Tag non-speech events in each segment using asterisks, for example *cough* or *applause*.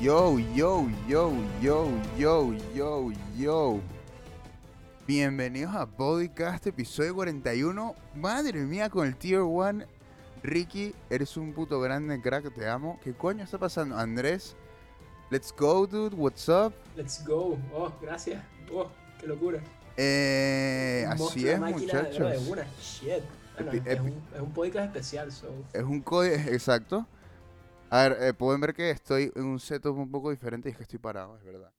Yo, yo, yo, yo, yo, yo, yo. Bienvenidos a Podcast, episodio 41. Madre mía, con el Tier 1. Ricky, eres un puto grande crack, te amo. ¿Qué coño está pasando? Andrés, let's go, dude. What's up? Let's go. Oh, gracias. Oh, qué locura. Eh, así de es, de- muchachos. de una. Shit. Bueno, es, un, es un podcast especial, so. Es un código, *laughs* exacto. A ver, eh, pueden ver que estoy en un setup un poco diferente y es que estoy parado, es verdad.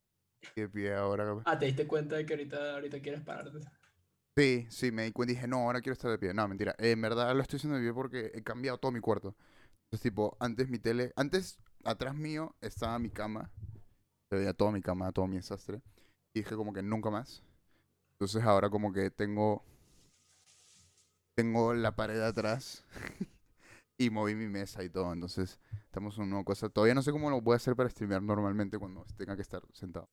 De pie ahora. Ah, te diste cuenta de que ahorita, ahorita quieres pararte. Sí, sí, me di cuenta y dije, no, ahora quiero estar de pie. No, mentira. eh, en verdad lo estoy haciendo de pie porque he cambiado todo mi cuarto. Entonces, tipo, antes mi tele, antes, atrás mío estaba mi cama. Se veía toda mi cama, todo mi desastre. Y dije como que nunca más. Entonces ahora como que tengo, tengo la pared atrás. *laughs* y moví mi mesa y todo. Entonces, estamos en una cosa. Todavía no sé cómo lo voy a hacer para streamear normalmente cuando tenga que estar sentado.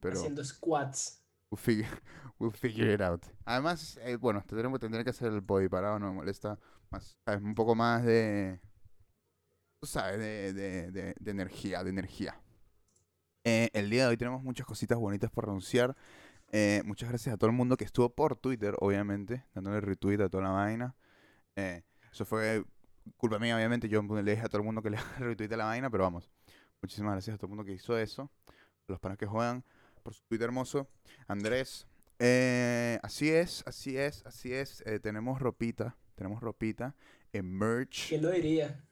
Pero... Haciendo squats. We'll figure, *laughs* we'll figure it out. Además, eh, bueno, tendremos, tendré que hacer el body parado, no me molesta. Más, ¿sabes? Un poco más de. Tú sabes, de, de, de, de energía, de energía. Eh, el día de hoy tenemos muchas cositas bonitas por anunciar. Eh, muchas gracias a todo el mundo que estuvo por Twitter, obviamente, dándole retweet a toda la vaina. Eh, eso fue culpa mía, obviamente. Yo le dije a todo el mundo que le *laughs* retweet a la vaina, pero vamos. Muchísimas gracias a todo el mundo que hizo eso. A los panas que juegan por su tweet hermoso. Andrés, eh, así es, así es, así es. eh, tenemos ropita, tenemos ropita en merch. ¿Quién lo diría?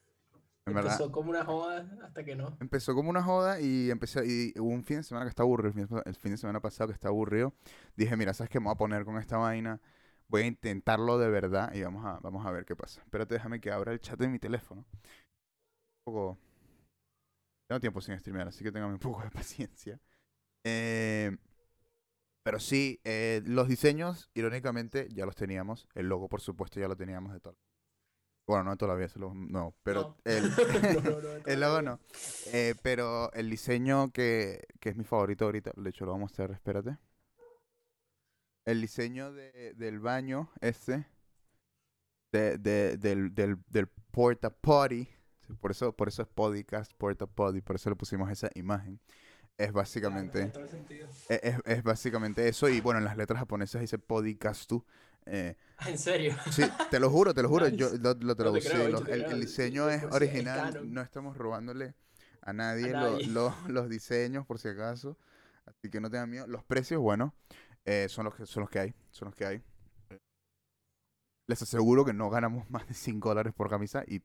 En verdad, Empezó como una joda hasta que no. empezó como una joda y empecé y hubo un fin de semana que está aburrido, el fin, de- el fin de semana pasado que está aburrido. Dije, mira, ¿sabes qué me voy a poner con esta vaina? Voy a intentarlo de verdad y vamos a, vamos a ver qué pasa. Espérate, déjame que abra el chat de mi teléfono. Un poco... Tengo tiempo sin streamear, así que téngame un *laughs* poco de paciencia. Eh, pero sí, eh, los diseños, irónicamente, ya los teníamos. El logo, por supuesto, ya lo teníamos de todo. Bueno, no todavía, lo- no, pero No. el, *laughs* No, no, no, *laughs* el logo no. Eh, pero el diseño que, que es mi favorito ahorita, de hecho lo voy a mostrar, espérate. El diseño de, del baño, este, de, de- del, del, del porta potty, por eso, por eso es podcast, porta potty, por eso le pusimos esa imagen. Es básicamente, sentido. es, es- es básicamente eso, y bueno, en las letras japonesas dice podcast tú. Eh, Ah, ¿En serio? Sí, te lo juro, te lo juro. *laughs* Yo lo, lo traducí. lo- el, diseño es Pues, es original. no estamos robándole a nadie, lo- nadie. lo- los diseños, por si acaso. Así que no tengan miedo. Los precios, bueno, eh, son, los que, son los que hay. Son los que hay. Les aseguro que no ganamos *laughs* más de 5 dólares por camisa. Y,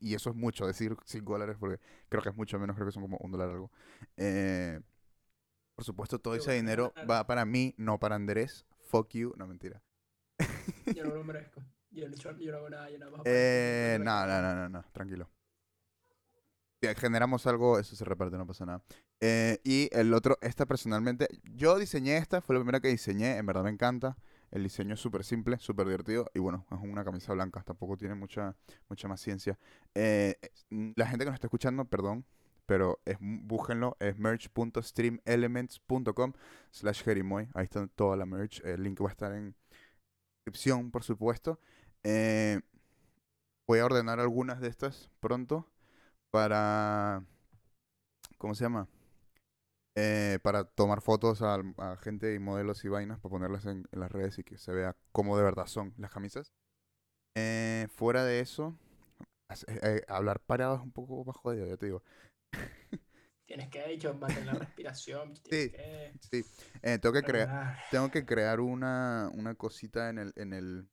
y eso es mucho, decir 5 dólares, porque creo que es mucho menos. Creo que son como un dólar algo. Eh, por supuesto, todo ese dinero va para mí, no para Andrés. Fuck you. No, mentira. Yo no lo merezco. Yo no, yo no hago nada, yo nada más. *laughs* Eh, no, no, no, no, no, tranquilo. Generamos algo, eso se reparte, no pasa nada. Eh, y el otro, esta personalmente, yo diseñé esta, fue la primera que diseñé, en verdad me encanta. El diseño es súper simple, súper divertido y bueno, es una camisa blanca, tampoco tiene mucha, mucha más ciencia. Eh, es- la gente que nos está escuchando, perdón, pero es, búsquenlo, es merch.streamelements.com slash jerimoy, ahí está toda la merch, el link va a estar en descripción, por supuesto. Eh, voy a ordenar algunas de estas pronto para... ¿Cómo se llama? Eh, para tomar fotos a, a gente y modelos y vainas para ponerlas en, en las redes y que se vea cómo de verdad son las camisas. Eh, fuera de eso, eh, eh, hablar parado es un poco más jodido, ya te digo. *laughs* Tienes que, de hecho, mantener la respiración. Sí. Tienes que Sí, tengo que crear... tengo que crear una, una cosita en el, en el,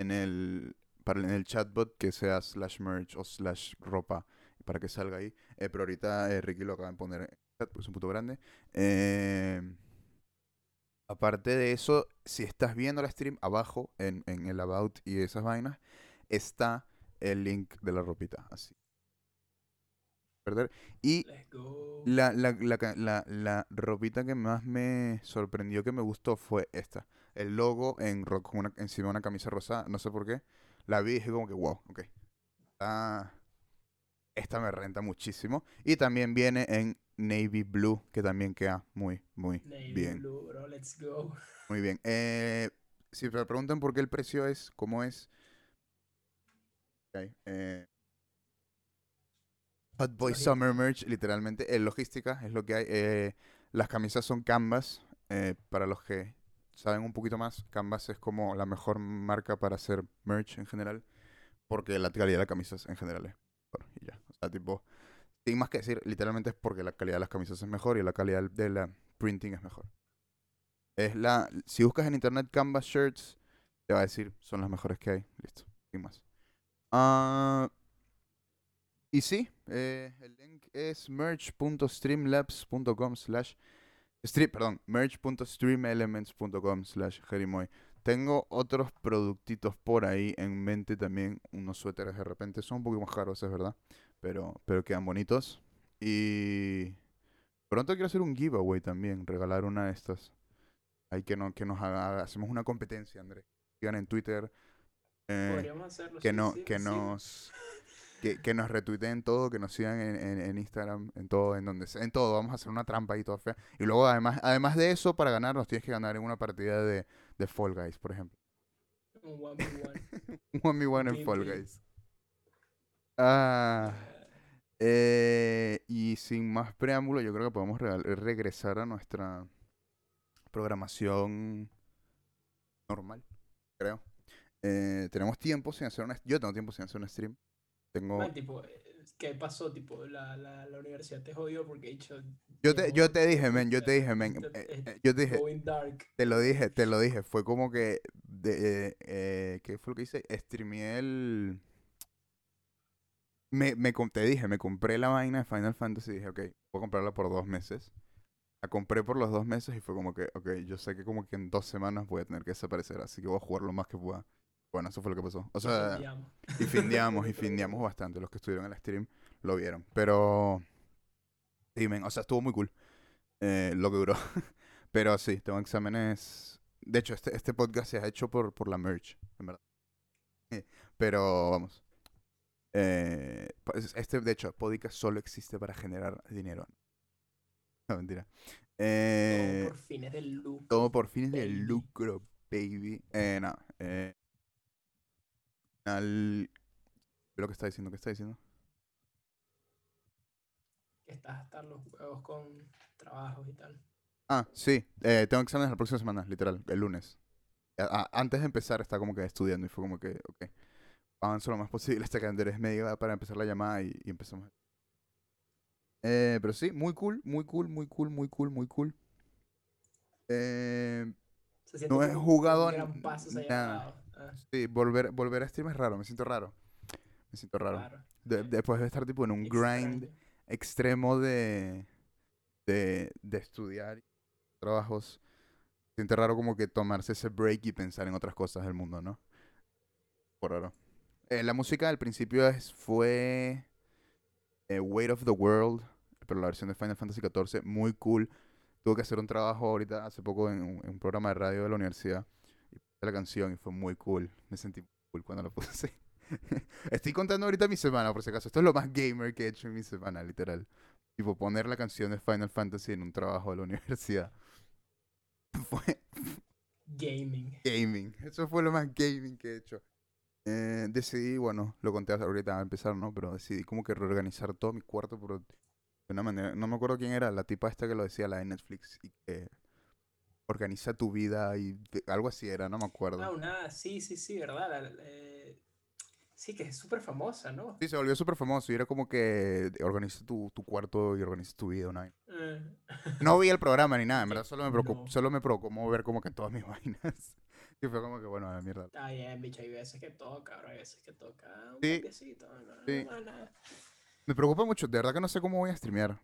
en el, para en el chatbot que sea slash merch o slash ropa para que salga ahí. Eh, pero ahorita eh, Ricky lo acaba de poner en chat porque es un puto grande. Eh, aparte de eso, si estás viendo la stream, abajo en, en el about y esas vainas, está el link de la ropita. Así. ¿Verdad? Y la, la, la, la, la ropita que más me sorprendió, que me gustó, fue esta. El logo en ro- con una, encima de una camisa rosada, no sé por qué. La vi y dije como que, wow, ok. Esta me renta muchísimo. Y también viene en navy blue, que también queda muy, muy Navy bien. blue, bro, let's go. *laughs* Muy bien. Eh, si me preguntan por qué el precio es, cómo es. ok, eh, Hot Boy Logística. Summer Merch, literalmente. eh, logística es lo que hay. eh, las camisas son Canvas. para los que saben un poquito más, Canvas es como la mejor marca para hacer merch en general. Porque la calidad de las camisas en general es mejor. Y ya. O sea, tipo, sin más que decir, literalmente es porque la calidad de las camisas es mejor y la calidad de la printing es mejor. Es la. Si buscas en internet Canvas Shirts, te va a decir, son las mejores que hay. Listo. Sin más. Ah. Y sí, eh, el link es merch.streamlabs.com slash stream, perdón, merch.streamelements.com slash jerimoy. Tengo otros productitos por ahí en mente también, unos suéteres de repente, son un poco más caros, es verdad, pero, pero quedan bonitos. Y pronto quiero hacer un giveaway también, regalar una de estas. Ahí que, no, que nos haga, hacemos una competencia, André. Sigan en Twitter. eh, Podríamos hacerlo. que no, que nos que, que nos retuiteen todo, que nos sigan en, en- en Instagram, en todo, en donde sea, en todo, vamos a hacer una trampa ahí toda fea. Y luego además, además de eso, para ganar, nos tienes que ganar en una partida de, de Fall Guys, por ejemplo. Un one v one. *laughs* Un 1v1 en Fall. Guys. Ah, Eh, y sin más preámbulo, yo creo que podemos regresar a nuestra programación normal, creo. Eh, tenemos tiempo sin hacer una... Yo tengo tiempo sin hacer un stream. Tengo... man, tipo, ¿qué pasó? Tipo, la, la, la universidad te jodió porque he dicho. Yo te, yo te dije, men, yo te dije, men, eh, eh, yo te dije, te lo dije, te lo dije, fue como que, de, eh, ¿qué fue lo que hice? Streameé el... Me, me, te dije, me compré la vaina de Final Fantasy y dije, ok, voy a comprarla por dos meses. La compré por los dos meses y fue como que, ok, yo sé que como que en dos semanas voy a tener que desaparecer, así que voy a jugar lo más que pueda. Bueno, eso fue lo que pasó. O sea, y findeamos, y *laughs* findeamos bastante. Los que estuvieron en el stream lo vieron. Pero. Men, o sea, estuvo muy cool. eh, lo que duró. *laughs* Pero sí, tengo exámenes. De hecho, este, este podcast se ha hecho por, por la merch, en verdad. Eh, Pero vamos. Eh, este, de hecho, podcast solo existe para generar dinero. No, mentira. Eh, Todo por fines del lucro. todo por fines baby. lucro, baby. Eh, nada. Eh, al... Lo que está diciendo, ¿qué está diciendo? Que estás hasta los huevos con trabajos y tal. Ah, sí. eh, tengo exámenes la próxima semana, literal, el lunes. Antes de empezar estaba como que estudiando y fue como que, ok, avanzo lo más posible hasta que Andrés me diga para empezar la llamada y, y empezamos. Eh, pero sí, muy cool, muy cool, muy cool, muy cool, muy cool. Eh, No he jugado nada. Ah, sí, volver, volver a stream es raro, me siento raro. Me siento raro. De- después de estar tipo en un grind Extraño. extremo de, de, de estudiar trabajos, siente raro como que tomarse ese break y pensar en otras cosas del mundo, ¿no? Por raro. Eh, la música al principio es, fue eh, Weight of the World, pero la versión de Final Fantasy XIV, muy cool. Tuve que hacer un trabajo ahorita, hace poco, en un, en un programa de radio de la universidad, la canción y fue muy cool. Me sentí cool cuando la *laughs* puse. Estoy contando ahorita mi semana, por si acaso. Esto es lo más gamer que he hecho en mi semana, literal. Tipo, poner la canción de Final Fantasy en un trabajo de la *laughs* universidad. Fue Gaming. gaming. Eso fue lo más gaming que he hecho. Eh, decidí, bueno, lo conté ahorita a empezar, ¿no? Pero decidí como que reorganizar todo mi cuarto por, de una manera. No me acuerdo quién era, la tipa esta que lo decía, la de Netflix, y que organiza tu vida y algo así era, no me acuerdo. Ah, una. Sí, sí, sí, ¿verdad? La- eh, sí, que es súper famosa, ¿no? Sí, se volvió súper famoso y era como que organiza tu, tu cuarto y organiza tu vida, ¿no? Eh, *laughs* No vi el programa ni nada, en verdad solo me preocupó, No. solo me preocupó ver como que todas mis *laughs* vainas. Y fue como que, bueno, a la mierda. Está bien, bicho, hay veces que toca, pero hay veces que toca un Sí. cambiecito, no, no, Sí. no, nada. Me preocupa mucho, de verdad que no sé cómo voy a streamear.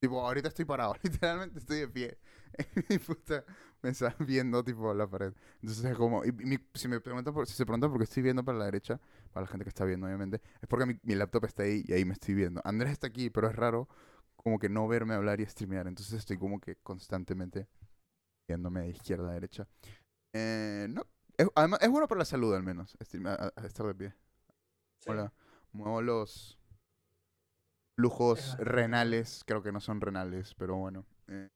Tipo, ahorita estoy parado, *laughs* literalmente estoy de pie. *laughs* Y puta, me están viendo tipo la pared. Entonces es como, y mi- si me preguntan por, si se preguntan por qué estoy viendo para la derecha, para la gente que está viendo obviamente, es porque mi, mi laptop está ahí y ahí me estoy viendo. Andrés está aquí, pero es raro como que no verme hablar y streamear. Entonces estoy como que constantemente viéndome de izquierda a derecha. Eh, no, es, además es bueno para la salud al menos, estar de pie. Sí. Hola. Muevo los bastante renales. Creo que no son renales, pero bueno. eh.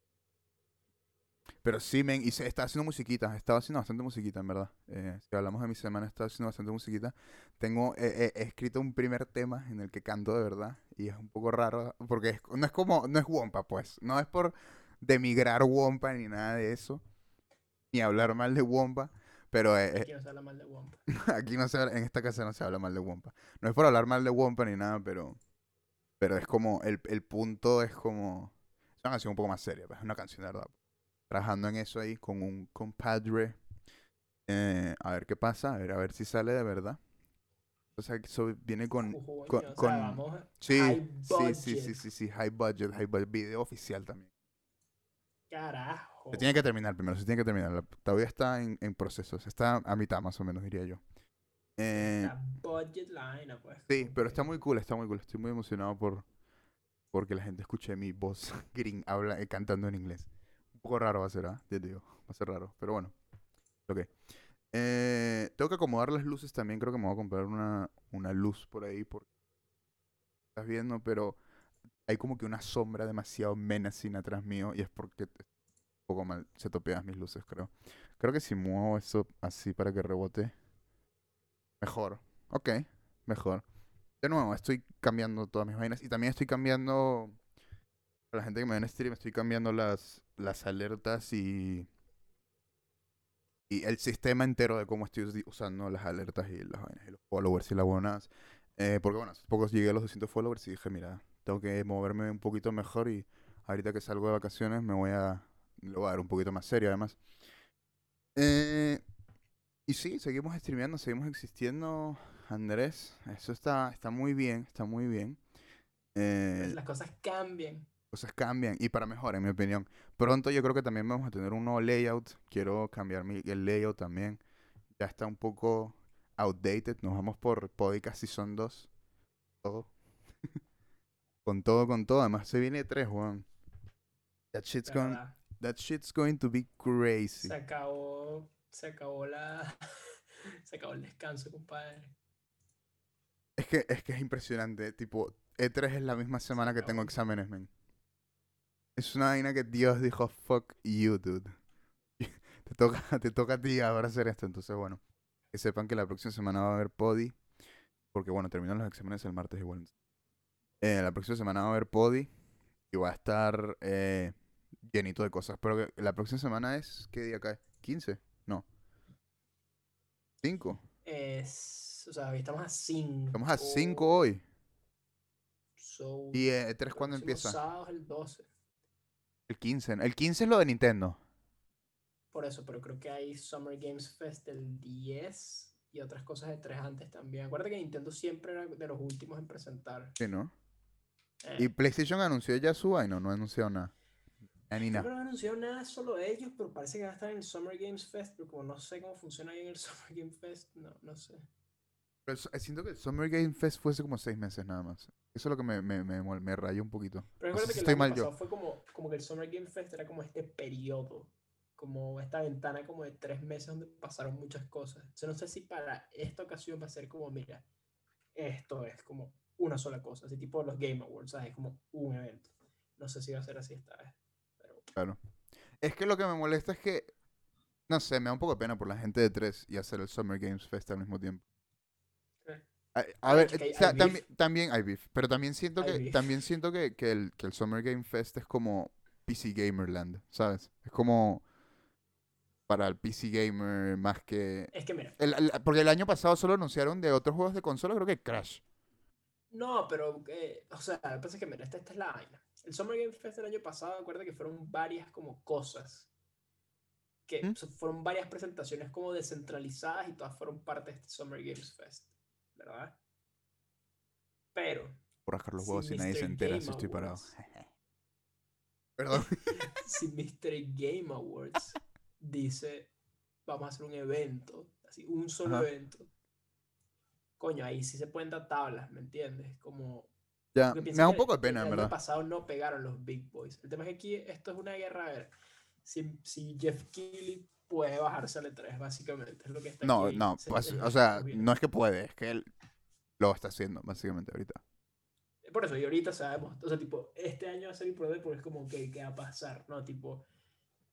Pero sí, men, y se está haciendo musiquita. Estaba haciendo bastante musiquita, en verdad. Eh, si hablamos de mi semana, estaba haciendo bastante musiquita. Tengo, eh, he escrito un primer tema en el que canto de verdad. Y es un poco raro, porque es- no es como, no es Wompa, pues. No es por demigrar Wompa ni nada de eso. Ni hablar mal de Wompa. Pero eh, Aquí no se habla mal de Womp. *laughs* Aquí no se habla- en esta casa no se habla mal de Wompa. No es por hablar mal de Wompa ni nada, pero pero es como el, el punto es como es una canción un poco más seria, pues, es una canción de verdad. Trabajando en eso ahí con un compadre. eh, a ver qué pasa, a ver a ver si sale de verdad. O sea, que eso viene con con- o sea, con- vamos sí, sí, sí, sí, sí, sí, high budget, high budget, video oficial también. Carajo. Se tiene que terminar primero, se tiene que terminar. La- todavía está en, en procesos, está a mitad más o menos, diría yo. Eh, La budget line, pues. Sí, pero está muy cool, está muy cool. Estoy muy emocionado por porque la gente escuche mi voz *laughs* gring habla, eh, cantando en inglés. Un poco raro va a ser, ¿ah? Te digo, va a ser raro, pero bueno. Ok. Eh, tengo que acomodar las luces también. Creo que me voy a comprar una, una luz por ahí. Porque estás viendo, pero hay como que una sombra demasiado menacing atrás mío. Y es porque un poco mal se topean mis luces, creo. Creo que si muevo eso así para que rebote, mejor. Ok, mejor. De nuevo, estoy cambiando todas mis vainas. Y también estoy cambiando. Para la gente que me ve en stream, estoy cambiando las, las alertas y. Y el sistema entero de cómo estoy usando las alertas y las vainas y los followers y las buenas. Eh, porque bueno, hace poco llegué a los 200 followers y dije, mira, tengo que moverme un poquito mejor y ahorita que salgo de vacaciones me voy a. Lo voy a dar un poquito más serio además. Eh, y sí, seguimos streameando, seguimos existiendo. Andrés, eso está, está muy bien, está muy bien. Eh, Pues las cosas cambian. cosas cambian y para mejor, en mi opinión. Pronto yo creo que también vamos a tener un nuevo layout. Quiero cambiar mi, el layout también. Ya está un poco outdated. Nos vamos por Podcast Season 2. Todo. *laughs* con todo, con todo. Además se viene 3, Juan. That shit's, going, that shit's going to be crazy. Se acabó. Se acabó la. *laughs* se acabó el descanso, compadre. Es que, es que es impresionante. Tipo, E3 es la misma semana que tengo exámenes, men. Es una vaina que Dios dijo, fuck you, dude. *laughs* te, toca, te toca a ti ahora hacer esto. Entonces, bueno, que sepan que la próxima semana va a haber podi. Porque, bueno, terminan los exámenes el martes igual. Eh, la próxima semana va a haber podi. Y va a estar eh, llenito de cosas. Pero la próxima semana es, ¿qué día cae? ¿15? No. ¿5? Es. O sea, estamos a 5. Estamos a 5 hoy. So, ¿Y eh, E3 cuándo empieza? sábado el 12. El 15. ¿no? El 15 es lo de Nintendo. Por eso, pero creo que hay Summer Games Fest el 10 y otras cosas de 3 antes también. Acuérdate que Nintendo siempre era de los últimos en presentar. Sí, ¿no? Eh, Y PlayStation anunció ya su vaina, no anunció nada. Que no han anunciado nada solo ellos, pero parece que van a estar en el Summer Games Fest, pero como no sé cómo funciona ahí en el *laughs* Summer Game Fest, no, no sé. Pero so- siento que el Summer Game Fest fue hace como seis meses nada más. Eso es lo que me, me, me, me rayó un poquito. Pero No sé recuerda si que estoy el año mal pasado yo. fue como, como que el Summer Game Fest era como este periodo, como esta ventana como de tres meses donde pasaron muchas cosas. Entonces no sé si para esta ocasión va a ser como, mira, esto es como una sola cosa, así tipo los Game Awards, ¿sabes? Como un evento. No sé si va a ser así esta vez. Claro. Es que lo que me molesta es que, no sé, me da un poco de pena por la gente de tres y hacer el Summer Games Fest al mismo tiempo. A, a Ah, ver, hay- o sea, hay también hay beef, pero también siento Hay que beef. también siento que, que el, que el Summer Game Fest es como PC Gamerland, ¿sabes? Es como para el PC Gamer más que... es que mira, el- el- porque el año pasado solo anunciaron de otros juegos de consola, creo que Crash. no, pero, eh, o sea, lo que pasa es que mira, esta, esta es la vaina. El Summer Game Fest del año pasado, acuérdate que fueron varias como cosas. Que ¿Mm? fueron varias presentaciones como descentralizadas y todas fueron parte de este Summer Games Fest, ¿verdad? Pero, Por rascar los huevos y nadie se entera Game si estoy parado. *laughs* Perdón. *laughs* si Mr. Game Awards dice, vamos a hacer un evento, así, un solo Ajá. evento, coño, ahí sí se pueden dar tablas, ¿me entiendes? Como Ya, me da un poco de el- pena, el en verdad. pasado no pegaron los Big Boys. El tema es que aquí esto es una guerra. A ver, si, si Jeff Keighley puede bajarse al E3, básicamente. Es lo que está No, aquí, no, se- pues, es o sea, no es que puede, es que él lo está haciendo, básicamente, ahorita. Por eso, y ahorita sabemos, o sea, tipo, este año va a ser importante porque es como que, ¿qué va a pasar? ¿No? Tipo,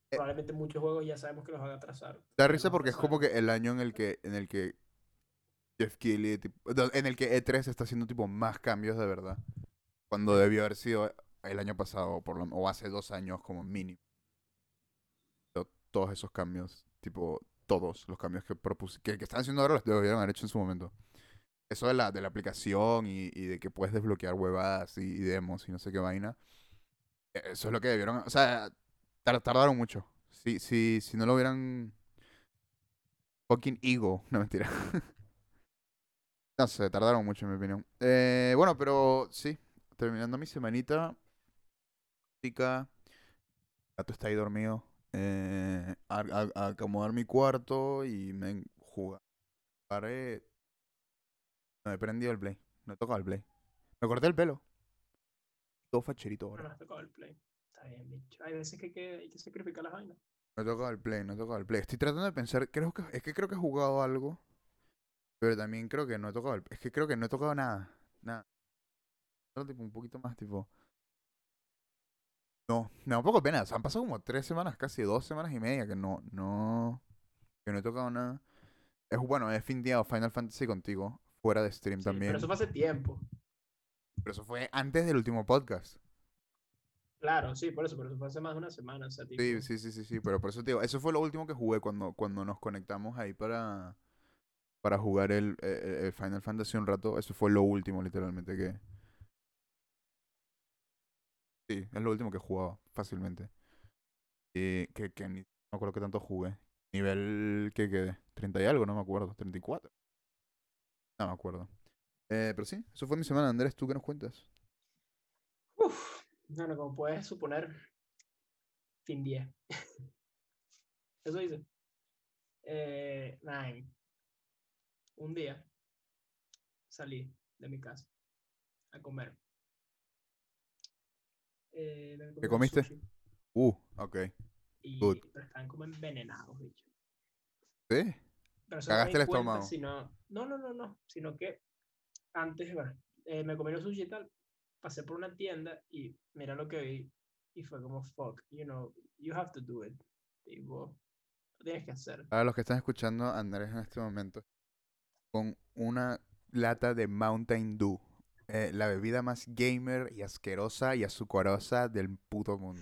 Probablemente muchos juegos ya sabemos que los van a atrasar. Da risa porque es como que el año en el que, en el que Jeff Keighley, tipo- en el que E3 está haciendo tipo más cambios de verdad. Cuando debió haber sido el año pasado o, por lo- o hace dos años como mínimo. Todos esos cambios, tipo todos los cambios que propuse, que, que están haciendo ahora los debieron haber hecho en su momento. Eso de la, de la aplicación y, y de que puedes desbloquear huevadas y, y demos y no sé qué vaina. eh, Eso es lo que debieron. O sea, tar- tardaron mucho. Si, si, si no lo hubieran. Fucking ego. *laughs* No, mentira. No sé, tardaron mucho en mi opinión. Eh, bueno, pero sí. Terminando mi semanita. Chica. Gato está ahí dormido. Eh, a, a- a acomodar mi cuarto y me jugar. Paré. No he prendido el play. No he tocado el play. Me corté el pelo. Todo facherito No ahora. nos ha tocado el play. Está bien, bicho. Hay veces que hay que, hay que sacrificar las vainas. No he tocado el play, no he tocado el play. Estoy tratando de pensar, creo que, es que creo que he jugado algo, pero también creo que no he tocado el, es que creo que no he tocado nada, nada. Tipo un poquito más tipo. No, me da un poco de pena. han pasado como tres semanas, casi dos semanas y media que no, no, que no he tocado nada. Es bueno, he findeado Final Fantasy contigo, fuera de stream Sí, también. Pero eso fue hace tiempo. Pero eso fue antes del último podcast. Claro, sí, por eso, pero eso fue hace más de una semana. O sea, tipo, Sí, sí, sí, sí, sí, pero por eso te digo, eso fue lo último que jugué cuando, cuando nos conectamos ahí para, para jugar el, eh, el Final Fantasy un rato. Eso fue lo último, literalmente, que... Sí, es lo último que he jugado, fácilmente. Y que, que ni no me acuerdo que tanto jugué. Nivel que quedé, 30 y algo, no me acuerdo, 34. No me acuerdo. Eh, pero sí, eso fue mi semana, Andrés, ¿tú qué nos cuentas? Uf, bueno, como puedes suponer, fin 10. *laughs* Eso dice. Eh, nine. Un día salí de mi casa a comer. Eh, un comiste? sushi Uh, ok. Y, Good. pero estaban como envenenados, bicho. ¿Sí? Pero no Cagaste el cuenta, estómago. sino- no, no, no, no. Sino que antes, bueno, eh, me comí los sushi y tal. Pasé por una tienda y mira lo que vi. Y fue como, fuck, you know, you have to do it. Tipo, lo tienes que hacer. Para los que están escuchando a Andrés en este momento, con una lata de Mountain Dew, eh, la bebida más gamer y asquerosa y azucarosa del puto mundo.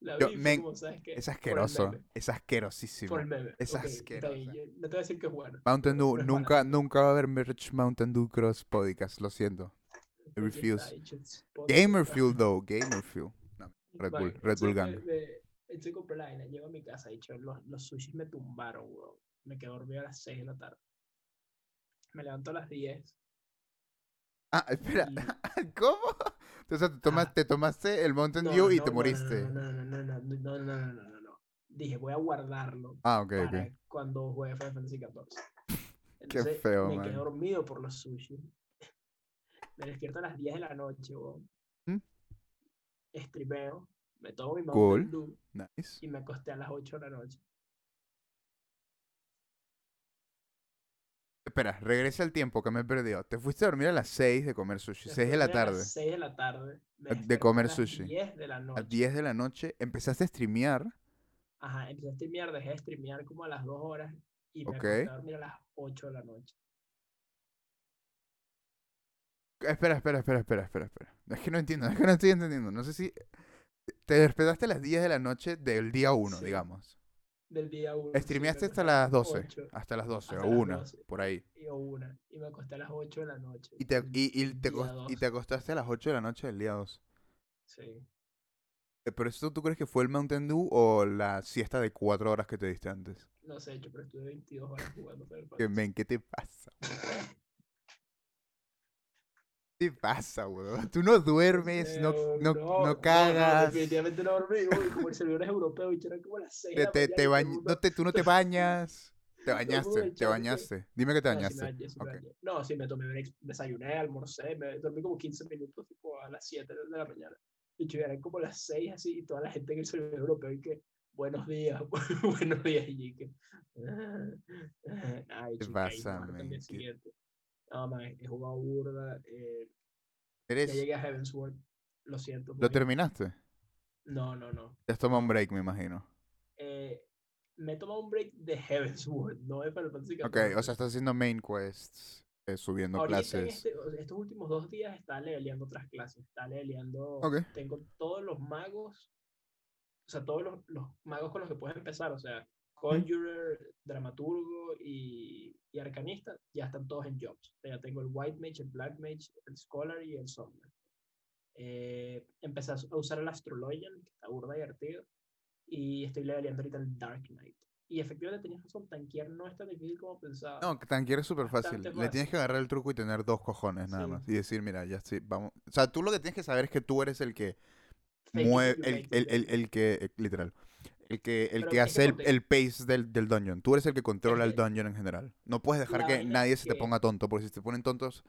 La Yo- como, ¿sabes qué? Es asqueroso, es asquerosísimo. Por el meme. Es bien, yo no te voy a decir que es bueno. Mountain Dew, nunca, nunca va a haber merch Mountain Dew Cross Podcast, lo siento. Aquí refuse. Gamer Fuel, though, Gamer Fuel. No, Red Bull, Vale, Red Bull Gang. me- me- la vaina, llego a mi casa, dicho, los, los sushis me tumbaron, weón. Me quedé dormido a las 6 de la tarde me levanto a las 10. Ah, espera, ¿cómo? Entonces te, tomas, te tomaste el Mountain Dew y no, te no, moriste. No, no, no, no, no, no, no, no, Dije, voy a guardarlo. Ah, ok, para okay. Cuando juegue Final Fantasy XIV. Entonces, Qué feo, Me man. quedé dormido por los sushi. me despierto a las 10 de la noche, weón. ¿Mm? Streameo, me tomo mi Mountain cool. Nice. Y me acosté a las 8 de la noche. Espera, regresa el tiempo que me he perdido. Te fuiste a dormir a las 6 de comer sushi, 6 de la tarde. 6 de la tarde. De desperté a comer las sushi. 10 de la A noche. 10 de la noche empezaste a streamear. Ajá, empecé a streamear, dejé de streamear como a las 2 horas y me Ok. acosté a dormir a las 8 de la noche. Espera, espera, espera, espera, espera, espera. Es que no entiendo, es que no estoy entendiendo. No sé si... Te despertaste a las 10 de la noche del día 1, Sí. digamos. Del día 1. Streameaste hasta las 12. Hasta las 12 Hasta o las 1, 12. por ahí. Y, o una, y me acosté a las 8 de la noche. Y te, y, y te, y 2. te acostaste a las 8 de la noche del día 2. Sí. Eh, ¿Pero esto tú crees que fue el Mountain Dew o la siesta de 4 horas que te diste antes? No sé, yo pero estuve 22 horas jugando Que, Fantasy. men, ¿qué te pasa? *laughs* ¿Qué te pasa, weón? Tú no duermes, no, Eh, no, no, no cagas. definitivamente no dormí. Uy, como el servidor es europeo y eran como las 6 Te, te, te bañ- no te, tú no te bañas. Te bañaste, te bañaste. Dime que te No, bañaste. sí. No, sí, me tomé breaks, desayuné, almorcé, me dormí como 15 minutos, tipo a las 7 de la mañana. Y eran como las 6 así, y toda la gente en el servidor europeo, y que, buenos días, *laughs* buenos días, y que, ay, ¿Qué chica, y pasa, ¿Qué- siguiente. No, man, he jugado burda, eh, ya llegué a Heavensward, lo siento. ¿Lo terminaste? No, no, no. Te has tomado un break, me imagino. eh, me he tomado un break de Heavensward, no de Final Fantasy Ok, o sea, estás haciendo main quests, eh, subiendo Ahorita clases. este- estos últimos dos días está leveleando otras clases. Está leveleando. Ok. Tengo todos los magos. O sea, todos los, los magos con los que puedes empezar. O sea, Conjurer, Dramaturgo y, y Arcanista ya están todos en jobs. O sea, ya tengo el White Mage, el Black Mage, el Scholar y el Summoner. Eh, empecé a usar el Astrologian, que está burda divertido. Y estoy leveleando ahorita el Dark Knight. Y efectivamente tenías razón, tanquear no es tan difícil como pensaba. No, que tanquear es súper fácil. Bastante Le tienes fácil. que agarrar el truco y tener dos cojones nada Sí. más. Y decir, mira, ya sí, vamos. O sea, tú lo que tienes que saber es que tú eres el que mueve, el, el, el, el que, eh, literal, el que, el que hace el, el pace del, del dungeon. Tú eres el que controla el dungeon en general. No puedes dejar La que nadie es se te ponga tonto, porque si te ponen tontos,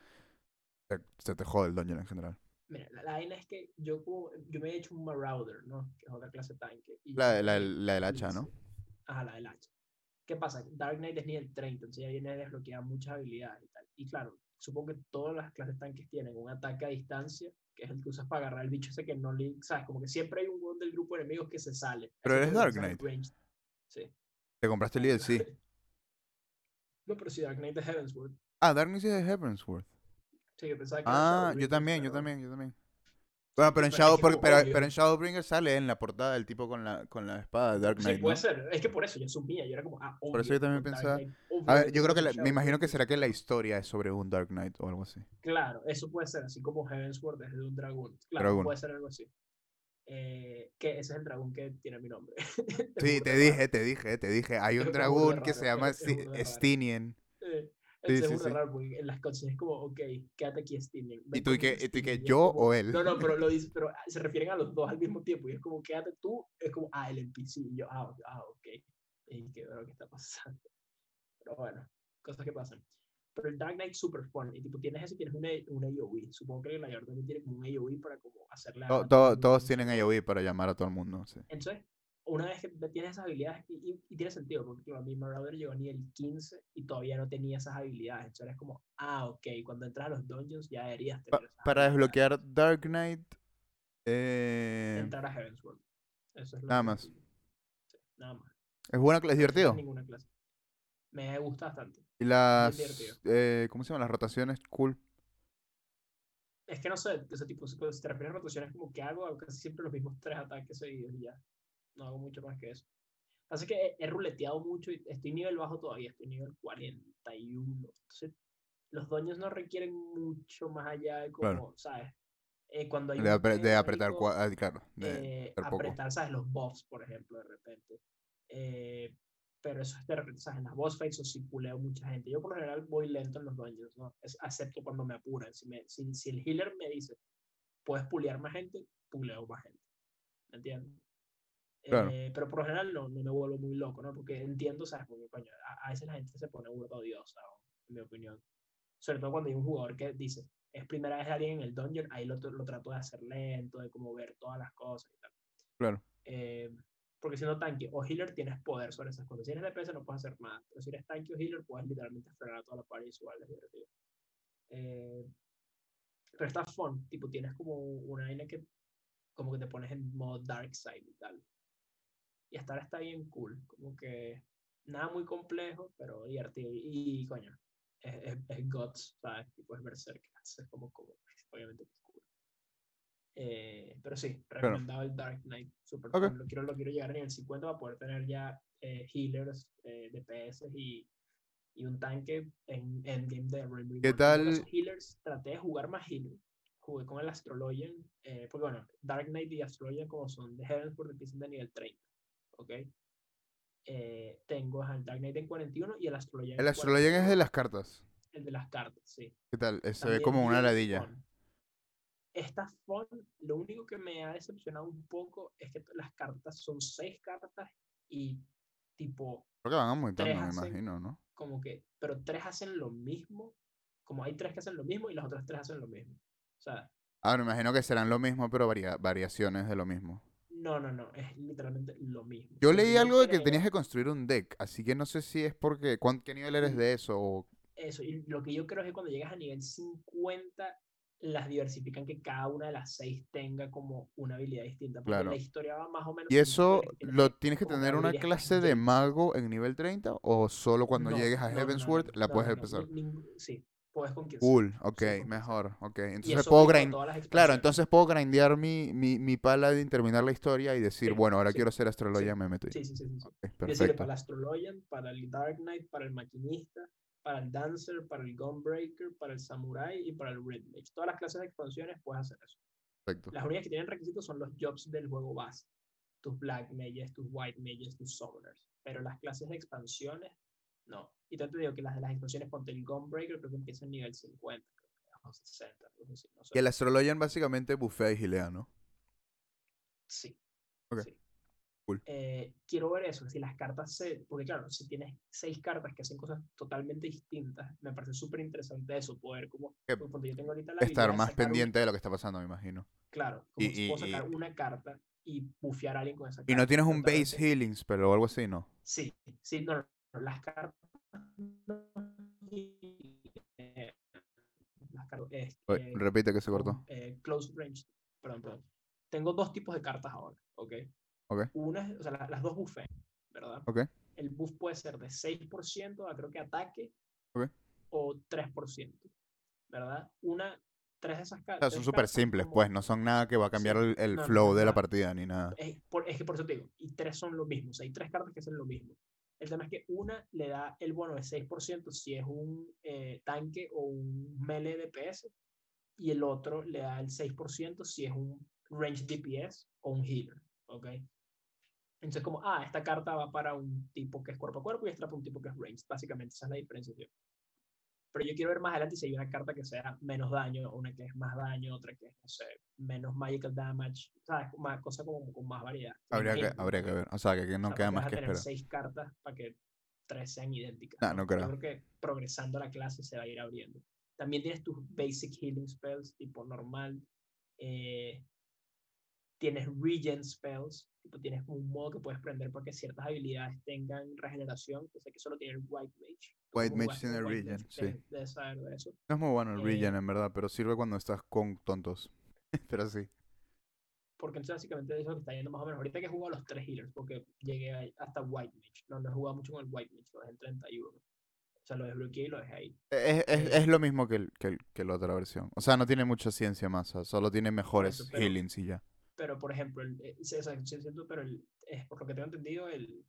se, se te jode el dungeon en general. Mira, la, la vaina es que yo, me he hecho un Marauder, ¿no? Que es otra clase de tanque. y La, la, del hacha, ¿no? Ajá, la del hacha. ¿Qué pasa? Dark Knight es nivel 30, entonces ya viene a desbloquear muchas habilidades y tal. Y claro, supongo que todas las clases tanques tienen un ataque a distancia, que es el que usas para agarrar el bicho ese que no le... ¿Sabes? Como que siempre hay un hueón del grupo de enemigos que se sale. Pero eres Dark Knight. Sí. Te compraste el DLC. *laughs* No, pero si Dark Knight de Heavensward. Ah, Dark Knight es de Heavensward. Sí, yo pensaba que Ah, yo también, yo también, yo también. Bueno, pero en, Shadow, que porque- pero, obvio. pero en Shadowbringer sale en la portada el tipo con la, con la espada de Dark Sí, Knight, puede ¿no? ser. Es que por eso yo asumía. Yo era como, ah, Por eso yo obvio, también pensaba- Knight, A ver, yo creo que la- me imagino que será que la historia es sobre un Dark Knight o algo así. Claro, eso puede ser, así como Heavensward es de un dragón. Claro, Dragón. puede ser algo así. Eh, que ese es el dragón que tiene mi nombre. *laughs* Sí, te dije, te dije, te dije. Hay un dragón que se llama. Stinian. Sí, es sí, raro porque en las cutscenes es como, ok, quédate aquí, Stinian. ¿Y tú y qué, y tú y qué, Stinian", y es yo como- o él? No, no, pero *laughs* lo dice, pero se refieren a los dos al mismo tiempo. Y es como, quédate tú, es como, ah, el NPC. Y yo, ah, ah ok. Y que veo qué está pasando. *laughs* Pero bueno, cosas que pasan. Pero el Dark Knight es super fun. Y tipo, tienes eso y tienes un, A- un AoE. Supongo que el Mayor también tiene como un AoE para como hacerle a To- to- todos tienen AoE para llamar a todo el mundo, sí. Entonces, una vez que tienes esas habilidades, y, y- y tiene sentido, porque claro, mi Marauder llegó a nivel 15 y todavía no tenía esas habilidades. Entonces eres como, ah, ok, cuando entras a los dungeons ya deberías Pa- tener esas para habilidades. desbloquear Dark Knight, eh, Entrar a Heavensward. Eso es lo nada que más. sigue. Sí, nada más. es buena, es No divertido. tienes ninguna clase. Me gusta bastante. Y las, eh, ¿cómo se llaman? Las rotaciones, cool. Es que no sé, ese tipo, si te refieres a rotaciones, como que hago, hago casi siempre los mismos tres ataques seguidos y ya. No hago mucho más que eso. Así que he, he ruleteado mucho y estoy nivel bajo todavía, estoy nivel 41. Entonces, los doños no requieren mucho más allá de como, Claro. ¿sabes? Eh, cuando hay De, apre- de apretar, cua- ah, claro. De, eh, apretar, ¿sabes? Los buffs, por ejemplo, de repente. Eh, pero eso es de repente, ¿sabes? En las boss fights o si puleo mucha gente. Yo por lo general voy lento en los dungeons, ¿no? Es, acepto cuando me apuran. Si, me, si, si el healer me dice, puedes pulear más gente, puleo más gente. ¿Me entiendes? Claro. Eh, pero por lo general no, no me vuelvo muy loco, ¿no? Porque entiendo, ¿sabes? Porque, coño, a, a veces la gente se pone odiosa, en mi opinión. Sobre todo cuando hay un jugador que dice, es primera vez alguien en el dungeon, ahí lo, lo trato de hacer lento, de como ver todas las cosas y tal. Claro. Eh, porque siendo tanque o healer tienes poder sobre esas cosas. Si eres DPS no puedes hacer nada, pero si eres tanque o healer puedes literalmente frenar a toda la party igual, es divertido. Eh, pero está fun, tipo tienes como una vaina que como que te pones en modo dark side y tal. Y hasta ahora está bien cool, como que nada muy complejo, pero divertido. Y, y, coño, es, es, es Gods, ¿sabes? Y puedes ver cerca, es como, como obviamente es cool. Eh, pero sí, recomendado el Dark Knight. Super Ok. fun. Lo, quiero, lo quiero llegar a nivel 50 para poder tener ya eh, healers, eh, DPS y, y un tanque en endgame de Reborn. ¿Qué tal? Healers, traté de jugar más healer. Jugué con el Astrologian, eh, porque bueno, Dark Knight y Astrologian como son de Heavensward empiezan de nivel 30, ¿ok? Eh, tengo al Dark Knight en 41 y el Astrologian El Astrologian es de 41, las cartas. el de las cartas, sí. ¿Qué tal? Se ve como una ladilla. Está fun. Lo único que me ha decepcionado un poco es que las cartas son seis cartas y tipo, Creo que van aumentando, me hacen- imagino, ¿no? como que, pero tres hacen lo mismo. Como hay tres que hacen lo mismo y las otras tres hacen lo mismo. O sea, Ah, me imagino que serán lo mismo, pero varia- variaciones de lo mismo. No, no, no, es literalmente lo mismo. Yo leí algo de que tenías que construir un deck, así que no sé si es porque... ¿cuán- ¿Qué nivel eres Mm. de eso? O... Eso, y lo que yo creo es que cuando llegas a nivel 50 las diversifican que cada una de las seis tenga como una habilidad distinta. Porque Claro. la historia va más o menos. ¿Y eso lo tienes que tener una clase de mago en nivel 30 o solo cuando No, llegues a no, Heavensward no, la puedes empezar? sí, puedes con quien sea. Cool, ok, Sí, con- mejor, ok. Entonces puedo grind... Claro, entonces puedo grindear mi, mi, mi paladin, terminar la historia y decir, Sí, bueno, ahora sí, quiero ser Astrologian, me meto ahí. Sí, sí, sí. sí, sí. Ok, Es decir, perfecto. para el Astrologian, para el Dark Knight, para el Maquinista, para el Dancer, para el Gunbreaker, para el Samurai y para el Red Mage. Todas las clases de expansiones puedes hacer eso. Perfecto. Las únicas que tienen requisitos son los jobs del juego base. Tus Black Mages, tus White Mages, tus Summoners. Pero las clases de expansiones, no. Y tanto te digo que las de las expansiones, ponte el Gunbreaker, creo que empieza en nivel 50, creo que, o 60, algo así, no sé. El Astrologian básicamente bufea y gilea, ¿no? Sí. Ok, sí. cool. Eh, quiero ver eso, si las cartas se. Porque, claro, si tienes seis cartas que hacen cosas totalmente distintas, me parece súper interesante eso, poder como. Yo tengo ahorita la Estar más un- pendiente de lo que está pasando, me imagino. claro, como Y- si puedo y- y- sacar una carta y bufear a alguien con esa carta. Y no tienes un pero base también- healing spell o algo así, ¿no? Sí, sí, no, no, no, las cartas. no, las cartas. Oye, este, repite que se cortó. eh, close range. Perdón, perdón. Tengo dos tipos de cartas ahora, ¿ok? Ok. Una, es- o sea, la- las dos buffet, ¿verdad? El buff puede ser de 6% a creo que ataque Ok. o 3%, ¿verdad? Una, tres de esas O cartas. sea, son súper simples, pues, no son nada que va a cambiar el, el no, flow no, de la partida ni nada. Es, por- es que por eso te digo, y tres son lo mismo, o sea, hay tres cartas que hacen lo mismo. El tema es que una le da el bono de 6% si es un eh, tanque o un melee DPS, y el otro le da el 6% si es un range DPS o un healer, ¿ok? Entonces, como, ah, esta carta va para un tipo que es cuerpo a cuerpo y esta para un tipo que es range. Básicamente, esa es la diferenciación. Pero yo quiero ver más adelante si hay una carta que sea menos daño, una que es más daño, otra que es, no sé, menos magical damage, ¿sabes? Una cosa como con más variedad. Habría que, habría que ver. O sea, que, que o no sea, queda más vas a que tener esperar. seis cartas para que tres sean idénticas. Ah, no creo. Yo creo que progresando la clase se va a ir abriendo. También tienes tus basic healing spells, tipo normal. eh, tienes regen spells, tipo tienes un modo que puedes prender para que ciertas habilidades tengan regeneración. Que sé que solo tiene el White Mage. White Mage tiene White regen, sí. debes- debes saber de eso. No es muy bueno el Eh, regen, en verdad, pero sirve cuando estás con tontos. *laughs* pero sí. Porque entonces básicamente eso que está yendo más o menos. Ahorita que he jugado los tres healers, porque llegué hasta White Mage. No, no he jugado mucho con el White Mage, lo dejé en 31. O sea, lo desbloqueé y lo dejé ahí. Es, es, Eh, es lo mismo que, el, que, el- que la otra versión. O sea, no tiene mucha ciencia más. o sea, solo tiene mejores eso, pero- healings y ya. Pero, por ejemplo, el, eh, sí, o sea, sí siento, pero el, es, por lo que tengo entendido, el,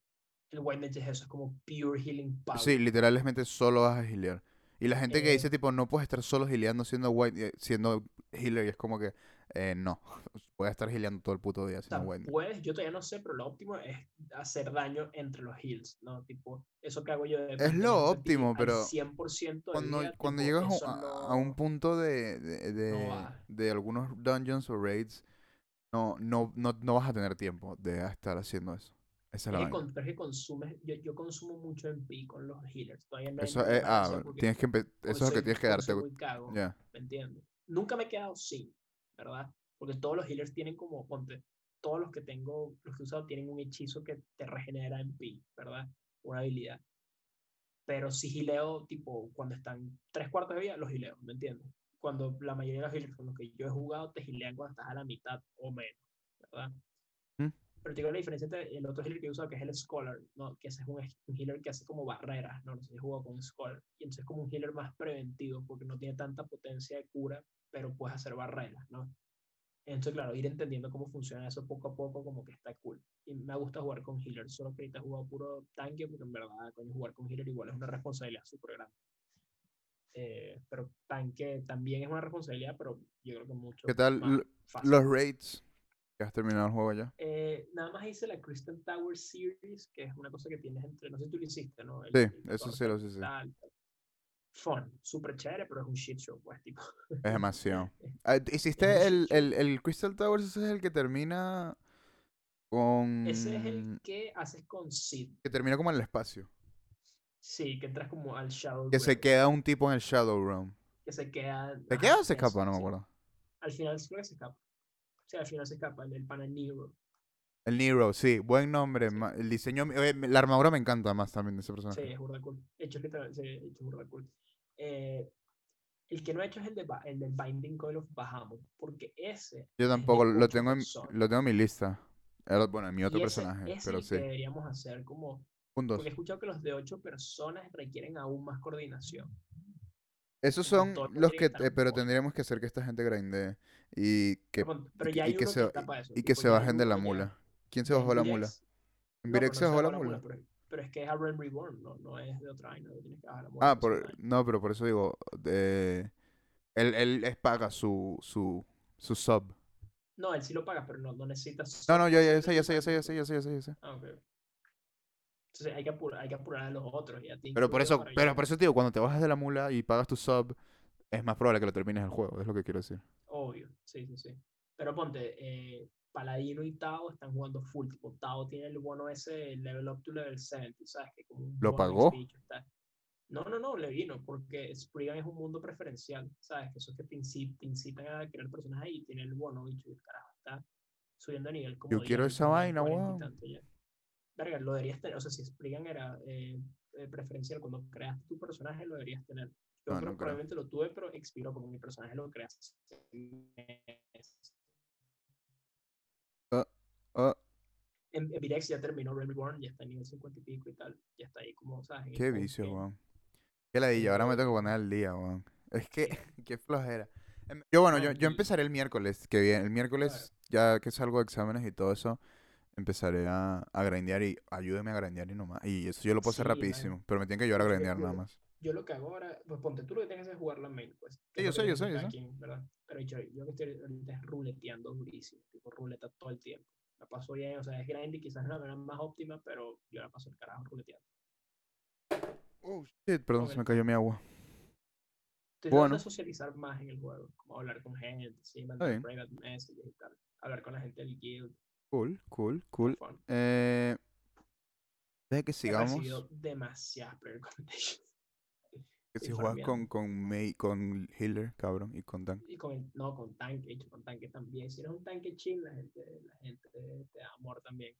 el White Mage es eso, es como pure healing power. Sí, literalmente solo vas a healear. Y la gente que Eh, dice, tipo, no puedes estar solo healeando siendo white, eh, siendo healer, y es como que, eh, no. *laughs* Voy a estar healeando todo el puto día O sea, siendo white. puedes, yo todavía no sé, pero lo óptimo es hacer daño entre los heals, ¿no? Tipo, eso que hago yo de Es lo óptimo, pero 100% del Cuando, día, cuando tipo, llegas a un- eso a, un no- punto de, de, de- va. de algunos dungeons o raids, no, no, no, no vas a tener tiempo de estar haciendo eso. Esa es la con- pero es que consumes, yo, yo consumo mucho en P con los healers. Todavía no Eso el ah, tienes que eso es lo que tienes que darte. muy cago, Ya. ¿me entiendes? Nunca me he quedado sin, ¿verdad? Porque todos los healers tienen como, ponte, todos los que tengo, los que he usado tienen un hechizo que te regenera en P, ¿verdad? Una habilidad. Pero si gileo, tipo, cuando están tres cuartos de vida, los gileo, ¿me entiendes? Cuando la mayoría de los healers con los que yo he jugado te gilean cuando estás a la mitad o menos, ¿verdad? Mm. Pero te digo la diferencia entre el otro healer que he usado, que es el Scholar, ¿no? Que ese es un, un healer que hace como barreras, ¿no? No sé si he jugado con Scholar. Y entonces es como un healer más preventivo, porque no tiene tanta potencia de cura, pero puedes hacer barreras, ¿no? Entonces, claro, ir entendiendo cómo funciona eso poco a poco, como que está cool. Y me gusta jugar con healer, solo que ahorita he jugado puro tanque, porque en verdad, coño, jugar con healer igual es una responsabilidad súper grande. Eh, pero tanque también es una responsabilidad, pero yo creo que mucho. ¿Qué tal más fácil. los raids? ¿Ya has terminado el juego ya? Eh, nada más hice la Crystal Tower Series, que es una cosa que tienes entre. No sé si tú lo hiciste, ¿no? El- Sí, el eso sí lo sí, sí. tal, tal. Fun, súper chévere, pero es un shit show, pues, tipo. Es demasiado. *laughs* Ah, ¿Hiciste el, el, el Crystal Towers? Ese es el que termina con... Ese es el que haces con Sid. Que termina como en el espacio. Sí, que entras como al Shadow Que se Realm, queda un tipo en el Shadow Realm. Que se queda. ¿Se ajá, queda o se escapa? No me sí. acuerdo. Al final creo que se escapa. Sí, al final se escapa, el, el pana Nero. El Nero, sí. Buen nombre. Sí. El diseño... oye, me- La armadura me encanta más también de ese Sí, personaje. es burda cool. Hecho que sí, hecho burda cool. Eh, El que no he hecho es el, de, el del Binding Coil of Bahamut, porque ese Yo tampoco, lo tengo en, lo tengo en mi lista. El- bueno, en mi otro Y ese- personaje, ese pero el sí. que deberíamos hacer como... Un dos. Porque he escuchado que los de ocho personas requieren aún más coordinación. Esos son los que eh, pero tendríamos que hacer que esta gente grinde y que, Pero, ya hay y que uno se, que eso. y que se bajen de la ya- mula. ¿Quién se bajó la mula? Virex- ¿En No, se bajó la mula? pero, pero es que es a Realm Reborn, no, no es de otra vaina, no tienes que bajar la mula. Ah, por no, pero por eso digo, de, él, él es paga su, su, su sub. No, él sí lo paga, pero no, no necesitas... No, no, yo ya sé, ya sé, ya sé, ya sé, ya sé, ya sé, ya sé. Ah, ok. Entonces hay que apurar, hay que apurar a los otros. Ya te Pero por eso, pero por eso te digo, cuando te bajas de la mula y pagas tu sub, es más probable que lo termines el juego, es lo que quiero decir. Obvio, sí, sí, sí. Pero ponte, eh, Paladino y Tao están jugando full. Tipo, Tao tiene el bono ese, el level up to level 70, ¿sabes? Que como ¿Lo pagó? No, no, no, le vino, porque Spriggan es un mundo preferencial, ¿sabes? Que eso es que te, inci- te incitan a crear personas ahí y tiene el bono, bicho, y el carajo está subiendo de nivel. Como Yo quiero diez, esa vaina, 40 y weón. tanto ya. Verga, lo deberías tener. O sea, si Spriggan era eh, eh, preferencial cuando creaste tu personaje, lo deberías tener. Yo No, creo- no creo. probablemente lo tuve, pero expiró porque mi personaje lo creaste. meses. Ah, En, en Virex ya terminó Reborn, ya está en nivel 50 y pico y tal. Ya está ahí como, ¿sabes? En el qué vicio, game. weón. Qué ladilla, ahora me tengo que poner al día, weón. Es que, *laughs* qué flojera. Em, Yo, bueno, No, yo, yo empezaré el miércoles, que viene. El miércoles, ya que salgo de exámenes y todo eso, empezaré a, a grindear y ayúdeme a grindear y nomás. Y eso yo lo puedo hacer Sí, man. rapidísimo, pero me tienen que ayudar a Yo- grindear yo- nada más. Yo lo que hago ahora, pues ponte, tú lo que tienes que hacer es jugar la main, pues. que Sí, yo que sé, yo sé, que yo aquí, ¿verdad? Pero yo, yo que estoy ahorita ruleteando durísimo, tipo ruleta todo el tiempo. La paso bien, o sea, es grande y quizás no es la manera más óptima, pero yo la paso el carajo ruleteando. Oh, shit, perdón, se me cayó mi agua. Estoy Bueno. tratando de socializar más en el juego, como hablar con gente, sí, mandar private messages y tal. Hablar con la gente del guild. Cool, cool, cool. Eh, que sigamos. demasiadas player. *laughs* Que si juegas con, con, Mei- con Healer, cabrón, y con Tank. Y con el, no, con tanque, hecho, con tanque también. Si eres un tanque chill, la gente, la gente te da amor también.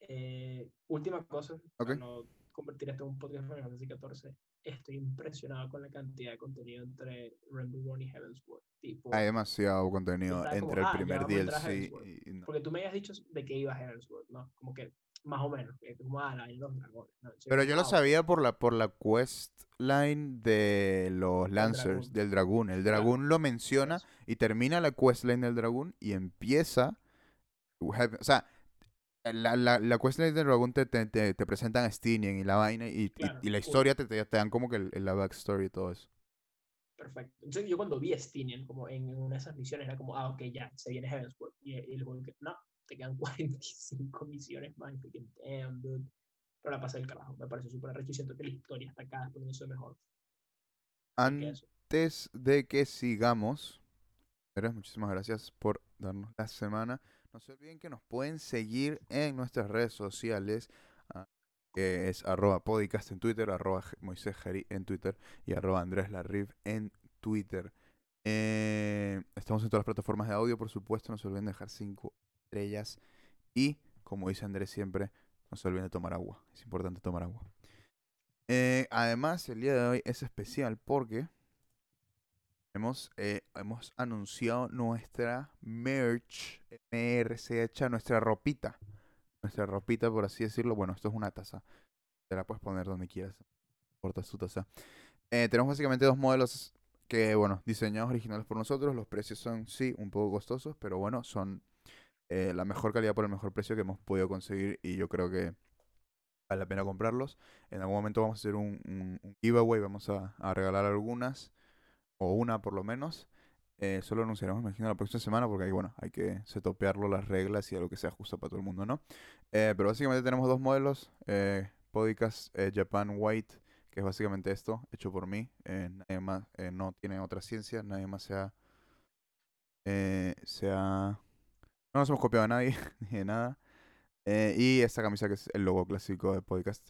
Eh, última cosa, para Ok. no convertir esto en un podcast de Final Fantasy XIV. Estoy impresionado con la cantidad de contenido entre Rainbow Born y Heavensward. Tipo, Hay demasiado contenido Estaba como, entre el ah, primer a a DLC y, y no. porque tú me habías dicho de que iba a Heavensward, ¿no? Como que más o menos, que como ah, la los dragones. ¿no? Pero yo lo sabía por la, por la quest line de los Lancers, dragón. del dragón. El Claro, dragón lo menciona y termina la quest line del dragón y empieza. O sea, la, la, la quest line del dragón te, te, te, te presentan a Stinian y la vaina y, y- Claro, y la full. historia te, te, te dan como que el- la backstory y todo eso. Perfecto. Entonces yo cuando vi a Stinian como en una de esas misiones era como, ah, ok, ya, se viene Heavensward. Y, y el juego que, no, te quedan *laughs* 45 misiones más. Y que, damn, dude. Pero la pasé el carajo. Me parece súper arrecho y siento que la historia está vez poniéndose mejor. Antes de que sigamos, muchísimas gracias por darnos la semana. No se olviden que nos pueden seguir en nuestras redes sociales, ah, que es arroba podcast en Twitter, arroba Moisés Jari en Twitter y arroba Andrés Larriv en Twitter. Eh, estamos en todas las plataformas de audio, por supuesto. No se olviden de dejar cinco estrellas. Y, como dice Andrés siempre, no se olviden de tomar agua. Es importante tomar agua. Eh, además, el día de hoy es especial porque hemos, eh, hemos anunciado nuestra merch, MRCH, nuestra ropita. Nuestra ropita, por así decirlo. Bueno, esto es una taza. Te la puedes poner donde quieras. No importa su taza. Eh, tenemos básicamente dos modelos que, bueno, diseñados originales por nosotros. Los precios son, sí, un poco costosos, pero bueno, son eh, la mejor calidad por el mejor precio que hemos podido conseguir y yo creo que vale la pena comprarlos. En algún momento vamos a hacer un, giveaway, vamos a regalar algunas, o una por lo menos. Eh, solo anunciaremos, imagino, la próxima semana porque ahí, bueno, hay que setopearlo las reglas y algo que sea justo para todo el mundo, ¿no? Eh, pero básicamente tenemos dos modelos, eh, Podcast eh, Japan White, que es básicamente esto, hecho por mí. nadie más, no tiene otra ciencia, nadie más se ha... se ha- No nos hemos copiado a nadie, *laughs* ni de nada. Y esta camisa que es el logo clásico de Podcast.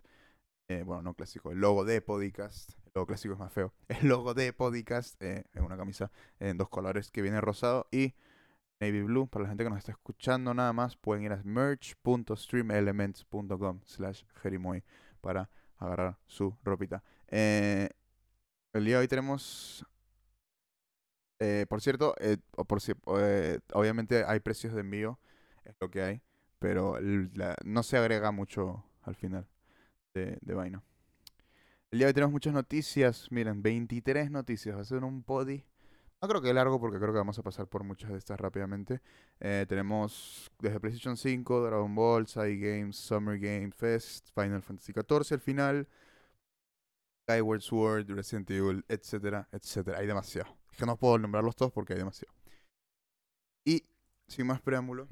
bueno, no clásico, el logo de Podcast. Clásico es más feo. *laughs* El logo de Podcast eh, es una camisa en dos colores que viene rosado y navy blue. Para la gente que nos está escuchando nada más, pueden ir a merch.streamelements.com slash jerimoy para agarrar su ropita. Eh, el día de hoy tenemos Eh, por cierto, eh, obviamente hay precios de envío, es lo que hay, pero no se agrega mucho al final de, de vaina. El día de hoy tenemos muchas noticias, miren, 23 noticias, va a ser un podi. No creo que largo porque creo que vamos a pasar por muchas de estas rápidamente. Eh, tenemos desde PlayStation 5, Dragon Ball, Side Games, Summer Game Fest, Final Fantasy XIV al final, Skyward Sword, Resident Evil, etcétera, etcétera. Hay demasiado. Es que no puedo nombrarlos todos porque hay demasiado. Y, sin más preámbulo.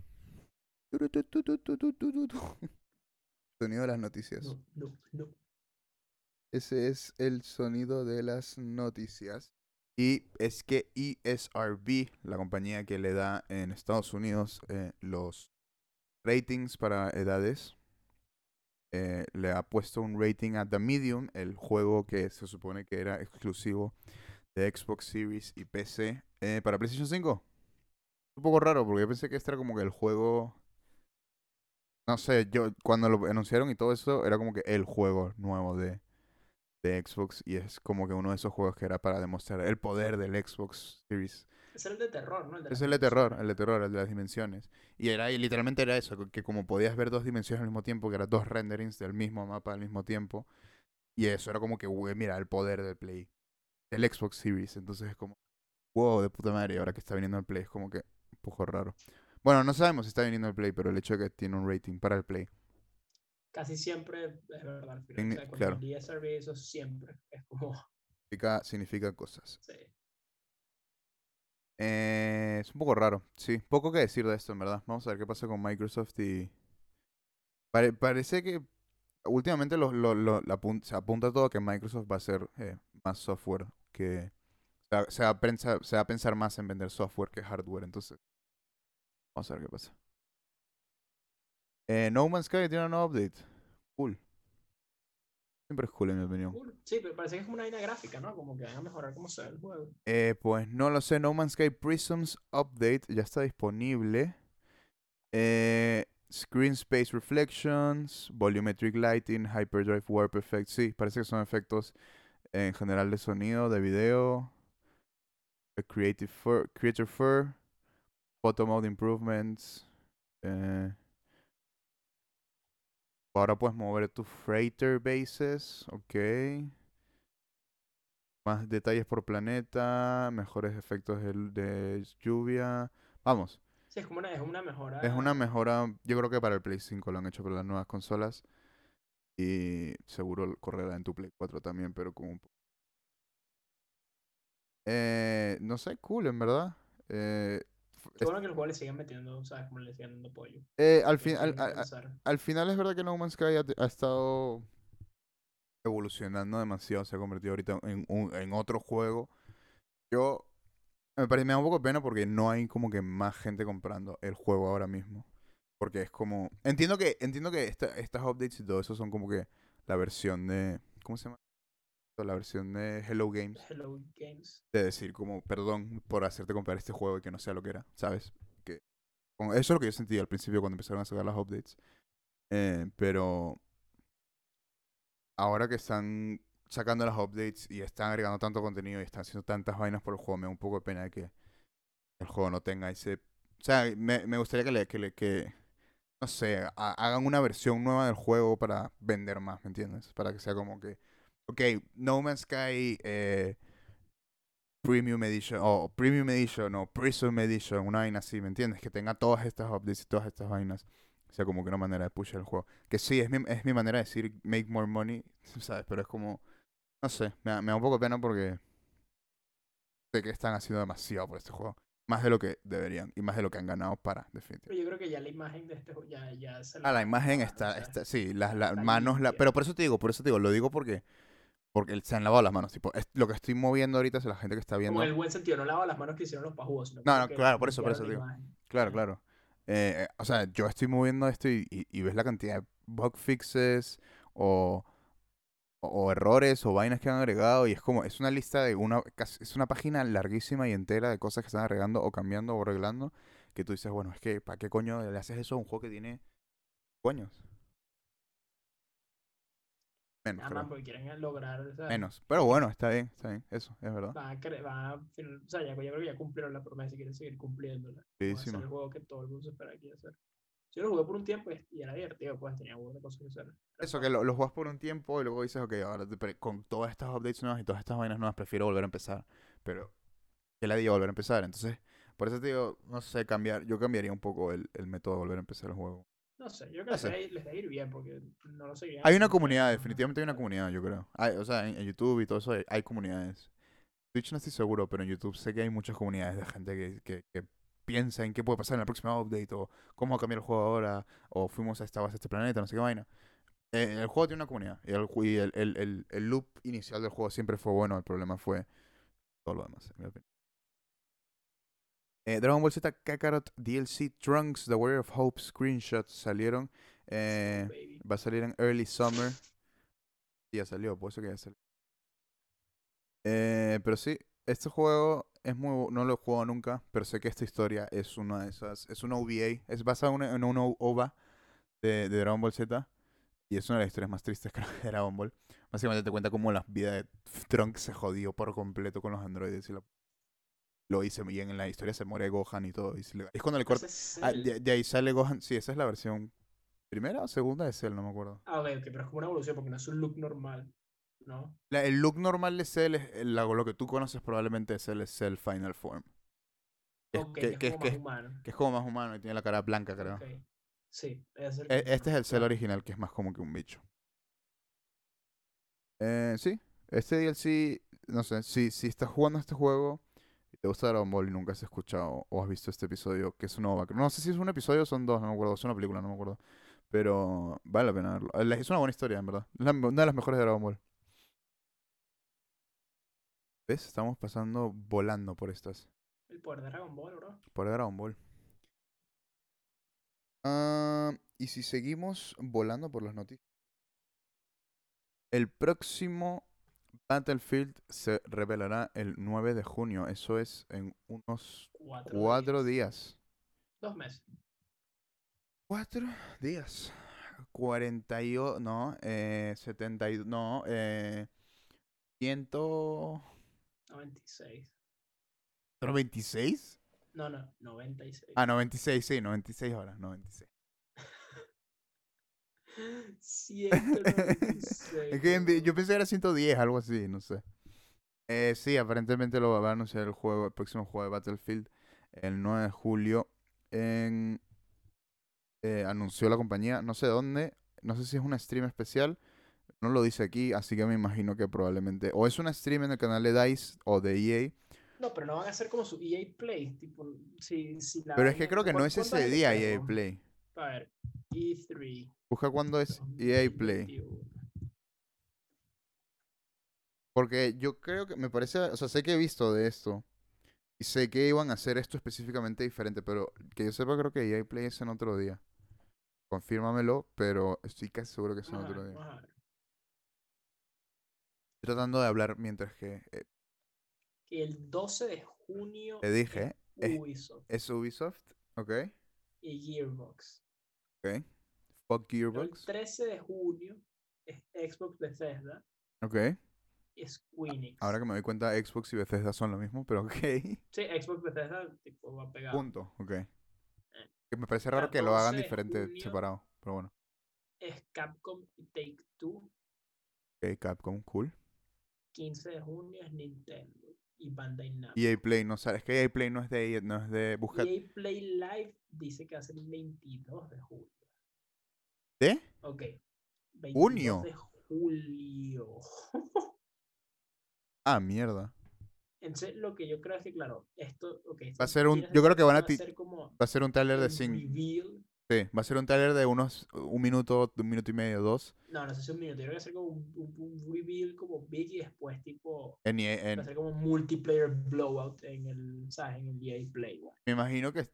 *laughs* Sonido de las noticias. No, no, no. Ese es el sonido de las noticias. Y es que ESRB, la compañía que le da en Estados Unidos eh, los ratings para edades, eh, le ha puesto un rating a The Medium, el juego que se supone que era exclusivo de Xbox Series y PC eh, para PlayStation 5. Un poco raro porque yo pensé que este era como que el juego... No sé, yo cuando lo anunciaron y todo eso, era como que el juego nuevo de, de Xbox y es como que uno de esos juegos que era para demostrar el poder del Xbox Series. Es el de terror, ¿no? El de Es el de terror, el de terror, el de las dimensiones. Y era y literalmente era eso, que- como podías ver dos dimensiones al mismo tiempo, que eran dos renderings del mismo mapa al mismo tiempo. Y eso era como que, güey, mira, el poder del Play. El Xbox Series. Entonces es como, wow, de puta madre. Ahora que está viniendo el Play es como que un poco raro. Bueno, no sabemos si está viniendo el Play, pero el hecho de que tiene un rating para el Play. Casi siempre es verdad al final. O sea, claro. el eso siempre es como, Significa, significa cosas. sí. Eh, es un poco raro, sí. Poco que decir de esto, en verdad. Vamos a ver qué pasa con Microsoft y... Pare- parece que últimamente lo, lo- lo- la se apunta todo a que Microsoft va a hacer eh, más software, que se va, se va a pensar, se va a pensar más en vender software que hardware, entonces vamos a ver qué pasa. Eh, no Man's Sky tiene un nuevo update. Cool. Siempre es cool en mi opinión. Sí, pero parece que es como una vaina gráfica, ¿no? Como que van a mejorar cómo se ve el juego. Eh, pues no lo sé, No Man's Sky Prisms Update ya está disponible. Eh, Screen Space Reflections, Volumetric Lighting, Hyperdrive Warp Effect. Sí, parece que son efectos en general de sonido, de video. eh, Creative Fur, Creature Fur, Photo Mode Improvements. eh, ahora puedes mover tus freighter bases, ok. Más detalles por planeta, mejores efectos de, de lluvia. Vamos, Sí, es como una, es una mejora. es una mejora, yo creo que para el Play 5 lo han hecho para las nuevas consolas. Y seguro correrá en tu Play 4 también, pero con un... po- Eh, no sé, cool, en verdad. Eh, bueno que el juego le sigan metiendo, ¿sabes? Como le sigan dando pollo. eh, al, fin, al, final es verdad que No Man's Sky ha, ha estado evolucionando demasiado, se ha convertido ahorita en, un- en otro juego. Yo me parece me da un poco pena porque no hay como que más gente comprando el juego ahora mismo. Porque es como entiendo que entiendo que esta- estas updates y todo eso son como que la versión de ¿cómo se llama? La versión de Hello Games Hello Games. de decir como perdón por hacerte comprar este juego y que no sea lo que era, ¿sabes? Que eso es lo que yo sentí al principio cuando empezaron a sacar las updates. Eh, pero ahora que están sacando las updates y están agregando tanto contenido y están haciendo tantas vainas por el juego, me da un poco de pena de que el juego no tenga ese... O sea, me, me gustaría que le, que le, que, no sé, ha- hagan una versión nueva del juego para vender más, ¿me entiendes? Para que sea como que, ok, No Man's Sky eh, Premium Edition, o Premium Edition, o Prism Edition, una vaina así, ¿me entiendes? Que tenga todas estas updates y todas estas vainas. O sea, como que una manera de pushar el juego. Que sí, es mi, es mi manera de decir make more money, *laughs* ¿sabes? Pero es como, no sé, me da, me da un poco de pena porque sé que están haciendo demasiado por este juego. Más de lo que deberían y más de lo que han ganado para, definitivamente. Pero yo creo que ya la imagen de este juego ya, ya se Ah, la imagen está, está sí, las, las manos, la, pero por eso te digo, por eso te digo, lo digo porque, porque se han lavado las manos, tipo, es- lo que estoy moviendo ahorita es la gente que está viendo. Como en el buen sentido, no lava las manos que hicieron los pajudos. sino No, no, claro, por eso, por eso digo. imagen. Claro, claro. Eh, eh, o sea, yo estoy moviendo esto y, y- y ves la cantidad de bug fixes o, o, errores o vainas que han agregado y es como, es una lista de una, casi- es una página larguísima y entera de cosas que están agregando o cambiando o arreglando que tú dices, bueno, es que, ¿para qué coño le haces eso a un juego que tiene coños? Menos, Nada más creo. porque quieren lograr. o sea, Menos. Pero bueno, está bien, está bien. Eso, es verdad. Va a va a o sea, ya, creo que ya cumplieron la promesa y quieren seguir cumpliéndola. Man. el juego que todo el mundo se espera que hacer. Yo lo jugué por un tiempo y era divertido, pues tenía buenas cosas que hacer. Eso, que lo, lo juegas por un tiempo y luego dices, ok, ahora con todas estas updates nuevas y todas estas vainas nuevas prefiero volver a empezar. Pero, que la diga volver a empezar. Entonces, por eso te digo, no sé, cambiar. Yo cambiaría un poco el, el método de volver a empezar el juego. No sé, yo creo que No les, sé. les a ir bien porque no lo seguían. Hay una comunidad, definitivamente hay una comunidad, yo creo. Hay- o sea, en, en YouTube y todo eso hay, hay comunidades. Twitch no estoy seguro, pero en YouTube sé que hay muchas comunidades de gente que, que, que piensa en qué puede pasar en la próxima update, o cómo va a cambiar el juego ahora, o fuimos a esta base, a este planeta, no sé qué vaina. Eh, el juego tiene una comunidad, y, el, y el, el, el, el loop inicial del juego siempre fue bueno, el problema fue todo lo demás, en mi opinión. Eh, Dragon Ball Z Kakarot DLC Trunks, The Warrior of Hope screenshots salieron. Eh. Va a salir en Early Summer. Ya salió, por eso que ya salió. Eh, pero sí, este juego es muy... No lo he jugado nunca, pero sé que esta historia es una de esas... Es una OVA. Es basada en una, OVA de, de Dragon Ball Z. Y es una de las historias más tristes *laughs* creo, de Dragon Ball. Básicamente te cuenta cómo la vida de Trunks se jodió por completo con los androides. Y la- Lo hice y en la historia se muere Gohan y todo. Y se le- Es cuando le corta... Es Ah, el- de, de ahí sale Gohan. Sí, esa es la versión... ¿Primera o segunda de Cell? No me acuerdo. Ah, ok, ok, pero es como una evolución porque no es un look normal, ¿no? La- el look normal de Cell es la- lo que tú conoces probablemente de Cell es Cell Final Form. Que, es- que, que, como que, más humano. que es como más humano y tiene la cara blanca, creo. Sí, es el E- Este es el Cell original, que es más como que un bicho. Eh, sí, este DLC, no sé, si, si estás jugando este juego y te gusta Dragon Ball y nunca has escuchado o has visto este episodio, que es un OVA, no sé si es un episodio o son dos, no me acuerdo, es una película, no me acuerdo. Pero vale la pena verlo. Es una buena historia, en verdad. Una de las mejores de Dragon Ball. ¿Ves? Estamos pasando volando por estas. El poder de Dragon Ball, bro. Por Dragon Ball. Ah, y si seguimos volando por las noticias. El próximo Battlefield se revelará el 9 de junio. Eso es en unos Cuatro, cuatro días. Dos meses. Cuatro días. 48, no, eh, 72, no, eh, 100, 96. 26. No, no, 96. Ah, 96, sí, 96 horas, 96. 196. Es que en yo pensé que era 110, algo así, no sé. Eh, sí, aparentemente lo va a anunciar el juego, el próximo juego de Battlefield, el 9 de julio. En, eh, anunció la compañía, no sé dónde, no sé si es una stream especial, no lo dice aquí, así que me imagino que probablemente, o es una stream en el canal de DICE o de EA, No, pero no van a ser como su EA Play. Tipo, si, si la pero es que creo que no ¿cuán- es ese día? EA Play. A ver, E3. Busca cuándo es EA Play. 2021. Porque yo creo que me parece, o sea, sé que he visto de esto. Y sé que iban a hacer esto específicamente diferente, pero que yo sepa creo que EA Play es en otro día. Confírmamelo, pero estoy casi seguro que es en otro día. Estoy tratando de hablar mientras que eh, Que el 12 de junio te dije, es Ubisoft es Ubisoft, ¿ok? y Gearbox. Ok. Fuck Pero el Gearbox, 13 de junio es Xbox Bethesda ok. y Squeenix. Ahora que me doy cuenta, Xbox y Bethesda son lo mismo, pero *laughs* ok. Sí, Xbox Bethesda tipo, va pegado. Punto, ok. Que me parece raro que lo 14 hagan diferente, separado, pero bueno. Es Capcom y Take Two. Ok, Capcom, cool. 15 de junio es Nintendo y Bandai Namco. EA Play no sale, es que EA Play no es de no es de busca EA Play Live dice que va a ser el 22 de julio. ¿De? Ok. 22 Junio. de julio. *laughs* Ah, mierda. Entonces, lo que yo creo es que, claro, esto. Okay, Va a ser un- yo creo que van a va ti- ser como Va a ser un trailer de el 5. reveal. Sí, va a ser un trailer de unos un minuto, un minuto y medio, dos. No, no sé si un minuto. Yo creo que va a ser como un, un- un reveal como big y después, tipo. En en- Va a ser como un multiplayer blowout en el, ¿sabes? En el EA Play. me imagino que.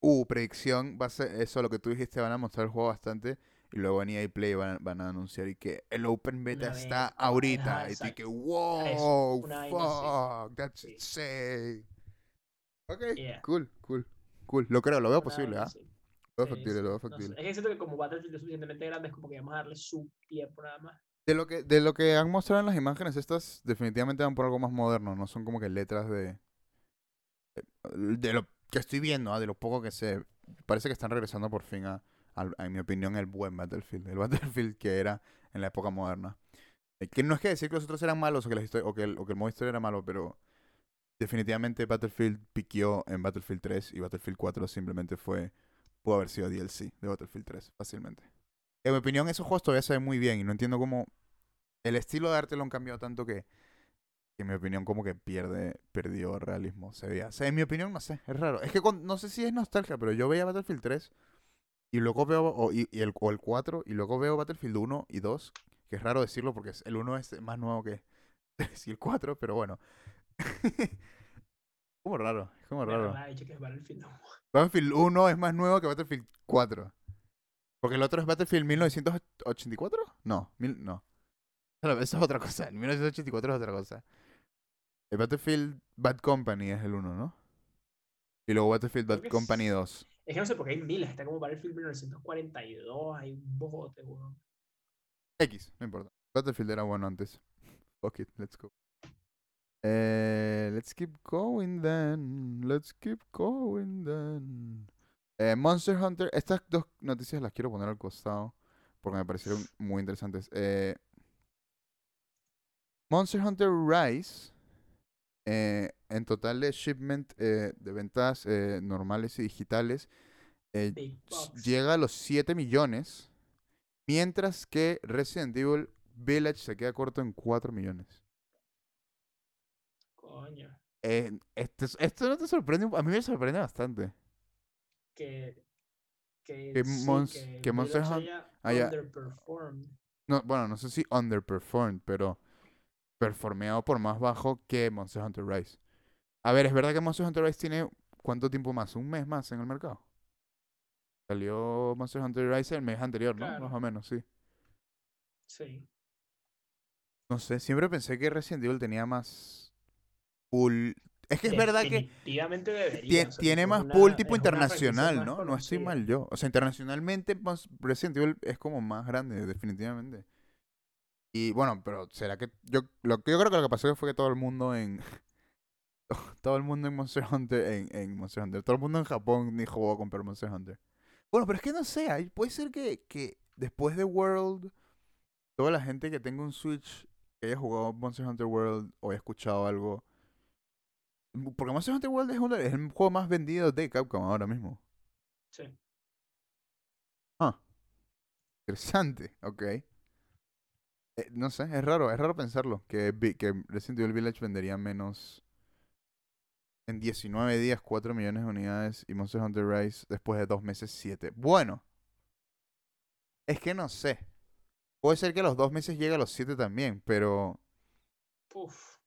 Uh, predicción, va a ser eso, lo que tú dijiste, van a mostrar el juego bastante. Y luego en EA Play van, van a anunciar y que el Open Beta está ahorita. ajá, Y tú que, wow, fuck, that's Sí. insane. Ok, Yeah. cool, cool, cool. Lo creo, lo veo Una posible, ¿ah? así. Lo factible, lo veo no sé. factible. Es que siento que como Battlefield es suficientemente grande, es como que vamos a darle su tiempo nada más. De lo que, de lo que han mostrado en las imágenes, estas definitivamente van por algo más moderno, no son como que letras de. De lo que estoy viendo, ah, de lo poco que sé. Parece que están regresando por fin a, en mi opinión, el buen Battlefield. El *laughs* Battlefield que era en la época moderna. Eh, Que no es que decir que los otros eran malos o que, la histo- o que, el, o que el modo historia era malo, pero definitivamente Battlefield piqueó en Battlefield 3 y Battlefield 4 simplemente fue. Pudo haber sido DLC de Battlefield 3, fácilmente. En mi opinión, esos juegos todavía se ven muy bien y no entiendo cómo el estilo de arte lo han cambiado tanto que, que en mi opinión, como que pierde, perdió realismo. Se veía. O sea, en mi opinión, no sé, es raro. Es que con- no sé si es nostalgia, pero yo veía Battlefield 3 y luego veo, o, y, y el, o el 4, y luego veo Battlefield 1 y 2, que es raro decirlo porque el 1 es más nuevo que *laughs* 3 y el 4, pero bueno. *laughs* como raro, es como raro. verdad, dicho que es Battlefield no. Battlefield 1 es más nuevo que Battlefield 4. Porque el otro es Battlefield 1984? No, mil, no. Eso es otra cosa. El 1984 es otra cosa. El Battlefield Bad Company es el 1, ¿no? Y luego Battlefield Bad Company es- 2. Es que no sé por qué hay miles, está como Battlefield 1942, hay un bojote, weón. X, no importa. Battlefield era bueno antes. Fuck it, let's go. Eh, let's keep going then. Let's keep going then. Eh, Monster Hunter. Estas dos noticias las quiero poner al costado porque me parecieron muy interesantes. Eh, Monster Hunter Rise. eh, en total de shipment de ventas normales y digitales llega a los 7 millones, mientras que Resident Evil Village se queda corto en 4 millones. Coño. Eh, esto, es- esto no te sorprende, a mí me sorprende bastante. Que. Que, Que sí, Mons- que que Monster Village Hunt haya haya- underperformed. No, bueno, no sé si underperformed, pero performeado por más bajo que Monster Hunter Rise. A ver, es verdad que Monster Hunter Rise tiene ¿cuánto tiempo más? ¿Un mes más en el mercado? Salió Monster Hunter Rise el mes anterior, ¿no? Claro. Más o menos, sí. Sí. No sé, siempre pensé que Resident Evil tenía más pool. Es que es verdad que debería. tie- o sea, tiene más una- pool tipo internacional, más ¿no? No estoy mal yo. O sea, internacionalmente Mos- Resident Evil es como más grande, definitivamente. Y bueno, pero será que yo lo que yo creo que lo que pasó fue que todo el mundo en *laughs* todo el mundo en Monster Hunter en, en Monster Hunter, todo el mundo en Japón dijo voy a comprar Monster Hunter. Bueno, pero es que no sé, puede ser que, que después de World toda la gente que tenga un Switch que haya jugado Monster Hunter World o haya escuchado algo porque Monster Hunter World es, uno- es el juego más vendido de Capcom ahora mismo. Sí. Ah. Interesante, ok. Eh, no sé, es raro, es raro pensarlo. Que, que Resident Evil Village vendería menos. En 19 días, 4 millones de unidades. Y Monster Hunter Rise después de dos meses, 7. Bueno. Es que no sé. Puede ser que a los dos meses llegue a los 7 también, pero Uf.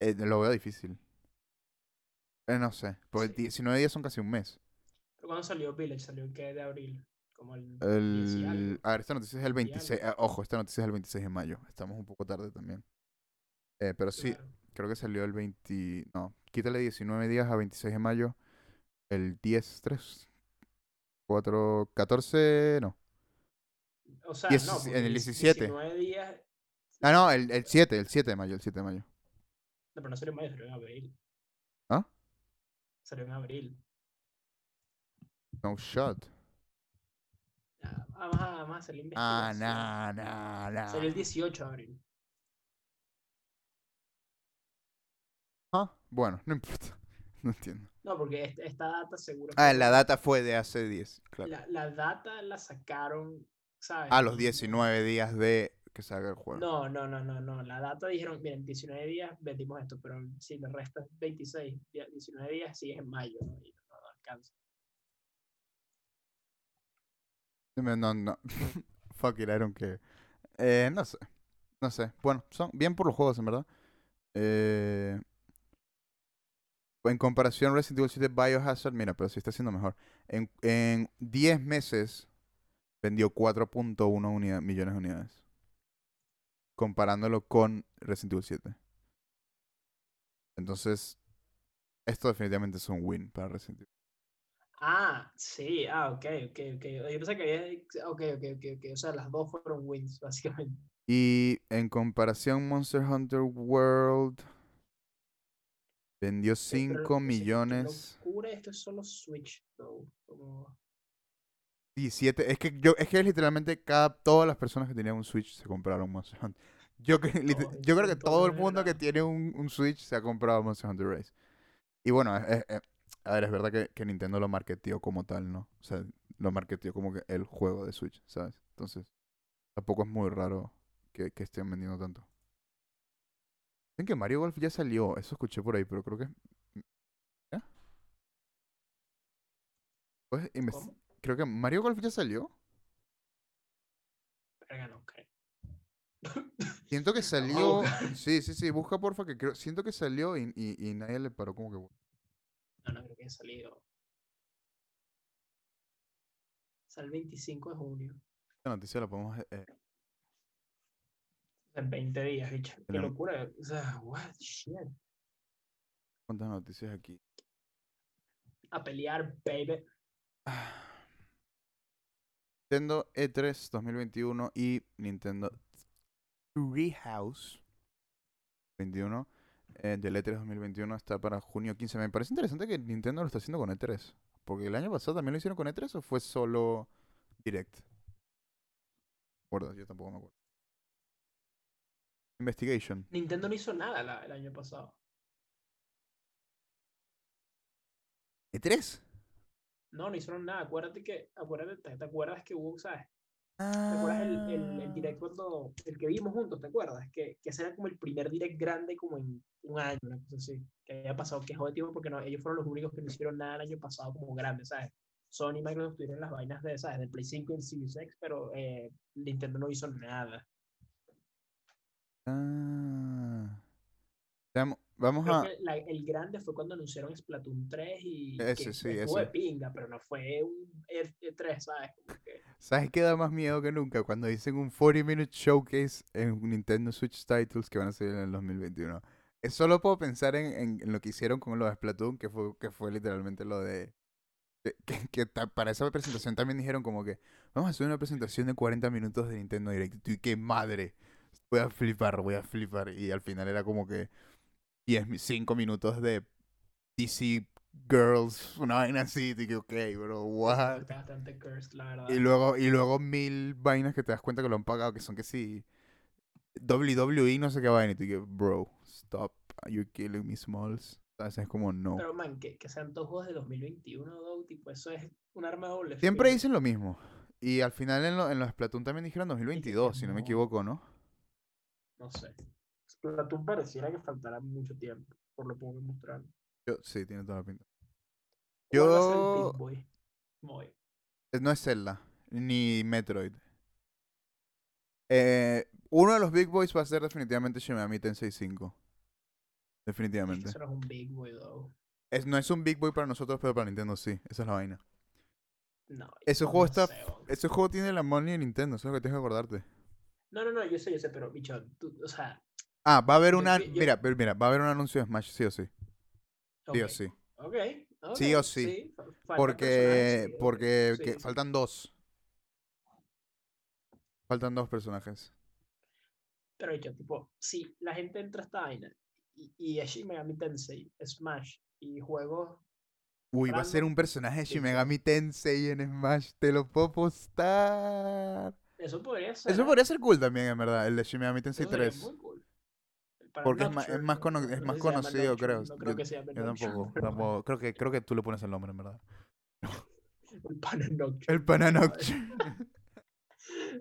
eh, lo veo difícil. Eh, no sé, porque Sí. 19 días son casi un mes. ¿Pero cuándo salió Village? ¿Salió en qué de abril? Como el 10 El... A ver, esta noticia es el y 26. ah, ojo, esta noticia es el 26 de mayo. Estamos un poco tarde también. Eh, pero sí, Claro. creo que salió el 20. No, quítale 19 días a 26 de mayo. El 10, 3, 4, 14. No. O sea, Diez- no, en el diez- 17. 19 días. Ah, no, el, el 7, el 7 de mayo, el 7 de mayo. No, pero no salió en mayo, salió en abril. ¿Ah? Salió en abril. No shot. Ah, Vamos a, vamos a hacer la Ah, investigación. nah, nah, nah. Salió el 18 de abril. Ah, bueno, no importa. *laughs* No entiendo. No, porque est- esta data seguro. Ah, la data fue de hace 10, claro. La, la data la sacaron, ¿sabes? A los No- 19 días de que salga el juego. No, no, no, no, no. La data dijeron, miren, 19 días vendimos esto, pero si le restas 26, di- 19 días sigues en mayo, ¿no? Y no, no alcanza. No, no. *laughs* Fuck it, I don't care. Eh, no sé. No sé. Bueno, son bien por los juegos, en verdad. Eh, en comparación, Resident Evil 7 Biohazard, mira, pero sí está siendo mejor. En, en 10 meses vendió 4.1 unida- millones de unidades. Comparándolo con Resident Evil 7. Entonces, esto definitivamente es un win para Resident Evil. Ah, sí, ah, ok, ok, ok. Yo pensé que había. Ok, ok, ok, ok. O sea, las dos fueron wins, *laughs* básicamente. Y en comparación, Monster Hunter World vendió Sí, pero 5 lo que sí, qué millones. locura, esto es solo Switch, though. Como... Y 7. Es que yo, es que literalmente cada, todas las personas que tenían un Switch se compraron Monster Hunter. *laughs* Yo, que- yo creo que todo el mundo que tiene un, un Switch se ha comprado Monster Hunter Race. Y bueno, es- es- es- a ver, es verdad que, que Nintendo lo marketeó como tal, ¿no? O sea, lo marketeó como que el juego de Switch, ¿sabes? Entonces, tampoco es muy raro que, que estén vendiendo tanto. Dicen que Mario Golf ya salió, eso escuché por ahí, pero creo que... ¿Ya? Pues, ¿Cómo? Creo que Mario Golf ya salió. Verga, no creo. Siento que *laughs* salió. Sí, sí, sí, busca porfa, que creo. Siento que salió y, y, y nadie le paró como que. No, no creo que haya salido. Sale el 25 de junio. Esta noticia la podemos. eh, eh, En 20 días, bicho. Qué locura. O sea, what shit. ¿Cuántas noticias aquí? A pelear, baby. Nintendo E3 2021 y Nintendo Treehouse 21 eh, del E3 2021 está para junio 15. Me parece interesante que Nintendo lo está haciendo con E3. Porque el año pasado también lo hicieron con E3 o fue solo Direct. Yo tampoco me acuerdo. Investigation. Nintendo no hizo nada la- el año pasado. ¿E3? No, no hicieron nada. Acuérdate que, acuérdate, ¿te, te acuerdas que hubo, sabes? ¿Te acuerdas el, el, el direct cuando, el que vimos juntos, ¿te acuerdas? Que, que ese era como el primer direct grande como en un año, una cosa así. Que había pasado, que jode tiempo porque no, ellos fueron los únicos que no hicieron nada el año pasado como grande, ¿sabes? Sony y Microsoft tuvieron las vainas de, ¿sabes? Del Play 5 y el Series X, pero eh, Nintendo no hizo nada. Ah. Veamos- Vamos Creo a. la- el grande fue cuando anunciaron Splatoon 3 y Ese, que sí, estuvo de pinga, pero no fue un E- E3, ¿sabes? Que- ¿Sabes qué da más miedo que nunca? Cuando dicen un 40 minute showcase en Nintendo Switch titles que van a salir en el 2021. Eh, Solo puedo pensar en, en- en lo que hicieron con lo de Splatoon, que fue, que fue literalmente lo de. de- *laughs* que, que ta- para esa presentación también dijeron como que vamos a hacer una presentación de 40 minutos de Nintendo Direct. Y qué madre. Voy a flipar, voy a flipar. Y al final era como que 10, 5 minutos de DC Girls, una vaina así. Y que, ok, bro, what? Bastante cursed, la verdad. Y luego, y luego mil vainas que te das cuenta que lo han pagado, que son que sí. WWE, no sé qué vaina. Y tú que, bro, stop. You're killing me, Smalls. ¿Sabes? Es como, no. Pero, man, que, que sean todos juegos de 2021, though, tipo, eso es un arma de doble Siempre dicen lo mismo. Y al final en, lo- en los Splatoon también dijeron 2022, si no me no. equivoco, ¿no? No sé. Splatoon pareciera que faltará mucho tiempo, por lo poco que mostraron. Yo, sí, tiene toda la pinta. ¿Cuál va a ser el Yo- Boy? Boy. Eh, No es Zelda, ni Metroid. Eh, uno de los Big Boys va a ser definitivamente Shin Megami Tensei 5. Es que Definitivamente. eso no es un Big Boy, though. Es, no es un Big Boy para nosotros, pero para Nintendo sí. Esa es la vaina. No. Ese no juego está- sé. Ese juego tiene la money de Nintendo, eso es lo que tienes que acordarte. No, no, no, yo sé, yo sé, pero, bicho, tú, o sea, Ah, va a haber Yo una. yo- Mira, mira, va a haber un anuncio de Smash, sí o sí. Sí o sí. Ok, Sí o sí. Porque, sí, porque sí, que sí. faltan dos. Faltan dos personajes. Pero bicho, tipo, si la gente entra a esta vaina y, y es Shin Megami Tensei, Smash y juegos Uy, va a ser un personaje de Shin. Megami Tensei en Smash. Te lo puedo postar. Eso podría ser. Eso podría ser cool también, en verdad, el de Shin Megami Tensei Eso sería 3. muy cool. Para Porque es más- es es más conocido, Nocturne, creo. No creo Yo- que se llame Yo tampoco. Creo que, creo que tú le pones el nombre, en verdad. El pana Nocturne. El pana ¿sabes? Nocturne. *laughs*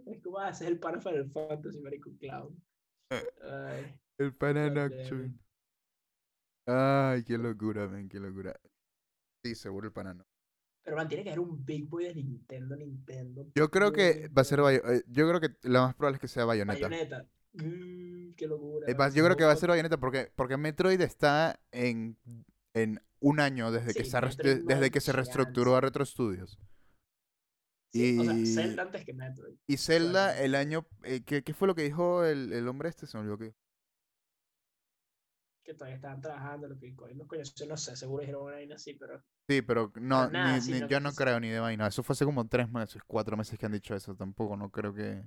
Es como, ah, ese es el pana Final Fantasy, marico clown. Ay, El pana God damn Nocturne. Ay, qué locura, men, qué locura. Sí, seguro el pana no. Pero man, tiene que haber un Big Boy de Nintendo, Nintendo. Yo creo que va a ser Nintendo. Bayo- eh, Yo creo que lo más probable es que sea Bayonetta. Bayonetta. Mm, qué locura. Eh, yo creo que va a ser Bayonetta porque, porque Metroid está en, en un año desde que se, Metroid desde que se reestructuró a Retro Studios. Sí, O y- sea, Zelda antes que Metroid. Y Zelda, Bueno. el año. eh, ¿qué, qué fue lo que dijo el, el hombre este? Se me olvidó que. Que todavía estaban trabajando, lo que coño, yo no sé, seguro dijeron una vaina así, pero Sí, pero no, nada, ni- sí, ni- no yo no creo ni de vaina. Eso fue hace como tres meses, cuatro meses que han dicho eso. Tampoco, no creo que.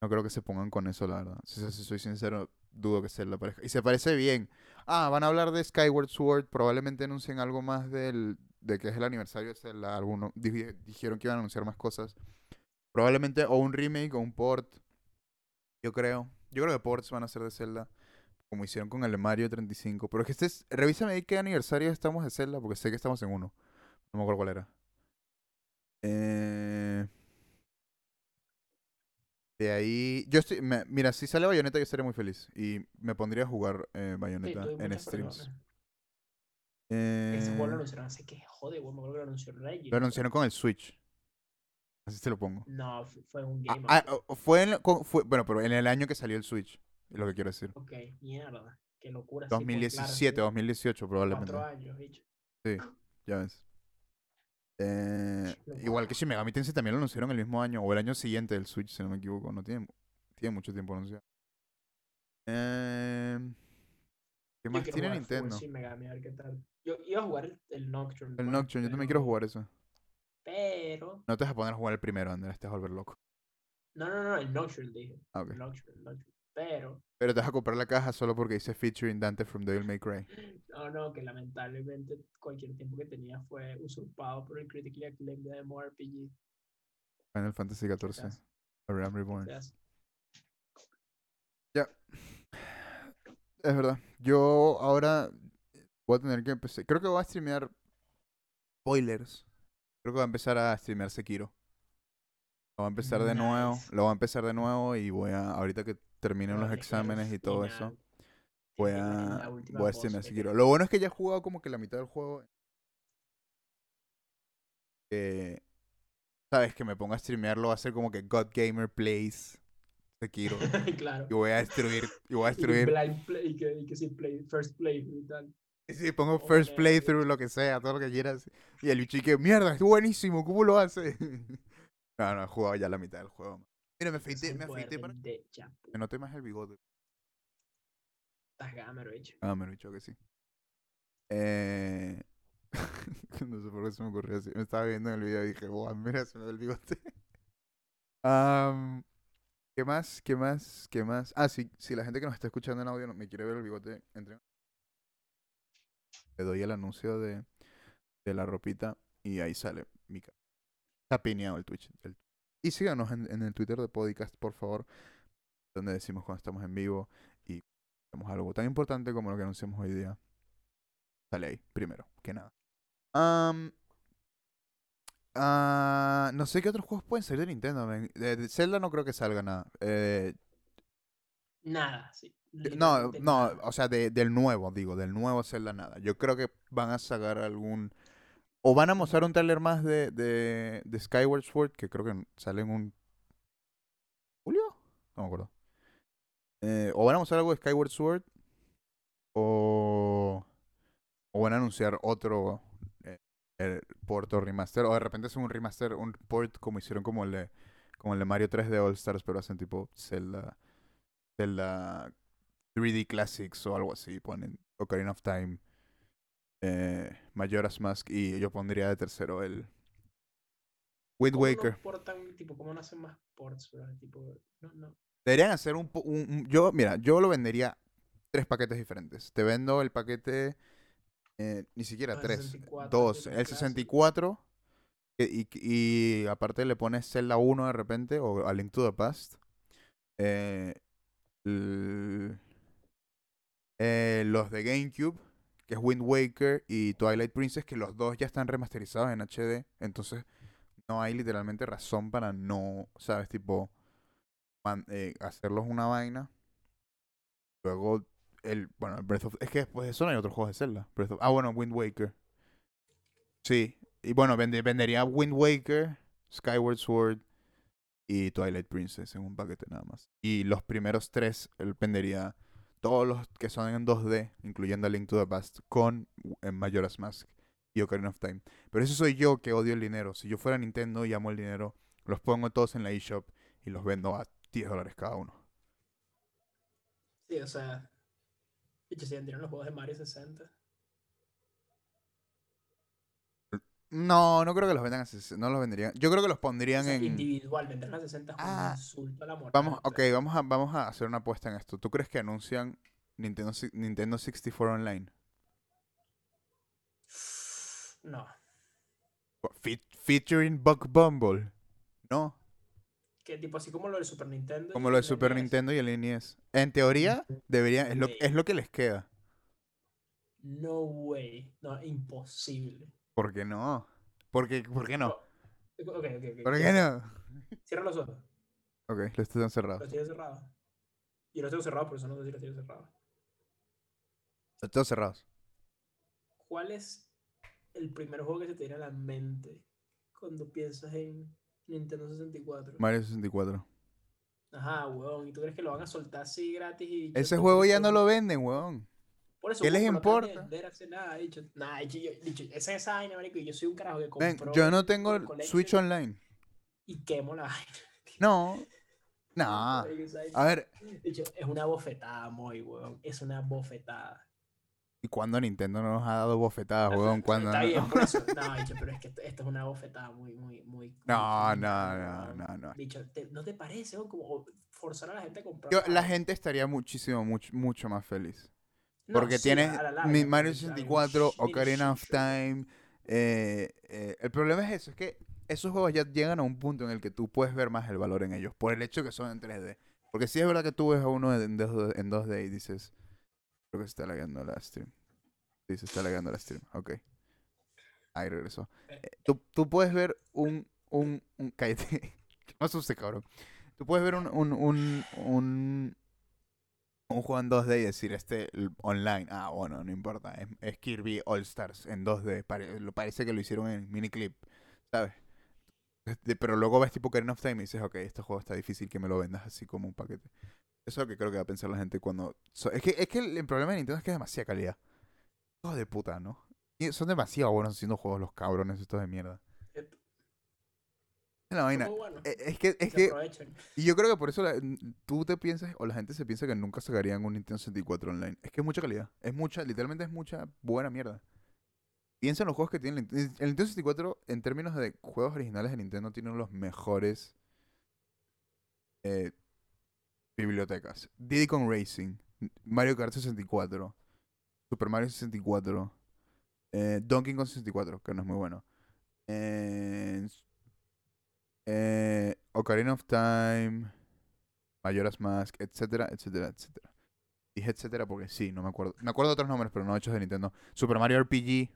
No creo que se pongan con eso, la verdad. Si, soy sincero, dudo que Zelda parezca. Y se parece bien. Ah, van a hablar de Skyward Sword. Probablemente anuncien algo más del, de que es el aniversario de Zelda. Algunos di- dijeron que iban a anunciar más cosas. Probablemente o un remake o un port. Yo creo. Yo creo que ports van a ser de Zelda. Como hicieron con el Mario 35. Pero es que este es. Revísame ahí qué aniversario estamos de Zelda. Porque sé que estamos en uno. No me acuerdo cuál era. Eh, de ahí. Yo estoy. me- mira, si sale Bayonetta, yo estaría muy feliz. Y me pondría a jugar eh, Sí, Bayonetta tuve en streams. personas. Ese juego lo Eh, anunciaron hace que jode, güey. Me acuerdo que lo anunció Reggie. lo anunciaron con el Switch. Así te lo pongo. No, fu- fue un Ah, Game ah, o- fue, en, fue- bueno, pero en el año que salió el Switch. Es lo que quiero decir. Ok, mierda. Qué locura. sí, pues, claro, 2017, sí, 2018 probablemente. Cuatro años, bicho. Ya ves. Eh, igual que Shin Megami Tensei también lo anunciaron el mismo año. O el año siguiente del Switch, si no me equivoco. No tiene, tiene mucho tiempo anunciado. Eh, ¿Qué más tiene Nintendo? Shin Megami, a ver qué tal. Yo iba a jugar el, Nocturne. El Nocturne, yo también quiero jugar eso. Pero. No te vas a poner a jugar el primero, Andrés, te vas a volver loco. No, no, no, el Nocturne dije. Ah. El Nocturne, el Nocturne. Pero. Pero te vas a comprar la caja solo porque dice featuring Dante from Devil May Cry. *laughs* No, no, que lamentablemente cualquier tiempo que tenía fue usurpado por el critically acclaimed de MMORPG. Final Fantasy ¿Qué XIV. A Realm Reborn. Ya. Es verdad. Yo ahora voy a tener que empezar. Creo que voy a streamear spoilers. Creo que voy a empezar a streamear Sekiro. Lo voy a empezar de nuevo. Lo voy a empezar de nuevo y voy a. Ahorita que terminen los exámenes y todo eso. Voy a. Voy a que Sekiro. Lo bueno es que ya he jugado como que la mitad del juego. Que. Sabes, que me ponga a streamearlo va a ser como que God Gamer Plays Sekiro. *laughs* claro. Y voy a destruir. Y voy a destruir. play, y que, y que sí, play, first play y tal. Y Sí, pongo first man, playthrough, lo que sea, todo lo que quieras. Y el bicho que, mierda, es buenísimo, ¿cómo lo hace? *laughs* no, no, he jugado ya la mitad del juego. Mira, me afeité, me afeité para que note más el bigote. Estás gamer, bicho. Ah, me lo he dicho que sí. Eh... *laughs* no sé por qué se me ocurrió así. Me estaba viendo en el video y dije, wow, mira, se me ve el bigote. *laughs* ¿Qué más? ¿Qué más? ¿Qué más? Ah, sí, si la gente que nos está escuchando en audio no- me quiere ver el bigote, entre. Le doy el anuncio de, de la ropita y ahí sale mi cara. Está pineado el Twitch. el- Y síganos en, en el Twitter de Podcast, por favor, donde decimos cuando estamos en vivo y hacemos algo tan importante como lo que anunciamos hoy día. Sale ahí, primero, que nada. Am, ah, no sé qué otros juegos pueden salir de Nintendo. De, de Zelda no creo que salga nada. Eh, Nada, sí. no, no, o sea, de- del nuevo, digo, del nuevo Zelda nada. Yo creo que van a sacar algún... O van a mostrar un trailer más de, de, de Skyward Sword, que creo que sale en un... ¿Julio? No me acuerdo. Eh, o van a mostrar algo de Skyward Sword, o... O van a anunciar otro eh, el port o remaster, o de repente hacen un remaster, un port como hicieron como el de, como el de Mario 3D All Stars, pero hacen tipo Zelda, Zelda 3D Classics o algo así, ponen Ocarina of Time, eh, Majora's Mask y yo pondría de tercero el Wind ¿Cómo Waker. No tipo, ¿Cómo no hacen más ports? Tipo, no, no. Deberían hacer un, un- un- Yo, mira, yo lo vendería tres paquetes diferentes. Te vendo el paquete. eh, ni siquiera Ah, el tres. 64, Dos. El clásico. 64. que- Y, y aparte le pones Zelda 1 de repente. O A Link to the Past. eh, eh, los de GameCube. Que es Wind Waker y Twilight Princess. Que los dos ya están remasterizados en HD. Entonces no hay literalmente razón para no. ¿Sabes? Tipo man- eh, hacerlos una vaina. Luego, el, bueno, Breath of... Es que después de eso no hay otros juegos de Zelda. Breath of- ah, bueno, Wind Waker. Sí. Y bueno, vende- vendería Wind Waker, Skyward Sword y Twilight Princess en un paquete nada más. Y los primeros tres, él vendería todos los que son en 2D, incluyendo Link to the Past, con Majora's Mask y Ocarina of Time. Pero eso soy yo que odio el dinero. Si yo fuera Nintendo y amo el dinero, los pongo todos en la eShop y los vendo a 10 dólares cada uno. Sí, o sea. Bicho, si vendieron los juegos de Mario 60. No, no creo que los vendan a 60. No los venderían. Yo creo que los O pondrían sea, en. individual, vender a 60 es un Ah, insulto a la moral. Vamos, ok, vamos a, vamos a hacer una apuesta en esto. ¿Tú crees que anuncian Nintendo, Nintendo 64 Online? No. Fe- featuring Buck Bumble. No, Que tipo así como lo del Super Nintendo. como lo de el Super NES. Nintendo y el NES. En teoría, deberían, es lo, way. es lo que les queda. No way. No, imposible. ¿Por qué no? ¿Por qué, por qué no? Ok, ok, ok. ¿Por qué no? Cierra los ojos. Ok, los están cerrados. Los tienes cerrados. Y los tengo cerrados, por eso no sé si los tienes cerrados. Los tengo cerrados. ¿Cuál es el primer juego que se te viene a la mente cuando piensas en Nintendo 64? Mario 64. Ajá, weón. ¿Y tú crees que lo van a soltar así gratis? Y Ese juego ya no lo venden, weón. Por eso, ¿qué les no importa? vender, hace nada, dicho. Nada, dicho, yo, dicho, esa es esa vaina, marico, y yo soy un carajo que Ven, compró yo no tengo el Switch Online. y quemo la vaina. No. *laughs* No. A ver, Dicho, es una bofetada, muy, weón. Es una bofetada. ¿y cuándo Nintendo nos ha dado bofetadas, weón? ¿Cuándo Está no? bien, por eso. *laughs* No, dicho, pero es que esto, es una bofetada muy, muy, muy. muy No, no, no, no, no. Dicho, ¿te- ¿no te parece, weón? Como forzar a la gente a comprar. Yo- la gente estaría muchísimo, mucho, mucho más feliz. Porque sí, tienes mi Mario dicho, hay un 64, sh- mini Ocarina of. Time. eh, eh, el problema es eso, es que esos juegos ya llegan a un punto en el que tú puedes ver más el valor en ellos, por el hecho que son en 3D. Porque si es verdad que tú ves a uno en 2D, en 2D y dices, creo que se está lagueando la stream. Sí, se está lagueando la stream, ok. Ahí regresó. Eh, tú, tú puedes ver un, un, un cállate, *laughs* no asustes, cabrón. Tú puedes ver un, un, un, un, un juego en 2D y decir, este online, ah, bueno, no importa, es, Kirby All Stars en 2D, pare- lo parece que lo hicieron en miniclip, ¿sabes? Este, pero luego ves tipo Ocarina of Time y dices, ok, este juego está difícil que me lo vendas así como un paquete. Eso es lo que creo que va a pensar la gente cuando... es, que, es que el, problema de Nintendo es que es demasiada calidad. Hijos de puta, ¿no? Son demasiado buenos haciendo juegos los cabrones estos de mierda. La vaina. bueno. Eh, Es que, es que y yo creo que por eso la- tú te piensas, o la gente se piensa que nunca sacarían un Nintendo 64 online. Es que es mucha calidad. Es mucha, literalmente es mucha buena mierda. Piensa en los juegos que tiene el el Nintendo 64, en términos de juegos originales de Nintendo, tiene los mejores eh, bibliotecas. Diddy Kong Racing, Mario Kart 64, Super Mario 64, eh, Donkey Kong 64, que no es muy bueno. Eh, eh, Ocarina of Time, Majora's Mask, etcétera, etcétera, etcétera. Dije etcétera porque sí, no me acuerdo. Me acuerdo de otros nombres, pero no hechos de Nintendo. Super Mario RPG.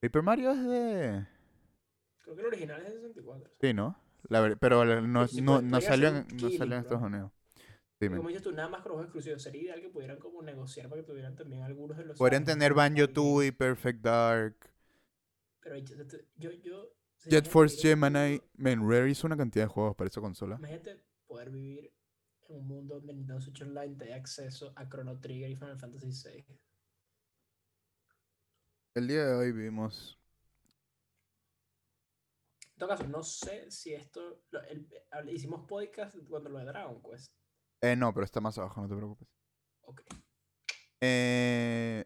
Paper Mario es de... Creo que el original es de 64. Sí, ¿no? La Pero no, no, no salió, en, un no killing, salió en. Estados Unidos. Dime. como dices tú, nada más con los exclusivos. Sería ideal que pudieran como negociar para que tuvieran también algunos de los... Podrían tener Banjo Game. 2 y Perfect Dark. Pero yo, yo, Jet Force Gemini. Man, Rare hizo una cantidad de juegos para esa consola. Imagínate poder vivir en un mundo donde Nintendo Switch Online te dé acceso a Chrono Trigger y Final Fantasy VI. El día de hoy vimos... En todo caso, no sé si esto. lo- el- hab- hicimos podcast cuando lo de Dragon Quest. Eh, no, pero está más abajo, no te preocupes. Ok. Eh,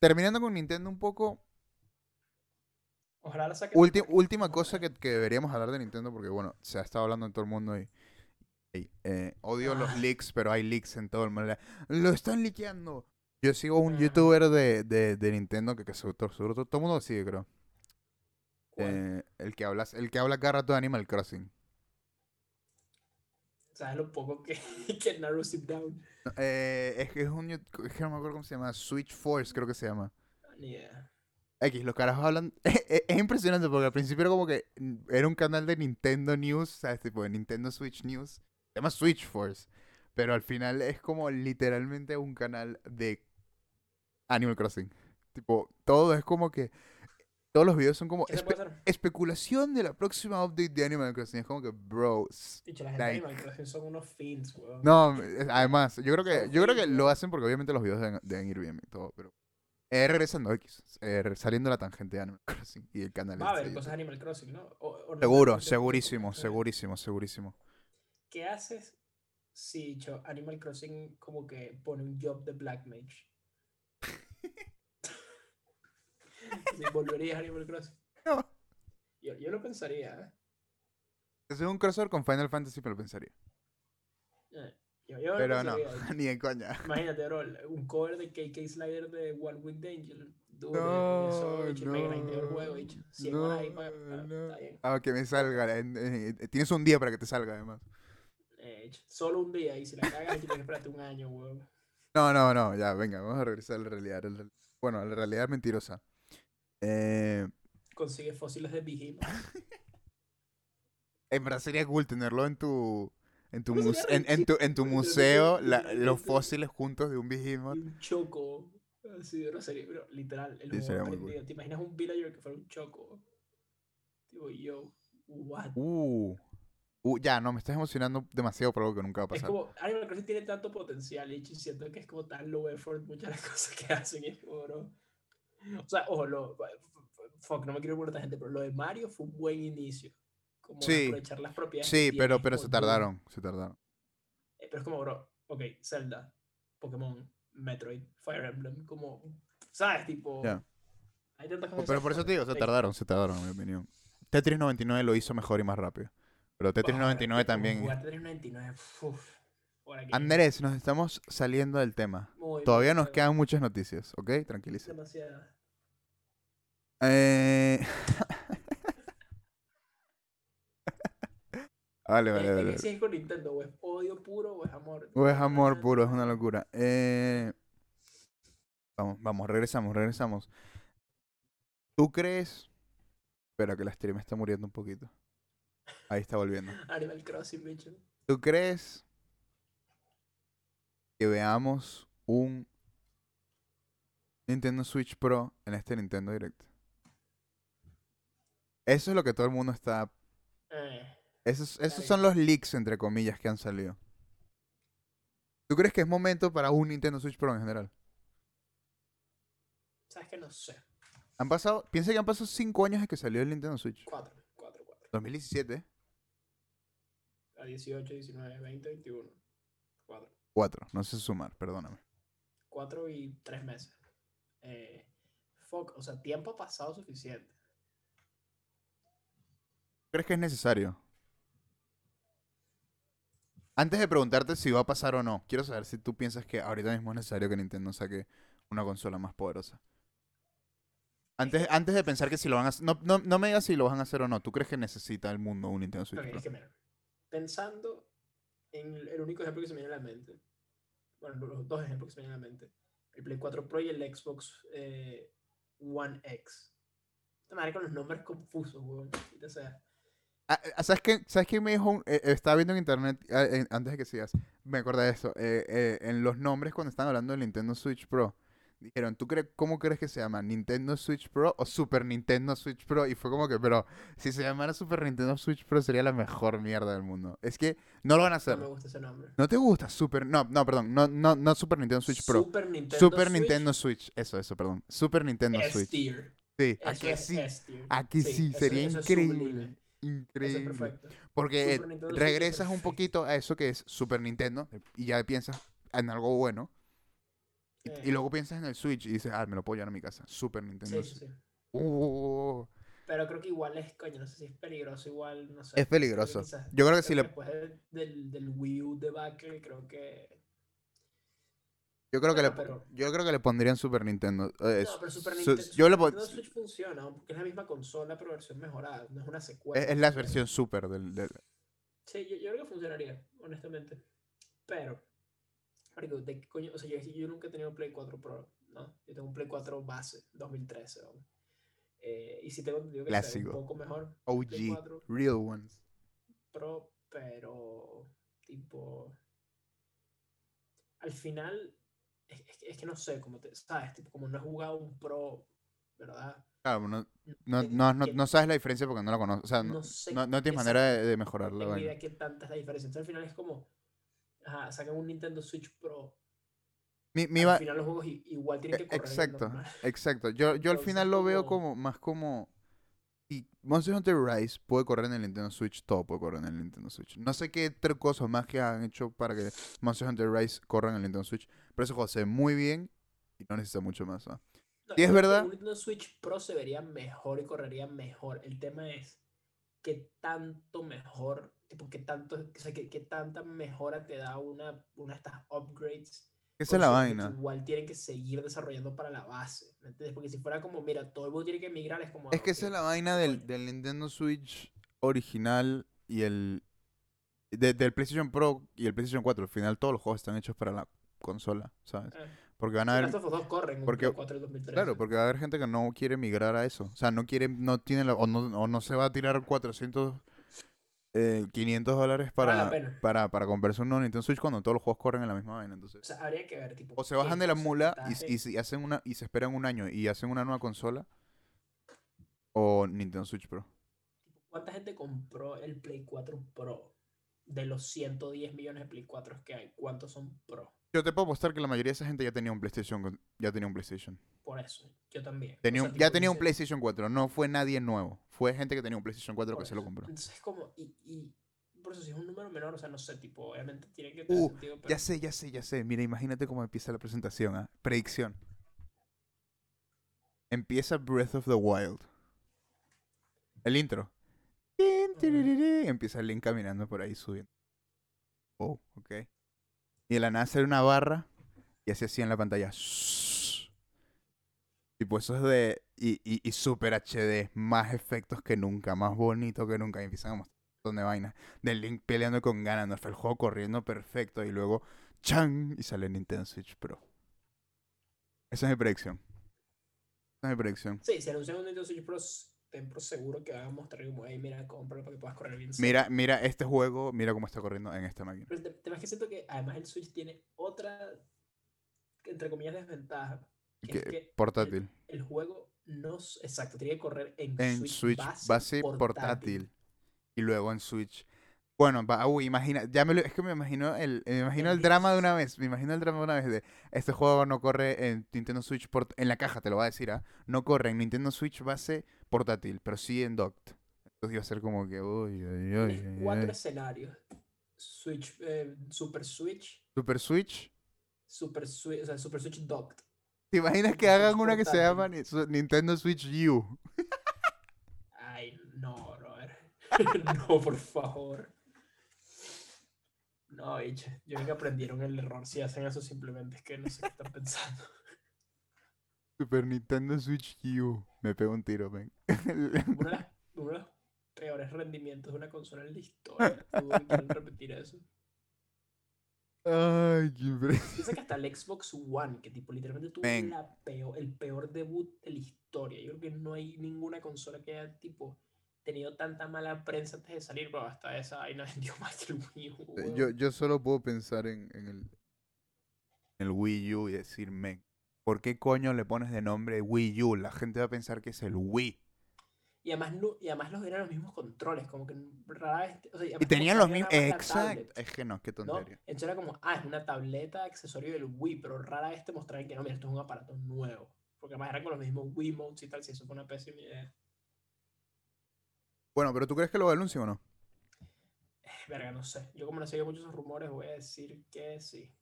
terminando con Nintendo un poco, Ojalá la saquen. Última cosa que, que deberíamos hablar de Nintendo, porque bueno, se ha estado hablando en todo el mundo y, y, eh, odio los Ah. leaks, pero hay leaks en todo el mundo. Lo están liqueando. Yo sigo un Ah. youtuber de, de, de Nintendo que, que seguro, seguro todo, todo el mundo lo sigue, creo. Eh, el que habla, el que habla cada rato de Animal Crossing. ¿Sabes lo poco que, *laughs* que Naruto Sit Down? Eh, es que es un es que no me acuerdo cómo se llama, Switch Force creo que se llama. Ni idea. X, los carajos hablan. Es, *laughs* es impresionante porque al principio era como que mm, era un canal de Nintendo News, ¿sabes? Tipo de Nintendo Switch News. Se llama Switch Force. Pero al final es como literalmente un canal de Animal Crossing. Tipo, todo es como que. Todos los videos son como ¿Qué se espe- especulación de la próxima update de Animal Crossing. Es como que, bro. Dicho, la gente like- de Animal Crossing son unos fins, weón. No, es- además, yo creo que, yo creo que lo hacen porque obviamente los videos deben, deben ir bien y todo, pero. Eh, regresando X, eh, saliendo la tangente de Animal *laughs* Crossing y el canal Va a este haber cosas de. Animal Crossing, ¿no? O- o no Seguro, segurísimo, segurísimo, segurísimo. ¿Qué haces si dicho, Animal Crossing como que pone un job de Black Mage? *laughs* ¿Volverías a Animal Crossing? No. Yo, yo lo pensaría, ¿eh? Es un crossover con Final Fantasy, me lo pensaría. Eh, Yo, yo lo Pero no, *laughs* ni en coña. Imagínate, bro, un cover de KK Slider de One With Angel. Duro, No, eso, me no, grindé el juego, bicho. 100 horas ahí para. para- no. Está bien. Ah, que me salga. en- en- tienes un día para que te salga, además. Eh, solo un día y si la cagas, tienes que esperarte un año, weón. No, no, no, ya, venga, vamos a regresar a la realidad. Bueno, a la realidad mentirosa. Eh, Consigue fósiles de Behemoth. *laughs* en verdad sería cool tenerlo en tu. En tu, muse- en, en tu, en tu museo, la- los fósiles juntos de un behemoth. un choco. Así de sería, bro, literal. El Sí, juego sería muy aprendido. ¿Te imaginas un villager que fuera un choco? Tipo, yo, what? Uh, uh, ya, no, me estás emocionando demasiado por algo que nunca va a Es pasar. como, Animal Crossing tiene tanto potencial y siento que es como tan low effort muchas de las *laughs* cosas que hacen. y Es como, bro. O sea, ojo, lo, fuck, no me quiero poner tanta gente, pero lo de Mario fue un buen inicio. Como Sí. aprovechar las propiedades. Sí, pero, pero se tardaron, se tardaron. eh, Pero es como, bro, ok, Zelda, Pokémon, Metroid, Fire Emblem, como, ¿sabes? Tipo, Ya. hay tantas cosas. Pero por eso te digo, se tardaron, se tardaron, en mi opinión. Tetris 99 lo hizo mejor y más rápido. Pero Tetris ahora, 99 que como también. Tetris 99, uf, Andrés, nos estamos saliendo del tema. muy Todavía nos quedan muchas noticias, ¿ok? Tranquiliza. Demasiadas. Eh... *laughs* vale, vale, vale. es con Nintendo, o es odio puro o es amor. O es amor puro, es una locura. Eh... Vamos, vamos, regresamos, regresamos. ¿Tú crees? Espera, que la stream está muriendo un poquito. Ahí está volviendo. *laughs* Animal Crossing, bicho. ¿Tú crees que veamos un Nintendo Switch Pro en este Nintendo Direct? Eso es lo que todo el mundo está... Eh, Esos, esos son los leaks, entre comillas, que han salido. ¿Tú crees que es momento para un Nintendo Switch Pro en general? ¿Sabes que No sé. Han pasado, piensa que han pasado 5 años desde que salió el Nintendo Switch. Cuatro, cuatro, cuatro. 2017, A 18, 19, 20, 21. Cuatro. 4, no sé sumar, perdóname. Cuatro y tres meses. Eh, fuck, o sea, tiempo ha pasado suficiente. ¿Crees que es necesario? Antes de preguntarte si va a pasar o no, quiero saber si tú piensas que ahorita mismo es necesario que Nintendo saque una consola más poderosa. Antes, antes de pensar que si lo van a hacer, no, no, no me digas si lo van a hacer o no, ¿tú crees que necesita el mundo un Nintendo Switch Ok, Pro? es que mira, pensando en el único ejemplo que se me viene a la mente, bueno, los dos ejemplos que se me vienen a la mente, el Play 4 Pro y el Xbox eh, One X. Esta madre con los nombres confusos, weón. O sea, ¿Sabes qué, ¿Sabes qué me dijo? un- eh, eh, estaba viendo en internet, ah, eh, antes de que sigas, me acordé de eso. eh, eh, en los nombres cuando estaban hablando del Nintendo Switch Pro, dijeron, ¿tú crees, cómo crees que se llama? ¿Nintendo Switch Pro o Super Nintendo Switch Pro? Y fue como que, pero si se llamara Super Nintendo Switch Pro sería la mejor mierda del mundo. Es que no lo van a no hacer. me gusta ese nombre. ¿No te gusta? Super, no, no, perdón, no, no, no Super Nintendo Switch Pro. Super Nintendo Super Switch, Nintendo Switch, eso, eso, perdón. Super Nintendo Switch. Sí, aquí sí, aquí sí, sería increíble. Increíble. perfecto. Porque Switch regresas un poquito a eso que es Super Nintendo y ya piensas en algo bueno. Y, y Eh. luego piensas en el Switch y dices, ah, me lo puedo llevar a mi casa. Super Nintendo Sí, sí. Uh, Pero creo que igual es, coño, no sé si es peligroso, igual, no sé. es peligroso. Yo creo que si creo le, Después de- del, del Wii U debacle, creo que... yo creo que le, pero- yo creo que le pondrían Super Nintendo. eh, No, pero Super, su- Nintendo, yo le Super pon- Nintendo Switch funciona, porque es la misma consola, pero versión mejorada, no es una secuela. es, es la versión Super del, del- Sí, yo, yo creo que funcionaría, honestamente. Pero, marico, ¿de coño? O sea, yo, yo nunca he tenido Play 4 Pro, ¿no? Yo tengo un Play 4 base, 2013, ¿no? Eh, y si tengo entendido que Clásico. un poco mejor OG, 4 Real Ones. Pro, pero tipo al final es, es que- es que no sé cómo te sabes tipo como no he jugado un Pro verdad Claro, no, no, no, no, que sabes la diferencia porque no la conoces. O sea, no, no sé tienes manera de, de mejorar no idea qué tanta es la diferencia. Entonces al final es como ajá, sacan un Nintendo Switch Pro. Mi, mi al va- final los juegos igual tienen que E- correr Exacto, exacto. Yo, yo al final lo veo como- como más como si Monster Hunter Rise puede correr en el Nintendo Switch, todo puede correr en el Nintendo Switch. No sé qué tres cosas más que han hecho para que Monster Hunter Rise corra en el Nintendo Switch, pero ese juego se ve muy bien y no necesita mucho más. ¿ah? No, Sí, es verdad. Un Nintendo Switch Pro se vería mejor y correría mejor. El tema es qué tanto mejor, tipo, qué tanto, o sea, qué, qué tanta mejora te da una, una de estas upgrades. Esa es la vaina. Igual tienen que seguir desarrollando para la base. ¿me entiendes? Porque si fuera como, mira, todo el mundo tiene que migrar, es como. Es que ah, esa es la vaina del, del Nintendo Switch original y el... de- del PlayStation Pro y el PlayStation 4. Al final todos los juegos están hechos para la consola, ¿sabes? Eh, Porque van a haber... 2 corren, porque- Play 4 y 2013. Claro, porque va a haber gente que no quiere migrar a eso. O sea, no quiere, no tiene la- o, no, o no se va a tirar 400, eh, 500 dólares para, pena. para, para comprarse un nuevo Nintendo Switch cuando todos los juegos corren en la misma vaina. O Entonces, sea, habría que ver, tipo. o se bajan de la mula y, y, si hacen una, y se esperan un año y hacen una nueva consola. O Nintendo Switch Pro. ¿Cuánta gente compró el Play 4 Pro? De los 110 millones de Play 4 que hay, ¿cuántos son Pro? Yo te puedo apostar que la mayoría de esa gente ya tenía un PlayStation. Ya tenía un PlayStation. Por eso, yo también. O Tenía sea, un- ya tenía un PlayStation 4. No fue nadie nuevo. Fue gente que tenía un PlayStation 4 que se lo compró. Entonces es como, y, y por eso si es un número menor, o sea, no sé, tipo, obviamente tiene que tener Uh, sentido, pero Ya sé, ya sé, ya sé. Mira, imagínate cómo empieza la presentación. ¿ah? Predicción. Empieza Breath of the Wild. El intro. Tiririrí, Empieza Link caminando por ahí subiendo. Oh, ok. Y de la nada sale una barra y hace así en la pantalla. Tipo, eso es de. Y, y, y super HD. Más efectos que nunca. Más bonito que nunca. Y empiezan a mostrar un montón de vainas. De Link peleando con Ganondorf. El juego corriendo perfecto. Y luego. ¡Chan! Y sale Nintendo Switch Pro. Esa es mi predicción. Esa es mi predicción. sí, si anuncian un Nintendo Switch Pro, ten por seguro que van a mostrar como, hey, mira, cómpralo para que puedas correr bien. Mira, mira este juego. Mira cómo está corriendo en esta máquina. Pero el te- tema es que siento que además el Switch tiene otra, entre comillas, desventaja. Que Que- es que portátil. El, el juego no, exacto, tiene que correr en, En Switch, Switch base, portátil. Y luego en Switch. Bueno, va, uy, imagina, ya me lo- es que me imagino el, me imagino el drama de una vez, me imagino el drama de una vez de este juego no corre en Nintendo Switch port- en la caja, te lo voy a decir, ¿ah? No corre en Nintendo Switch base portátil, pero sí en docked. Entonces iba a ser como que, uy, uy, uy, cuatro uy. escenarios. Switch, eh, Super Switch, Super Switch. Super Switch, o sea, Super Switch Docked. ¿Te imaginas que Switch hagan una que se llama Ni- Nintendo Switch U? Ay, no, brother. *laughs* no, por favor. No, bicho. Yo creo que aprendieron el error. Si hacen eso simplemente es que no sé qué están pensando. Super Nintendo Switch U. Me pego un tiro, ven. *laughs* Uno de, las- uno de los peores rendimientos de una consola en la historia. Quieran repetir eso. Ay, qué impresionante. Piensa que hasta el Xbox One, que tipo literalmente tuvo Men. la peor, el peor debut de la historia. Yo creo que no hay ninguna consola que haya tipo tenido tanta mala prensa antes de salir, pero hasta esa vaina *laughs* vendió más que el Wii U. Eh, weón. Yo, yo solo puedo pensar en, en el, en el Wii U y decir, men, ¿por qué coño le pones de nombre Wii U? La gente va a pensar que es el Wii. Y además, no, y además los eran los mismos controles, como que rara vez. o sea, Y tenían los mismos... Exacto. Es que no, qué ¿no? tontería. Entonces era como, ah, es una tableta accesorio del Wii, pero rara vez te mostraban que no, mira, esto es un aparato nuevo. Porque además eran con los mismos Wiimotes y tal, si eso fue una pésima idea. Bueno, pero ¿tú crees que lo anuncian o no? Eh, Verga, no sé. Yo como no seguido muchos rumores, voy a decir que sí.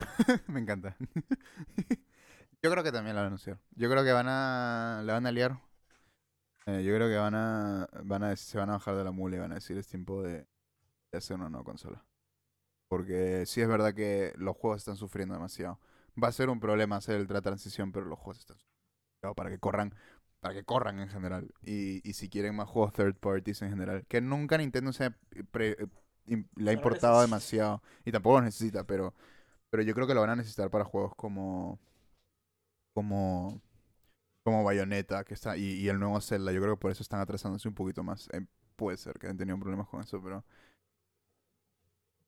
*laughs* Me encanta. *laughs* Yo creo que también lo van a anunciar. Yo creo que van a... La van a liar. Eh, yo creo que van a... Van a... Se van a bajar de la mula y van a decir es tiempo de, de hacer una nueva consola. Porque sí es verdad que los juegos están sufriendo demasiado. Va a ser un problema hacer la transición, pero los juegos están sufriendo para que corran, para que corran en general. Y, y si quieren más juegos third parties en general, que nunca Nintendo se pre- eh, im- le ha importado demasiado y tampoco lo necesita, pero pero yo creo que lo van a necesitar para juegos como como como Bayonetta que está y, y el nuevo Zelda. Yo creo que por eso están atrasándose un poquito más. Eh, puede ser que hayan tenido problemas con eso, pero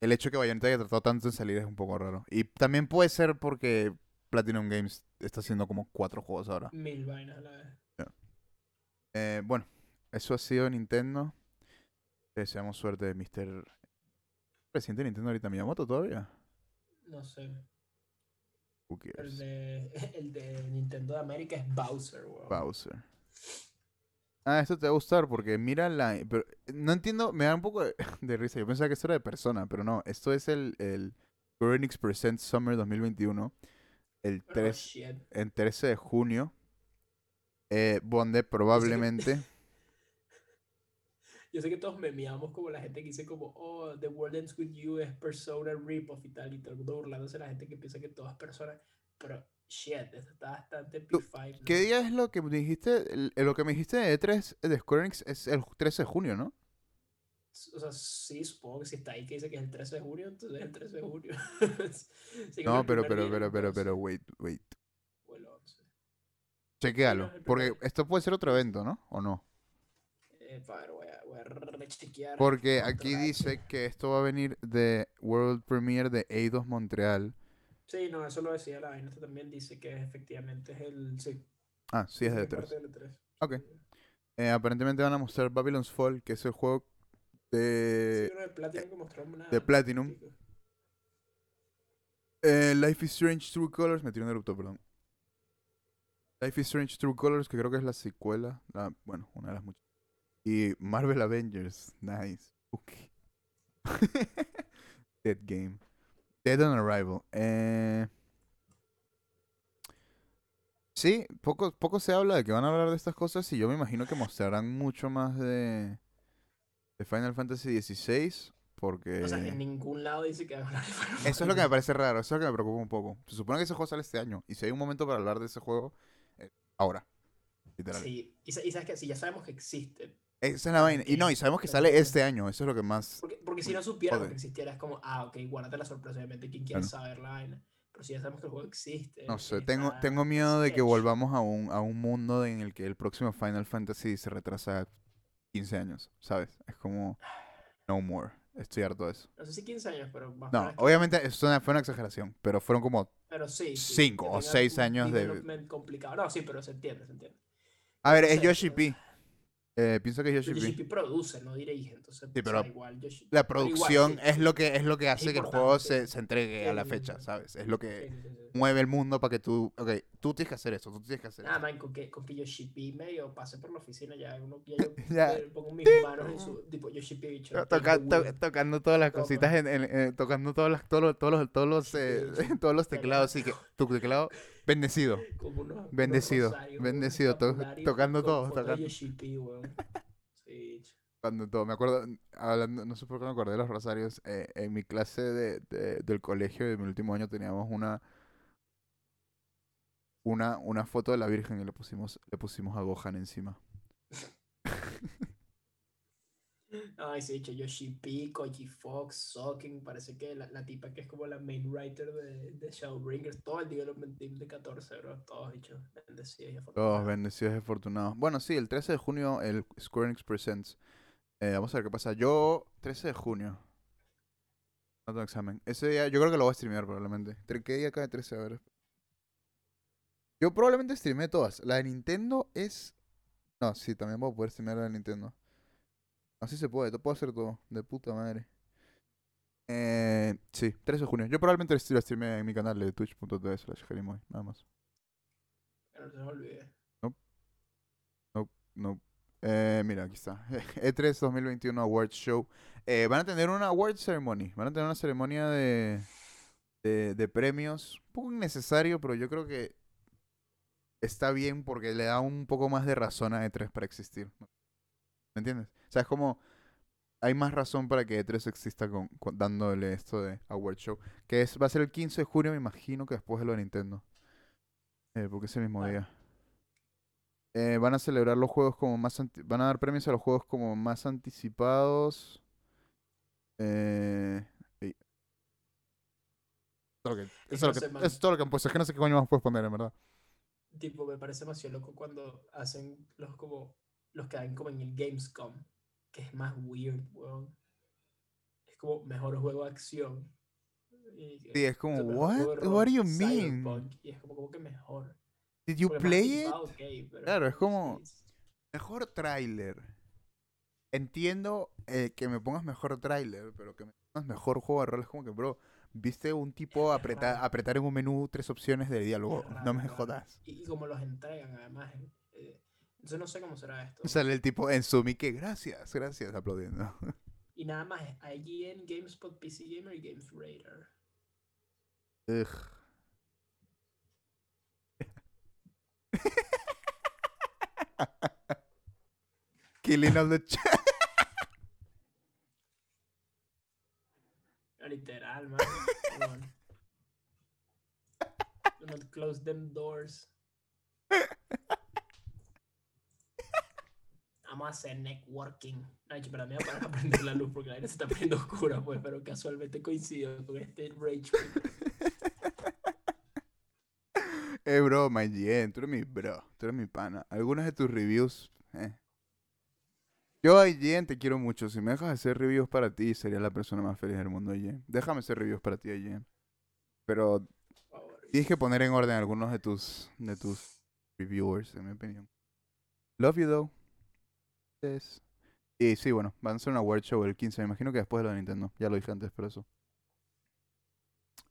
el hecho de que Bayonetta haya tratado tanto en salir es un poco raro. Y también puede ser porque Platinum Games está haciendo como cuatro juegos ahora. Mil vainas a la vez. Eh, bueno, eso ha sido Nintendo. Deseamos suerte Mr. Presidente de Nintendo ahorita Miyamoto todavía. No sé. El de, *laughs* el de Nintendo de América es Bowser, weón. Bowser. Ah, esto te va a gustar porque mira la... Pero no entiendo, me da un poco de, *laughs* de risa. Yo pensaba que esto era de persona, pero no. Esto es el, el Presents Summer 2021. el Oh, 3, shit. el 13 de junio, eh, donde probablemente... *laughs* Yo sé que todos memeamos como la gente que dice como, oh, The World Ends With You es Persona Rip-Off y tal, y todo el mundo burlándose la gente que piensa que todo es Persona, pero shit, esto está bastante Tú, P5. ¿no? ¿Qué día es lo que me dijiste? el- lo que me dijiste de E3 de Square Enix es el 13 de junio, ¿no? O sea, sí, supongo que si está ahí que dice que es el 13 de junio, entonces es el 13 de junio. *laughs* No, pero, pero, pero, pero, 12, pero, wait, wait. O el 11. Chequéalo. Porque esto puede ser otro evento, ¿no? ¿O no? Eh, ver, voy a, voy a rechequear. Porque aquí dice H. que esto va a venir de World Premiere de Eidos Montreal. Sí, no, eso lo decía la vaina. Esto también dice que efectivamente es el. Sí, Ah, sí, es de que parte E3. del E3. Ok. Sí. Eh, aparentemente van a mostrar Babylon's Fall, que es el juego Sí, de, uno de Platinum que una- de Platinum. Eh, Life is Strange True Colors, me tiró un erupto, perdón. Life is Strange True Colors, que creo que es la secuela, la- bueno, una de las muchas. Y Marvel Avengers, nice. Ok. *laughs* Dead Game. Dead on Arrival. Eh... Sí, poco, poco se habla de que van a hablar de estas cosas y yo me imagino que mostrarán mucho más de, de Final Fantasy XVI porque... O sea, en ningún lado dice que van a hablar de Final Eso es lo que me Fantasy. parece raro, eso es lo que me preocupa un poco. Se supone que ese juego sale este año. Y si hay un momento para hablar de ese juego, ahora. Literal. Sí, y, y sabes que si ya sabemos que existe. Esa es la vaina. Y no, y sabemos que sale este año. Eso es lo que más. Porque, porque si no Joder. que existiera, es como, ah, ok, guárdate la sorpresa, obviamente, quien quiere Claro. saber la vaina. Pero si ya sabemos que el juego existe. No sé, está tengo, tengo miedo de que volvamos a un, a un mundo en el que el próximo Final Fantasy se retrasa 15 años, ¿sabes? Es como. No more. Harto de eso. No sé si 15 años, pero más No, obviamente eso una- fue una exageración, pero fueron como. Pero sí. sí, o tenga seis un años de- complicado. No, sí, pero se entiende, se entiende. A ver, No es sé, Yoshi P. Eh, pienso que es Yoshi Yoshi P. P produce, no dirige, entonces. Sí, o sea, pero igual, Yoshi- La igual, producción es lo que es lo que hace que el juego se, se entregue a la fecha. ¿sabes? Es lo que mueve el mundo para que tú, ok, tú tienes que hacer esto, tú tienes que hacer esto. man, con que, con que Yoshi P medio pase por la oficina, ya uno ya yo *laughs* Ya. pongo mis manos en su. Tipo, Yoshi P, bicho. Toca- to- wheel. tocando todas las Toma. cositas, en, en- en- tocando todas las, todos los, todos los, todos los, eh, *laughs* todos los teclados, así que tu teclado bendecido, *laughs* Como unos- unos Bendecido, bendecido, to- tocando todo, tocando. Weón. Sí, cuando todo. Me acuerdo, hablando, no sé por qué me acordé de los rosarios, eh, en mi clase de, de- del colegio de mi último año teníamos una, una, una foto de la Virgen y le pusimos, le pusimos a Gohan encima. Ay, sí, hecho Yoshi P, Koji Fox, Soken, parece que la, la tipa que es como la main writer de, de Shadowbringers, todo el development team de 14, bro, todos hechos bendecidos y Todos afortunados. bendecidos y afortunados. Bueno, sí, el 13 de junio el Square Enix Presents. Eh, vamos a ver qué pasa. Yo, 13 de junio. No tengo examen. Ese día, yo creo que lo voy a streamear probablemente. ¿Tre- ¿Qué día cae 13? A ver. Yo probablemente streamé todas. La de Nintendo es... No, sí, también voy a poder streamear la de Nintendo. Así se puede, puedo hacer todo. De puta madre. Eh, sí, 13 de junio. Yo probablemente lo streamé en mi canal de twitch.tv slash nada más. Que no se me olvide. No. Eh, mira, aquí está. *laughs* E3 2021 Awards Show. Eh, van a tener una award ceremony. Van a tener una ceremonia de, de, de premios. Un poco innecesario, pero yo creo que está bien porque le da un poco más de razón a E3 para existir. ¿Me entiendes? O sea, es como... Hay más razón para que E3 exista con, con- dándole esto de Award Show. Que es, va a ser el 15 de junio, me imagino que después de lo de Nintendo. Eh, porque es el mismo día. Eh, van a celebrar los juegos como más... van a dar premios a los juegos como más anticipados. Eh, y- Eso es lo que- eso es todo lo que han puesto. Es que no sé qué coño más puedes poner, en verdad. Tipo, me parece demasiado loco cuando hacen los como los que dan como en el Gamescom, que es más weird, weón. Es como mejor juego de acción. Y Sí, es como, what? What do you mean? Cyberpunk, Y es como, como que mejor. Did you Porque play it? pero Claro, es como- Mejor tráiler. Entiendo eh, que me pongas mejor tráiler, pero que me pongas mejor juego de rol es como que, bro, viste un tipo apretar, apretar en un menú tres opciones de diálogo. No me jodas. Y, como los entregan, además. Eh, yo no sé cómo será esto. Sale el tipo en Zoom que gracias, gracias, aplaudiendo. *laughs* Y nada más, IGN, GameSpot, PC Gamer y Games Raider. Ugh. *laughs* Killing all the *laughs* chat. Literal, man. Do not close them doors. Vamos a hacer networking. Ay, pero me voy a parar a prender la luz porque la aire se está poniendo oscura, pues, pero casualmente coincido con este rage. Eh, bro, my GN, tú eres mi bro, tú eres mi pana. Algunas de tus reviews, eh. Yo, IGN, te quiero mucho. Si me dejas hacer reviews para ti, sería la persona más feliz del mundo, IGN. Déjame hacer reviews para ti, IGN. Pero tienes que poner en orden algunos de tus, de tus reviewers, en mi opinión. Love you, though. Yes. Y sí, bueno, van a hacer una World Show el 15. Me imagino que después de lo de Nintendo. Ya lo dije antes, pero eso.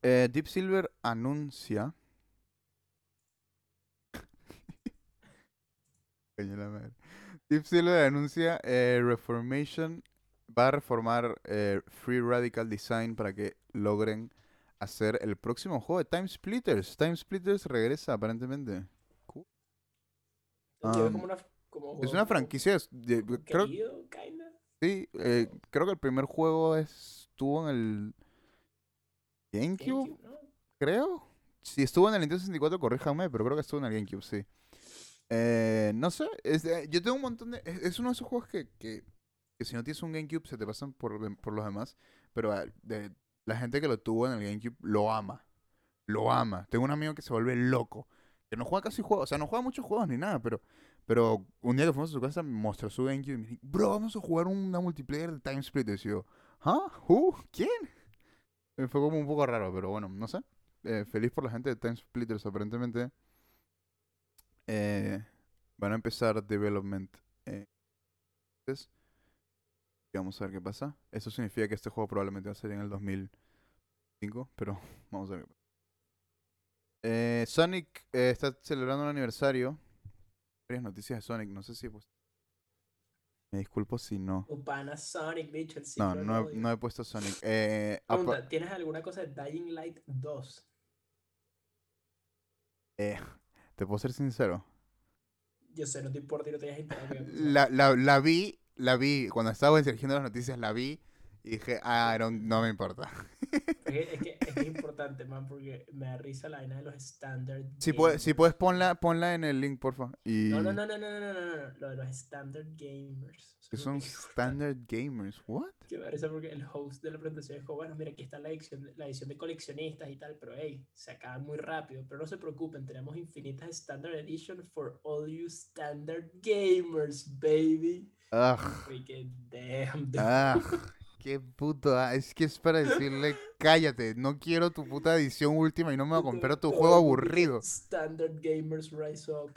Eh, Deep Silver anuncia. *laughs* Coño la madre. Deep Silver anuncia eh, Reformation. Va a reformar eh, Free Radical Design para que logren hacer el próximo juego de Time Splitters. Time Splitters regresa aparentemente. Um, como una, como Es una franquicia. es- de- creo, querido, kinda. sí, eh, creo que el primer juego estuvo en el GameCube, GameCube, ¿no? creo. Si estuvo en el Nintendo 64, corríjame, pero creo que estuvo en el GameCube, sí. Eh, no sé, yo tengo un montón de... Es, uno de esos juegos que, que, si no tienes un GameCube se te pasan por, por los demás, pero ah, la gente que lo tuvo en el GameCube lo ama. Lo ama. Tengo un amigo que se vuelve loco. Que no juega casi juegos, o sea, no juega muchos juegos ni nada, pero, pero un día que fuimos a su casa me mostró su GameCube y me dijo, bro, vamos a jugar una multiplayer de Time Splitters. Y yo, ¿ah? ¿Who? ¿Quién? Fue como un poco raro, pero bueno, no sé. Eh, feliz por la gente de Time Splitters, aparentemente. Eh, van a empezar development. eh, entonces, vamos a ver qué pasa. Eso significa que este juego probablemente va a salir en el 2005, pero *laughs* vamos a ver qué pasa. Eh, Sonic eh, está celebrando un aniversario. Varias noticias de Sonic, no sé si pues. Me disculpo si no. Tu pana Sonic, bicho, el No, no he, odio. no he puesto Sonic. Eh, Pregunta, ¿tienes alguna cosa de Dying Light 2? eh, te puedo ser sincero. Yo sé, no te importa y no te hayas enterado. La, la, la vi, la vi, cuando estaba eligiendo las noticias, la vi y dije, ah, no, no me importa. *laughs* Es que, es que, es importante, man, porque me da risa la vaina de los standard games. Si puedes, si puedes ponla, ponla en el link, porfa. Y... No, no, no, no, no, no, no, no, lo de los standard gamers. ¿Qué son standard gamers? ¿What? Que me da risa porque el host de la presentación dijo, bueno, mira, aquí está la edición, la edición de coleccionistas y tal, pero hey, se acaban muy rápido. Pero no se preocupen, tenemos infinitas standard edition for all you standard gamers, baby. Ugh. Freaking damn, dude. Ugh. *laughs* qué puto, ah, es que es para decirle, cállate, no quiero tu puta edición última y no me voy a comprar tu juego aburrido. Standard gamers rise up.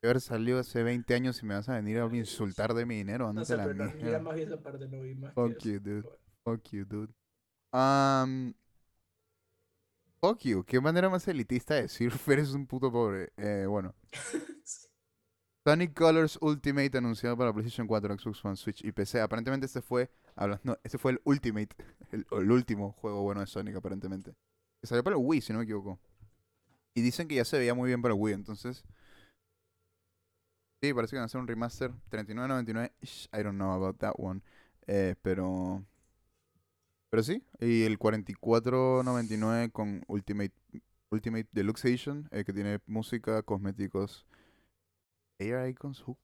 De haber salido hace 20 años y me vas a venir a insultar de mi dinero, No sé, la pero no, mira más bien esa parte, no vi más. Fuck you, dude. Fuck you, dude. Um, fuck you. Qué manera más elitista de decir *laughs* eres un puto pobre. Eh, bueno. bueno. *laughs* Sí. Sonic Colors Ultimate anunciado para PlayStation 4, Xbox One, Switch y PC. Aparentemente este fue, hablando, este fue el Ultimate, *laughs* el, último juego bueno de Sonic aparentemente. Que salió para Wii, si no me equivoco. Y dicen que ya se veía muy bien para Wii, entonces... Sí, parece que van a hacer un remaster. 39.99. ish, I don't know about that one. Eh, pero... Pero sí. Y el 44.99 con Ultimate, Ultimate Deluxe Edition, eh, que tiene música, cosméticos, AR Icons, who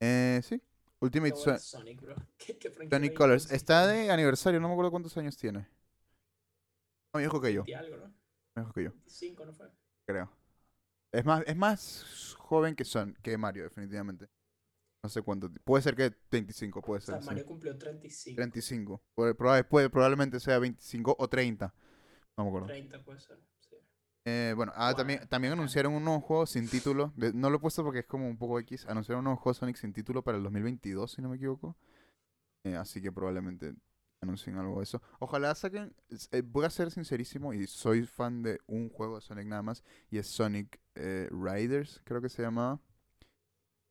Eh, sí. Ultimate Qué bueno Son- Sonic, bro. *laughs* ¿Qué, qué Sonic más Colors. Está de aniversario, no me acuerdo cuántos años tiene. No, viejo que yo. 20 algo, ¿no? Mejor que yo, 25, ¿no fue? creo. Es más, es más joven que Son, que Mario, definitivamente. No sé cuánto. Puede ser que 25, puede O sea, ser. sí. Mario cumplió 35. 35. Puede- proba- puede- probablemente sea 25 o 30. No me acuerdo. 30 puede ser. Eh, bueno, ah, también, también anunciaron un nuevo juego sin título. de- no lo he puesto porque es como un poco X. Anunciaron un nuevo juego Sonic sin título para el 2022, si no me equivoco. Eh, así que probablemente anuncien algo de eso. Ojalá saquen. eh, voy a ser sincerísimo y soy fan de un juego de Sonic nada más. Y es Sonic eh, Riders, creo que se llamaba.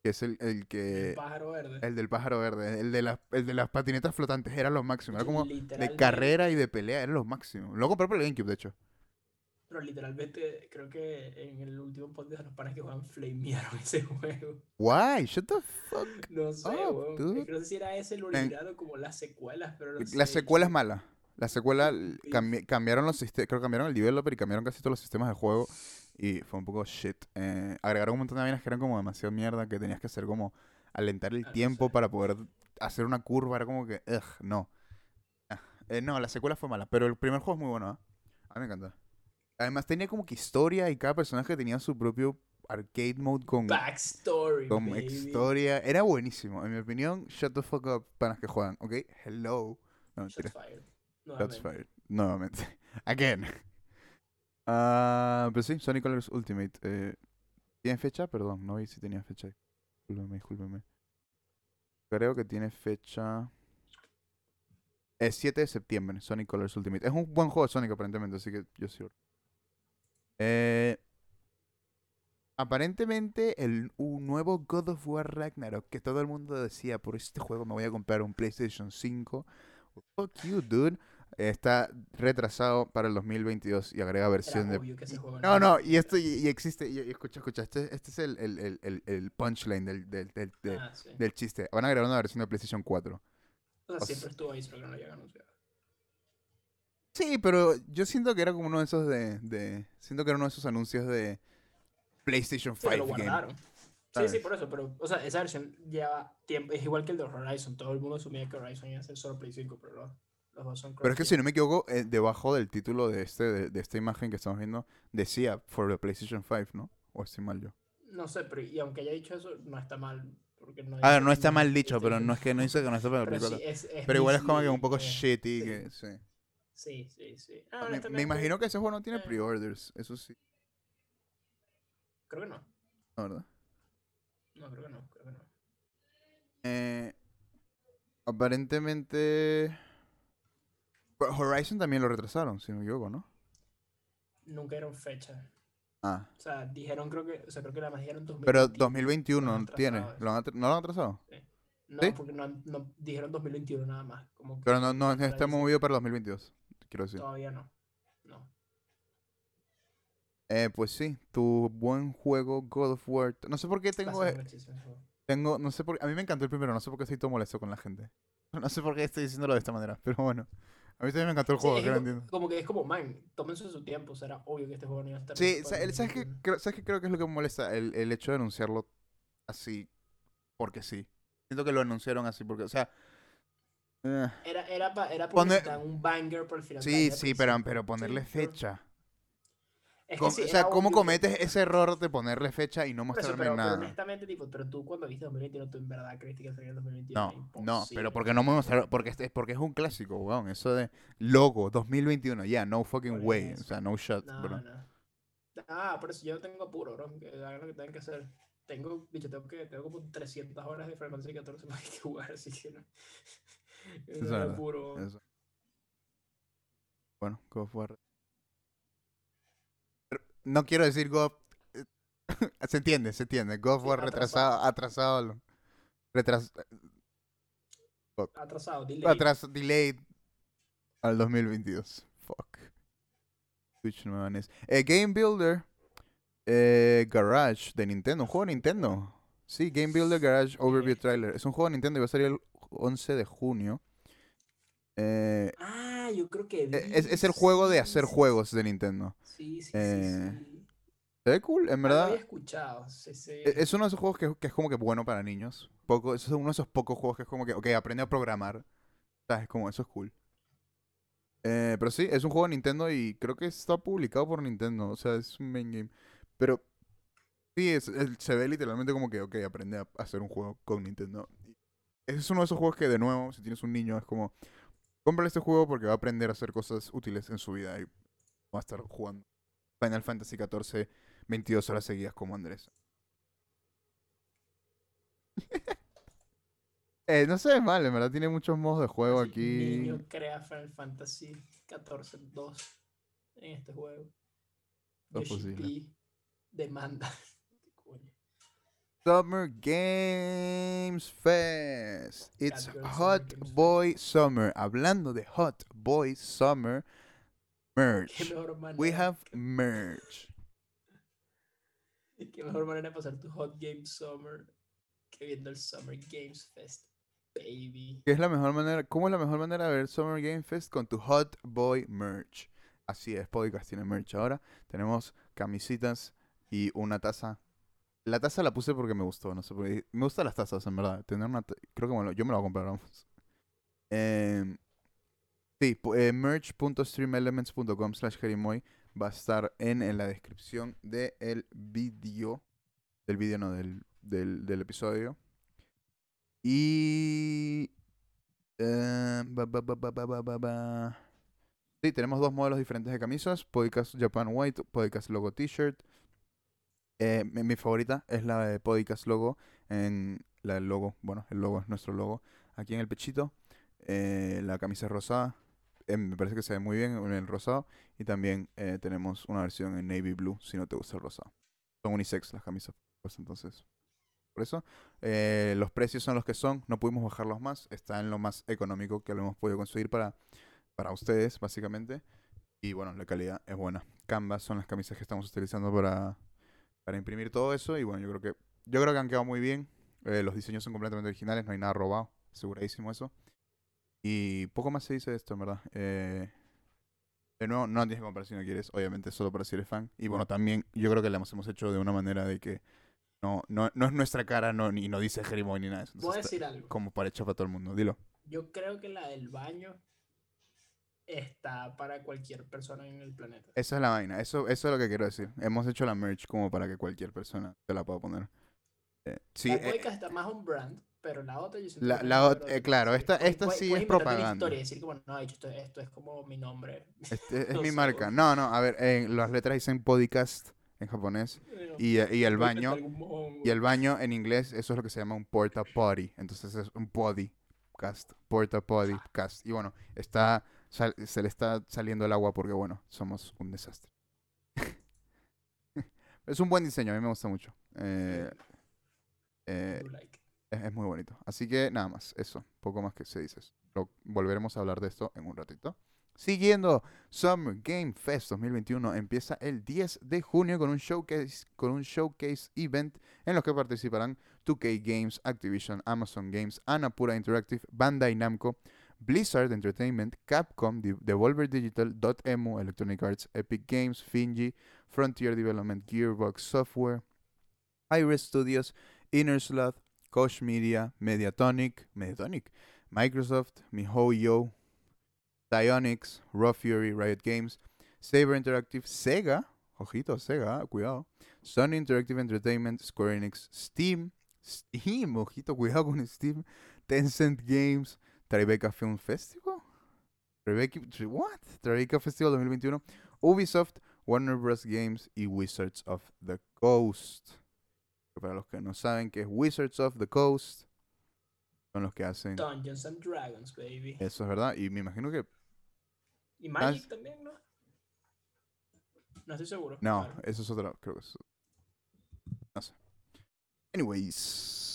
Que es el, el que. el pájaro verde. El del pájaro verde, el de, las, el de las patinetas flotantes, era lo máximo. Era como de carrera y de pelea, era lo máximo. Lo compré por el GameCube, de hecho. Pero literalmente, creo que en el último podcast los panas que juegan flamearon *laughs* ese juego. Why? Shut the fuck. No sé, up, weón. dude. Es que si era ese el original o como las secuelas, pero no La sé, secuela es chico. mala. La secuela cambi- cambiaron los sistemas, creo que cambiaron el developer y cambiaron casi todos los sistemas de juego y fue un poco shit. Eh, agregaron un montón de vainas que eran como demasiado mierda, que tenías que hacer como alentar el Ah, no tiempo sé. para poder hacer una curva, era como que, ugh, no. Ah, eh, no, la secuela fue mala, pero el primer juego es muy bueno, ¿ah? A mí me encanta. Además tenía como que historia y cada personaje tenía su propio arcade mode con, Backstory, con baby. historia. Era buenísimo. En mi opinión, shut the fuck up para los que juegan, ¿ok? Hello. No. Shots fired. Shots nuevamente. fired. Nuevamente. *laughs* Again. Ah, pero sí, Sonic Colors Ultimate. Eh, ¿Tiene fecha? Perdón, no vi si tenía fecha. Discúlpeme, discúlpeme. Creo que tiene fecha. Es 7 de septiembre, Sonic Colors Ultimate. Es un buen juego de Sonic aparentemente, así que yo sí. Eh, aparentemente el un nuevo God of War Ragnarok, que todo el mundo decía, por este juego me voy a comprar un PlayStation 5. Fuck you, dude. Está retrasado para el 2022 y agrega Era versión de... No, no, y esto y, y existe, y, y escucha, escucha, este, este es el, el, el, el, punchline del, del, del, del- Ah, sí. del chiste. Van a agregar una versión de PlayStation 4. O sea, o siempre estuvo ahí, solo que no lo. Sí, pero yo siento que era como uno de esos de, de... Siento que era uno de esos anuncios de PlayStation Sí, que 5 lo game. guardaron. Sí, sí, por eso, pero, o sea, esa versión lleva tiempo, es igual que el de Horizon, todo el mundo asumía que Horizon iba a ser solo Play 5, pero los dos son Pero es que si no me equivoco, eh, debajo del título de este de, de esta imagen que estamos viendo, decía for the PlayStation 5, ¿no? O estoy mal yo. No sé, pero y aunque haya dicho eso, no está mal, porque no A ver, dice no está mal dicho, pero no es que no dice que no está para la Pero sí, 4. es, es Pero igual es como que un poco eh, shitty, sí. que sí. Sí, sí, sí. Ah, Me, me imagino que ese juego no tiene eh. pre-orders, eso sí, Creo que no. la ¿verdad? No, creo que no, creo que no. Eh, aparentemente... Horizon también lo retrasaron, si no me equivoco, ¿no? Nunca dieron fecha. Ah, O sea, dijeron, creo que, o sea, creo que la más dijeron 2021. pero Lo 2021 han tiene. atrasado ¿Lo han atra- ¿No lo han atrasado? No, ¿Sí? porque no, no dijeron 2021 nada más. Como que Pero no, no está movido para el 2022, quiero decir. Todavía no. No. Eh, pues sí, tu buen juego God of War. No sé por qué tengo, juego. tengo, no sé por, a mí me encantó el primero, no sé por qué estoy todo molesto con la gente. *laughs* No sé por qué estoy diciéndolo de esta manera, pero bueno. A mí también me encantó el Sí, juego, es que que no entiendo. como que es como, man, tómense su tiempo. Será obvio que este juego no iba a estar. Sí, ¿sabes qué? 2021. Creo, ¿Sabes qué creo que es lo que me molesta? El, el hecho de anunciarlo así, porque sí. Siento que lo anunciaron así, porque, o sea... eh, Era, era, pa- era Poner- publicitar un banger por el final. de sí, sí, pero, pero ponerle Sí, fecha. Es que Com- sí, o sea, ¿cómo cometes ese error de ponerle fecha y no mostrarme pero, pero nada? honestamente, tipo, pero tú cuando viste 2021, tú en verdad creíste que salía en 2021. No, no, pero porque no me mostraron, porque este- porque es un clásico, weón, eso de logo 2021, ya, no fucking way, o sea, no shot, No, bro. no. Ah, por eso yo no tengo apuro, bro. Que hagan lo que tengan que hacer. Tengo, bicho, tengo que, tengo como 300 horas de Final Fantasy 14 más *laughs* que jugar, así que no. *laughs* Eso es verdad, apuro. eso. Bueno, God of War. No quiero decir God of- *laughs* se entiende, se entiende. God of War retrasado, atrasado, retras, Atrasado, delay. delayed al 2022. Fuck. Switch nueva NES. Eh, Game Builder eh, Garage de Nintendo, un juego de Nintendo. Sí, Game Builder Garage Overview Trailer. Es un juego de Nintendo y va a salir el 11 de junio. Eh, Ah, yo creo que. e- es, es el juego de sí, hacer sí, juegos de Nintendo. Sí, sí, Eh, sí. sí. Se ve cool, en lo verdad. había escuchado. Sí, sí. e- Es uno de esos juegos que, que es como que bueno para niños. Poco, es uno de esos pocos juegos que es como que, ok, aprende a programar. ¿Sabes? Como eso es cool. Eh, pero sí, es un juego de Nintendo y creo que está publicado por Nintendo. O sea, es un main game. Pero sí, es, el- se ve literalmente como que, ok, aprende a hacer un juego con Nintendo. Es uno de esos juegos que, de nuevo, si tienes un niño, es como, cómprale este juego porque va a aprender a hacer cosas útiles en su vida y va a estar jugando Final Fantasy XIV 22 horas seguidas como Andrés. *laughs* eh, no se ve mal, en verdad tiene muchos modos de juego Así, aquí. Niño crea Final Fantasy 14 2 en este juego. Yoshi. P demanda. *laughs* Summer Games Fest. It's Hot. Boy Summer. Hablando de Hot Boy Summer, Merch. *laughs* We have merch. *laughs* Qué mejor manera de pasar tu Hot Game Summer que viendo el Summer Games Fest, baby. ¿Qué es la mejor manera? ¿Cómo es la mejor manera de ver Summer Game Fest con tu Hot Boy merch? Así es, Podcast tiene merch ahora. Tenemos camisitas y una taza. La taza la puse porque me gustó, no sé por qué. Me gustan las tazas, en verdad. Tener una Creo que me lo, yo me la voy a comprar, vamos. Em, eh, sí, eh, merch.streamelements.com slash jerimoy va a estar en, en la descripción del de vídeo. Del vídeo, no, del, del, del, episodio. Y... Em, sí, tenemos dos modelos diferentes de camisas. Podcast Japan White, Podcast Logo T-Shirt. Eh, mi, mi favorita es la de Podcast Logo. En la del logo, bueno, el logo es nuestro logo. Aquí en el pechito. Eh, la camisa rosada. eh, me parece que se ve muy bien en el rosado. Y también eh, tenemos una versión en navy blue si no te gusta el rosado. Son unisex las camisas, pues entonces. Por eso, eh, los precios son los que son. No pudimos bajarlos más. Está en lo más económico que lo hemos podido conseguir para, para ustedes, básicamente. Y bueno, la calidad es buena. Canvas son las camisas que estamos utilizando para, para imprimir todo eso. Y bueno, yo creo que, yo creo que han quedado muy bien. Eh, los diseños son completamente originales, no hay nada robado. Segurísimo eso. Y poco más se dice de esto, en verdad. Eh, de nuevo, no tienes que comprar si no quieres, obviamente solo para si eres fan. Y bueno, también yo creo que la hemos, hecho de una manera de que no, no, no es nuestra cara, no, ni no dice Jerimoy ni nada de eso. Entonces, está decir algo. como para echar para todo el mundo, dilo. Yo creo que la del baño está para cualquier persona en el planeta. Esa es la vaina, eso, eso es lo que quiero decir. Hemos hecho la merch como para que cualquier persona se la pueda poner. Eh, sí, la eh, podcast está más un brand, pero la otra yo La- la ot- eh, claro, esta- esta puedes- sí puedes es inventarte una propaganda. historia decir como, no, esto, esto es como mi nombre. este es *laughs* no mi sé, marca. No, no, a ver, eh, las letras dicen podcast en japonés y, eh, y el baño y el baño en inglés eso es lo que se llama un porta potty. Entonces es un podcast, porta podcast. Y bueno, está sal- se le está saliendo el agua porque bueno, somos un desastre. *laughs* es un buen diseño, a mí me gusta mucho. Eh, eh. Es, es muy bonito. Así que nada más, eso. Poco más que se dice. Lo- volveremos a hablar de esto en un ratito. Siguiendo, Summer Game Fest 2021 empieza el 10 de junio con un showcase, con un showcase event en los que participarán 2K Games, Activision, Amazon Games, Anapura Interactive, Bandai Namco, Blizzard Entertainment, Capcom, De- Devolver Digital, Dotemu, Electronic Arts, Epic Games, Finji, Frontier Development, Gearbox Software, Iris Studios, Inner Sloth, Koch Media, Mediatonic, Mediatonic, Microsoft, MiHoYo, Psyonix, Raw Fury, Riot Games, Saber Interactive, Sega, ojito, Sega, ah, cuidado, Sony Interactive Entertainment, Square Enix, Steam, Steam, ojito, cuidado con Steam, Tencent Games, Tribeca Film Festival, Tribeca, tri- what? Tribeca Festival 2021, Ubisoft, Warner Bros. Games y Wizards of the Coast. Que Para los que no saben qué es Wizards of the Coast, son los que hacen... Dungeons and Dragons, baby. Eso es verdad, y me imagino que... Y Magic también, ¿no? No estoy seguro. No, Claro. eso es otra, creo que es... No sé. Anyways.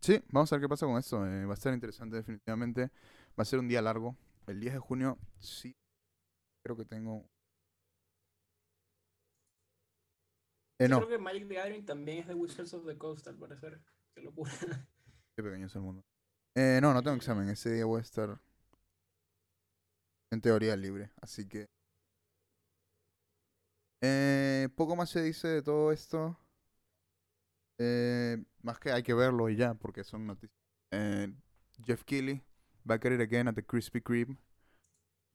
Sí, vamos a ver qué pasa con esto. eh, va a estar interesante definitivamente. Va a ser un día largo. El 10 de junio, sí. Creo que tengo... Eh, Yo no, creo que Magic the Gathering también es de Wizards of the Coast, al parecer. Qué locura. *laughs* qué pequeño es el mundo. Eh, no, no tengo examen. Ese día voy a estar en teoría libre. Así que... Eh, poco más se dice de todo esto. Eh, más que hay que verlo y ya, porque son noticias. Eh, Jeff Keighley va a querer again at the Krispy Kreme.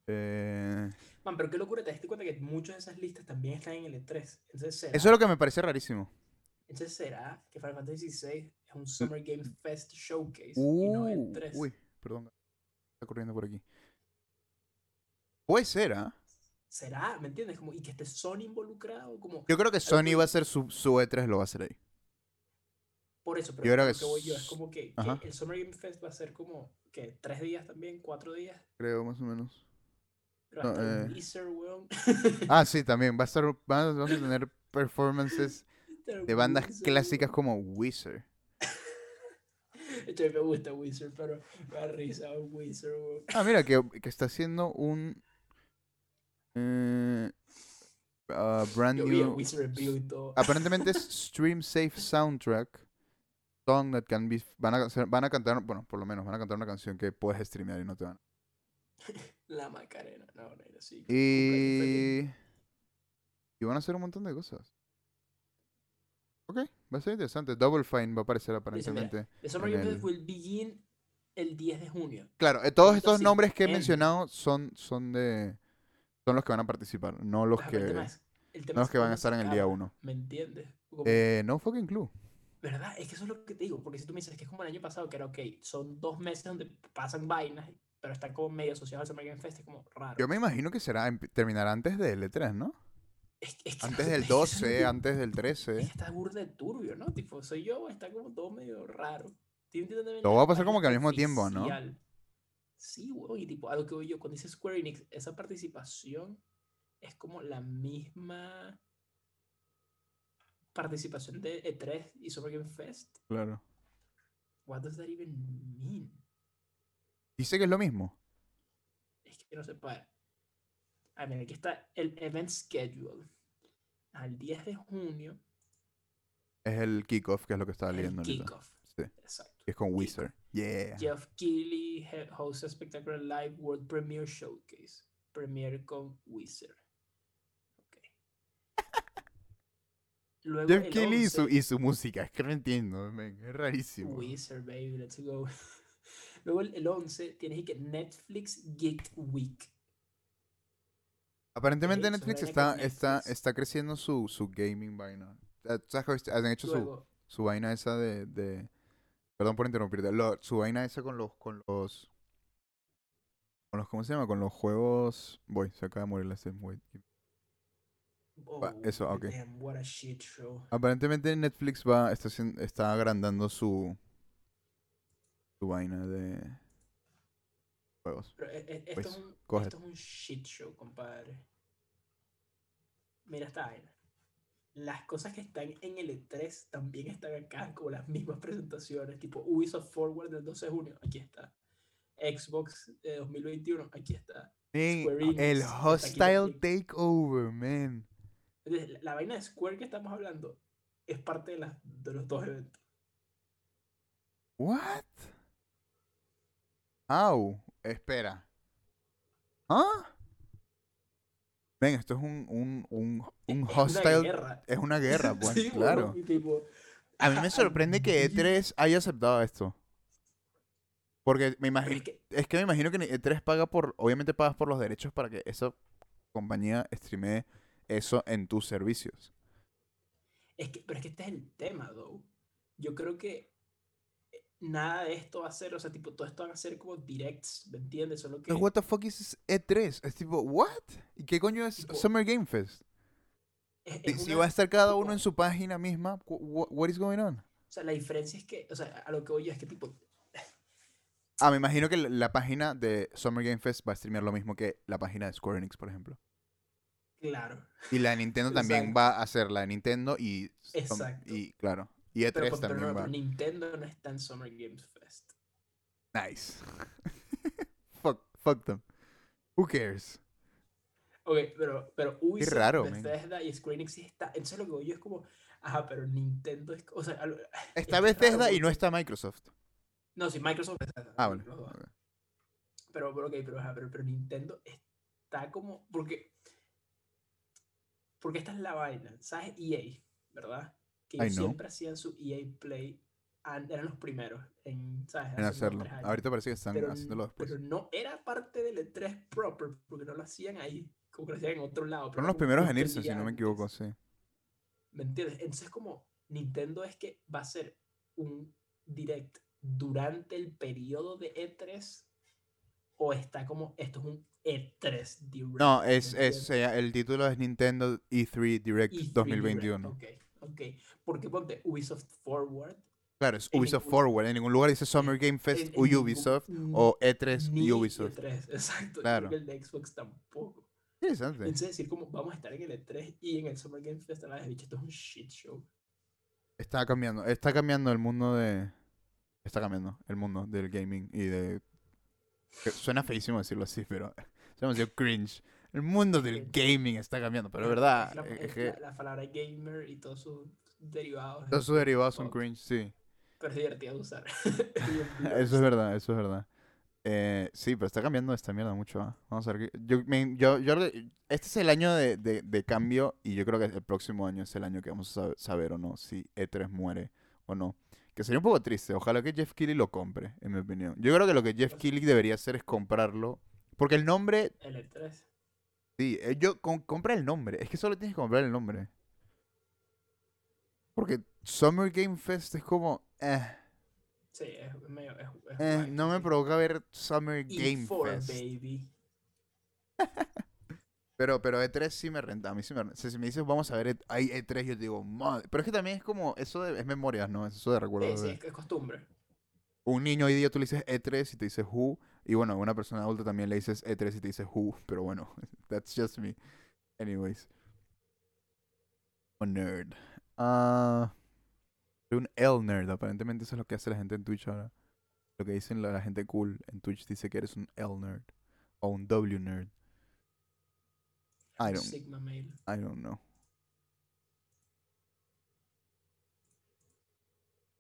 Eh, Man, pero qué locura, te das cuenta que muchas de esas listas también están en el E3. Entonces será, eso es lo que me parece rarísimo. entonces será que Final Fantasy XVI es un Summer Game Fest Showcase y no el Uh, 3. uy, perdón. Está corriendo por aquí. Puede ser, ¿ah? ¿Será? ¿Me entiendes? Como, y que esté Sony involucrado, como... Yo creo que Sony va a hacer su, su E3, lo va a hacer ahí. Por eso, pero Yo creo que que voy yo es como que, el Summer Game Fest va a ser como, que ¿Tres días también? ¿Cuatro días? Creo, más o menos. Pero No, hasta eh. weón. Ah, *laughs* sí, también. Va a estar, va- vamos a tener performances de bandas clásicas weón. como Wizard. *laughs* Mí me gusta Wizard, pero me da risa Wizard, weón. Ah, mira, que, que está haciendo un... Eh, ah, brand Yo vi a new. Y todo. Aparentemente es *laughs* Stream Safe Soundtrack. Song that can be. Van a, van a cantar, bueno, por lo menos van a cantar una canción que puedes streamear y no te van. *laughs* La Macarena. No, no era así. Y. Y van a hacer un montón de cosas. Ok, va a ser interesante. Double Fine va a aparecer mira, aparentemente. The Summer en Game el- will begin el 10 de junio. Claro, eh, todos Esto estos sí, nombres que he en- mencionado son, son de. Son los que van a participar, no los pero el que. tema es- el tema No los es que van a estar en el día acaba, uno. ¿Me entiendes? Eh, no fucking clue. ¿Verdad? Es que eso es lo que te digo, porque si tú me dices que es como el año pasado, que era ok, son dos meses donde pasan vainas, pero están como medio asociados al Summer Game Fest, es como raro. Yo me imagino que será em- terminará antes del E3, ¿no? Es- es que no Antes sé, *laughs* del es que eso es lo 12, que- antes del Es 13. que está burda de turbio, ¿no? Tipo, soy yo, está como todo medio raro. ¿Sí me entiendes también Lo la va a pasar como que al mismo tiempo, ¿no? Sí, weón, y tipo, a lo que voy yo, cuando dice Square Enix, esa participación es como la misma participación de E3 y Summer Game Fest. Claro. What does that even mean? Dice que es lo mismo. Es que no se puede. A ver, aquí está el event schedule. Al 10 de junio, Es el kickoff, que es lo que estaba el leyendo ahorita. kickoff. Sí. Exacto. Es con Wizard. Yeah. Jeff Keighley hosts a spectacular live world premiere showcase. Premiere con Wizard. Luego Jeff el Keighley y su, 11, y su música. Es que no entiendo, Es rarísimo. Wizard, baby, let's go. *laughs* Luego el, el 11 tienes que Netflix Geek Week. Aparentemente Ok, Netflix está, Netflix. está, está creciendo su, su gaming vaina. Eh, ¿Sabes que Han hecho su, Luego, su vaina esa de, de- Perdón por interrumpirte. lo- su vaina esa con los... Con los con los, ¿cómo se llama? Con los juegos... Voy, se acaba de morir la Sim, wait. Oh, eso, ok. damn, what a shit show. Aparentemente Netflix va, está, está agrandando su, su vaina de juegos. Pero e- e- esto, Pues, es un, esto es un shit show, compadre. Mira esta vaina. Las cosas que están en el E3 también están acá, como las mismas presentaciones, tipo Ubisoft Forward del 12 de junio, aquí está. Xbox de 2021, aquí está. El hostile takeover, man. Entonces, la, vaina de Square que estamos hablando es parte de, los dos eventos. What? Au, espera. ¿Ah? Ven, esto es un, un, un, un Es una hostile. guerra. Es una guerra, pues, *laughs* Sí, claro. tipo, A mí me *laughs* sorprende que y- E3 haya aceptado esto. Porque me imagino, es que es que me imagino que E3 paga por, obviamente pagas por los derechos para que esa compañía streamee eso en tus servicios. Es que, pero es que este es el tema, though. Yo creo que eh, nada de esto va a ser, o sea, tipo, todo esto van a ser como directs, ¿me entiendes? Solo que what the fuck is E3? Es tipo, what? ¿Y qué coño es Tipo, Summer Game Fest? es, Si- es si una- va a estar cada uno en su página misma, cu- wha- what is going on? O sea, la diferencia es que, o sea, a lo que voy yo es que, tipo, Ah, me imagino que la, la página de Summer Game Fest va a streamear lo mismo que la página de Square Enix, por ejemplo. Claro. Y la de Nintendo también Exacto. va a hacer la de Y, som- Exacto. y claro. Y E3 Pero, pero también va. pero Nintendo no está en Summer Games Fest. Nice. *laughs* fuck, fuck them. Who cares? Ok, pero, pero Ubisoft, raro, man. Bethesda y Square Enix sí está. Entonces lo que voy yo es como, ajá, pero Nintendo es, o sea, *laughs* Está Bethesda raro y no está Microsoft. No, sí, Microsoft Bethesda. Ah, vale. los dos. ok. Pero, pero, ok, pero, ajá, pero, pero Nintendo está como. Porque. Porque esta es la vaina. ¿Sabes? EA, ¿verdad? Que ellos siempre hacían su EA Play. an- Eran los primeros en, ¿sabes? En hacerlo. Ahorita parece que están pero, haciéndolo después. pero no era parte del E3 proper, porque no lo hacían ahí. Como que lo hacían en otro lado. Fueron los primeros en irse, si no me equivoco, sí. ¿Me entiendes? Entonces, como Nintendo es que va a ser un direct durante el periodo de E3 o está como esto es un E3 direct. No, ¿me es, es, eh, el título es Nintendo E3 Direct E3 2021. Direct, Ok, ok. Porque ponte Ubisoft Forward. Claro, es Ubisoft ningún- Forward. En ningún lugar dice Summer Game Fest en- en o ningún- Ubisoft o E3 ni Ubisoft. E3, *laughs* exacto. Claro. El de Xbox tampoco. Interesante. Entonces, decir como vamos a estar en el E3 y en el Summer Game Fest, a la vez, esto es un shit show. Está cambiando, está cambiando el mundo de... Está cambiando el mundo del gaming y de... Suena feísimo decirlo así, pero... *laughs* Es demasiado cringe. El mundo del gaming está cambiando, pero es verdad. La, es es que la- la palabra gamer y todos sus derivados. todos sus derivados son cringe, sí. Pero es divertido de usar. *laughs* *laughs* Eso es verdad, eso es verdad. Eh, sí, pero está cambiando esta mierda mucho. ¿ah? Vamos a ver. Yo, me- yo, yo, este es el año de, de- de cambio y yo creo que el próximo año es el año que vamos a saber, saber o no si E3 muere o no. Que sería un poco triste. Ojalá que Jeff Keighley lo compre, en mi opinión. Yo creo que lo que Jeff Keighley debería hacer es comprarlo. Porque el nombre, L3. sí, eh, yo com- compra el nombre. Es que solo tienes que comprar el nombre. Porque Summer Game Fest es como, eh, Sí, es medio. Es, es eh, no me provoca ver Summer Game E4, Fest. baby. *laughs* Pero, pero E3 sí me renta, a mí sí me renta. Si si me dices, vamos a ver, E- hay E3, yo te digo, madre. Pero es que también es como, eso de- es memorias, ¿no? Es eso de Sí, recuerdos. sí, de- es, costumbre. Un niño hoy día tú le dices E3 y te dice Who. Y bueno, a una persona adulta también le dices E3 y te dice Who. Pero bueno, *laughs* that's just me. Anyways. Un nerd. Ah, soy un L nerd, aparentemente eso es lo que hace la gente en Twitch ahora. Lo que dicen la, la gente cool en Twitch dice que eres un L nerd. O un W nerd. I don't, Sigma Male. I don't know.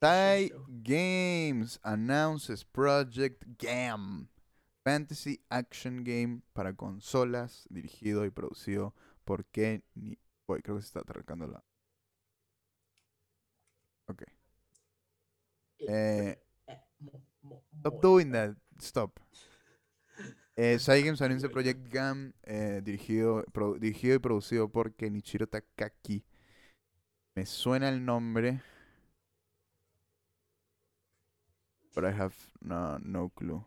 Thai. Games announces Project GAM, fantasy action game para consolas, dirigido y producido por Kenny. Uy, creo que se está atracando la. Ok. Eh, Eh, mo- Stop doing that. Stop. Eh, Games anuncia Project GAM, eh, dirigido, pro- dirigido y producido por Kenichiro Takaki. Me suena el nombre. But I have no, no clue.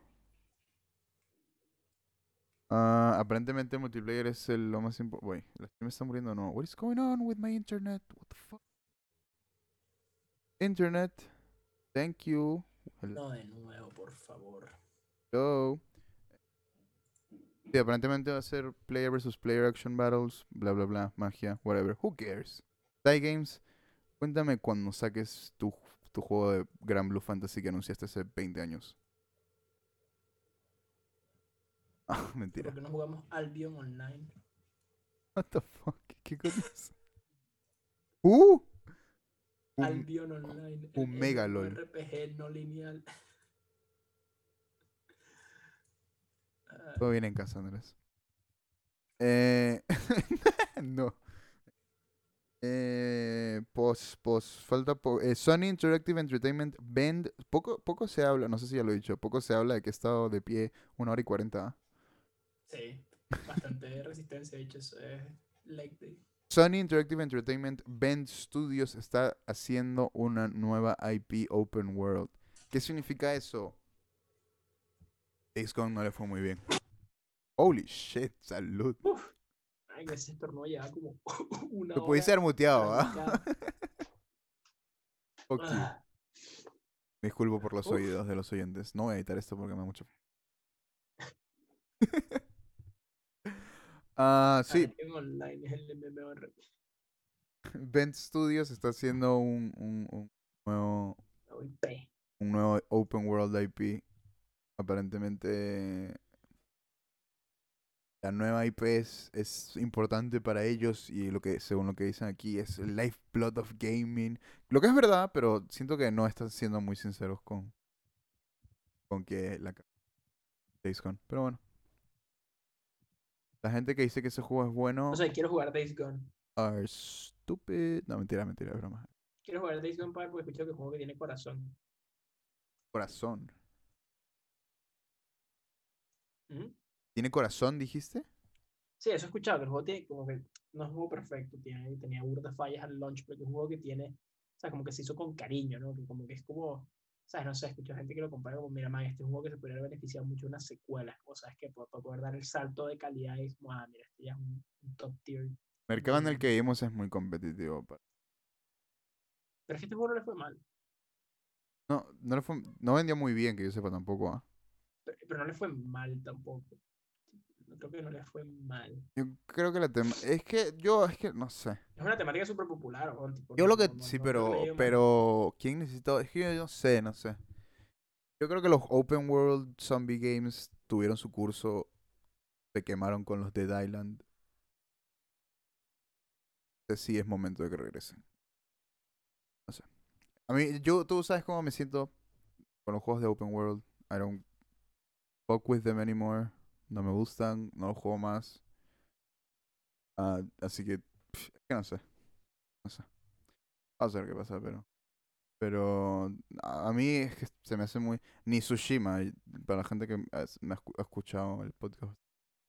Ah, aparentemente multiplayer es el, lo más importante. Wait, la stream está muriendo no. What is going on with my internet? What the fuck? Internet. Thank you. No, de nuevo, por favor. Hello. Sí, aparentemente va a ser player versus player action battles, bla bla bla, magia, whatever. Who cares? Die Games, cuéntame cuando saques tu, tu juego de Gran Blue Fantasy que anunciaste hace 20 años. *laughs* Ah, mentira. ¿Por qué no jugamos Albion Online? What the fuck? ¿Qué coño es? ¡Uh! Un- Albion Online. un mega LOL. RPG no lineal. *laughs* Todo bien en casa, Andrés. Eh, *laughs* no. Eh, pos, pos, falta po- eh, Sony Interactive Entertainment Bend. Poco, poco se habla, no sé si ya lo he dicho, poco se habla de que he estado de pie una hora y cuarenta. sí, bastante *laughs* resistencia, de hecho, eso es day. Sony Interactive Entertainment Bend Studios está haciendo una nueva IP Open World. ¿Qué significa eso? Gone no le fue muy bien. Holy shit, salud. Uf, ay, ese estornudo lleva como *laughs* una Lo pudiste haber muteado, ¿ah? *laughs* you. Ah, disculpo por los Uf. oídos de los oyentes. No voy a editar esto porque me da mucho. *laughs* Ah, sí, Albion Online es el MMORPG. Bend Studios está haciendo un, un, un nuevo, un nuevo Open World IP. Aparentemente la nueva IP es, es importante para ellos y lo que según lo que dicen aquí es el lifeblood of gaming. Lo que es verdad, pero siento que no están siendo muy sinceros con con que la Days Gone. Pero bueno. La gente que dice que ese juego es bueno O sea, quiero jugar Days Gone. are stupid. No, mentira, mentira, es broma. Quiero jugar Days Gone para porque escucho que es un juego que tiene corazón. Corazón. ¿Mm? ¿Tiene corazón, dijiste? Sí, eso he escuchado, que el juego tiene como que no es un juego perfecto, tiene, tenía burda fallas al launch, pero es un juego que tiene, o sea, como que se hizo con cariño, ¿no? Que como que es como, ¿sabes? No sé, escucho gente que lo compara como, mira, man, este es un juego que se podría beneficiar mucho de una secuela, o sea, es que para, poder dar el salto de calidad y es como, ah, mira, este ya es un, un top tier. El mercado en el que vivimos es muy competitivo. Pero es que este juego no le fue mal, No, no, le fue- no vendió muy bien, que yo sepa tampoco. ¿ah? pero, pero no le fue mal tampoco. No creo que no le fue mal. Yo creo que la tema... Es que yo, es que no sé. Es una temática súper popular, tipo, Yo no- lo que... no- no- Sí, no pero... Pero... ¿Quién necesitó? Es que yo no sé, no sé. Yo creo que los Open World Zombie Games tuvieron su curso se quemaron con los Dead Island. Sí es momento de que regresen. No sé. A mí, yo, tú sabes cómo me siento con los juegos de Open World. I don't fuck with them anymore. No me gustan, no los juego más. Ah, así que, pff, no sé. No sé. Vamos a ver qué pasa, pero. Pero a mí es que se me hace muy. Ni Tsushima, para la gente que me ha escu- ha escuchado el podcast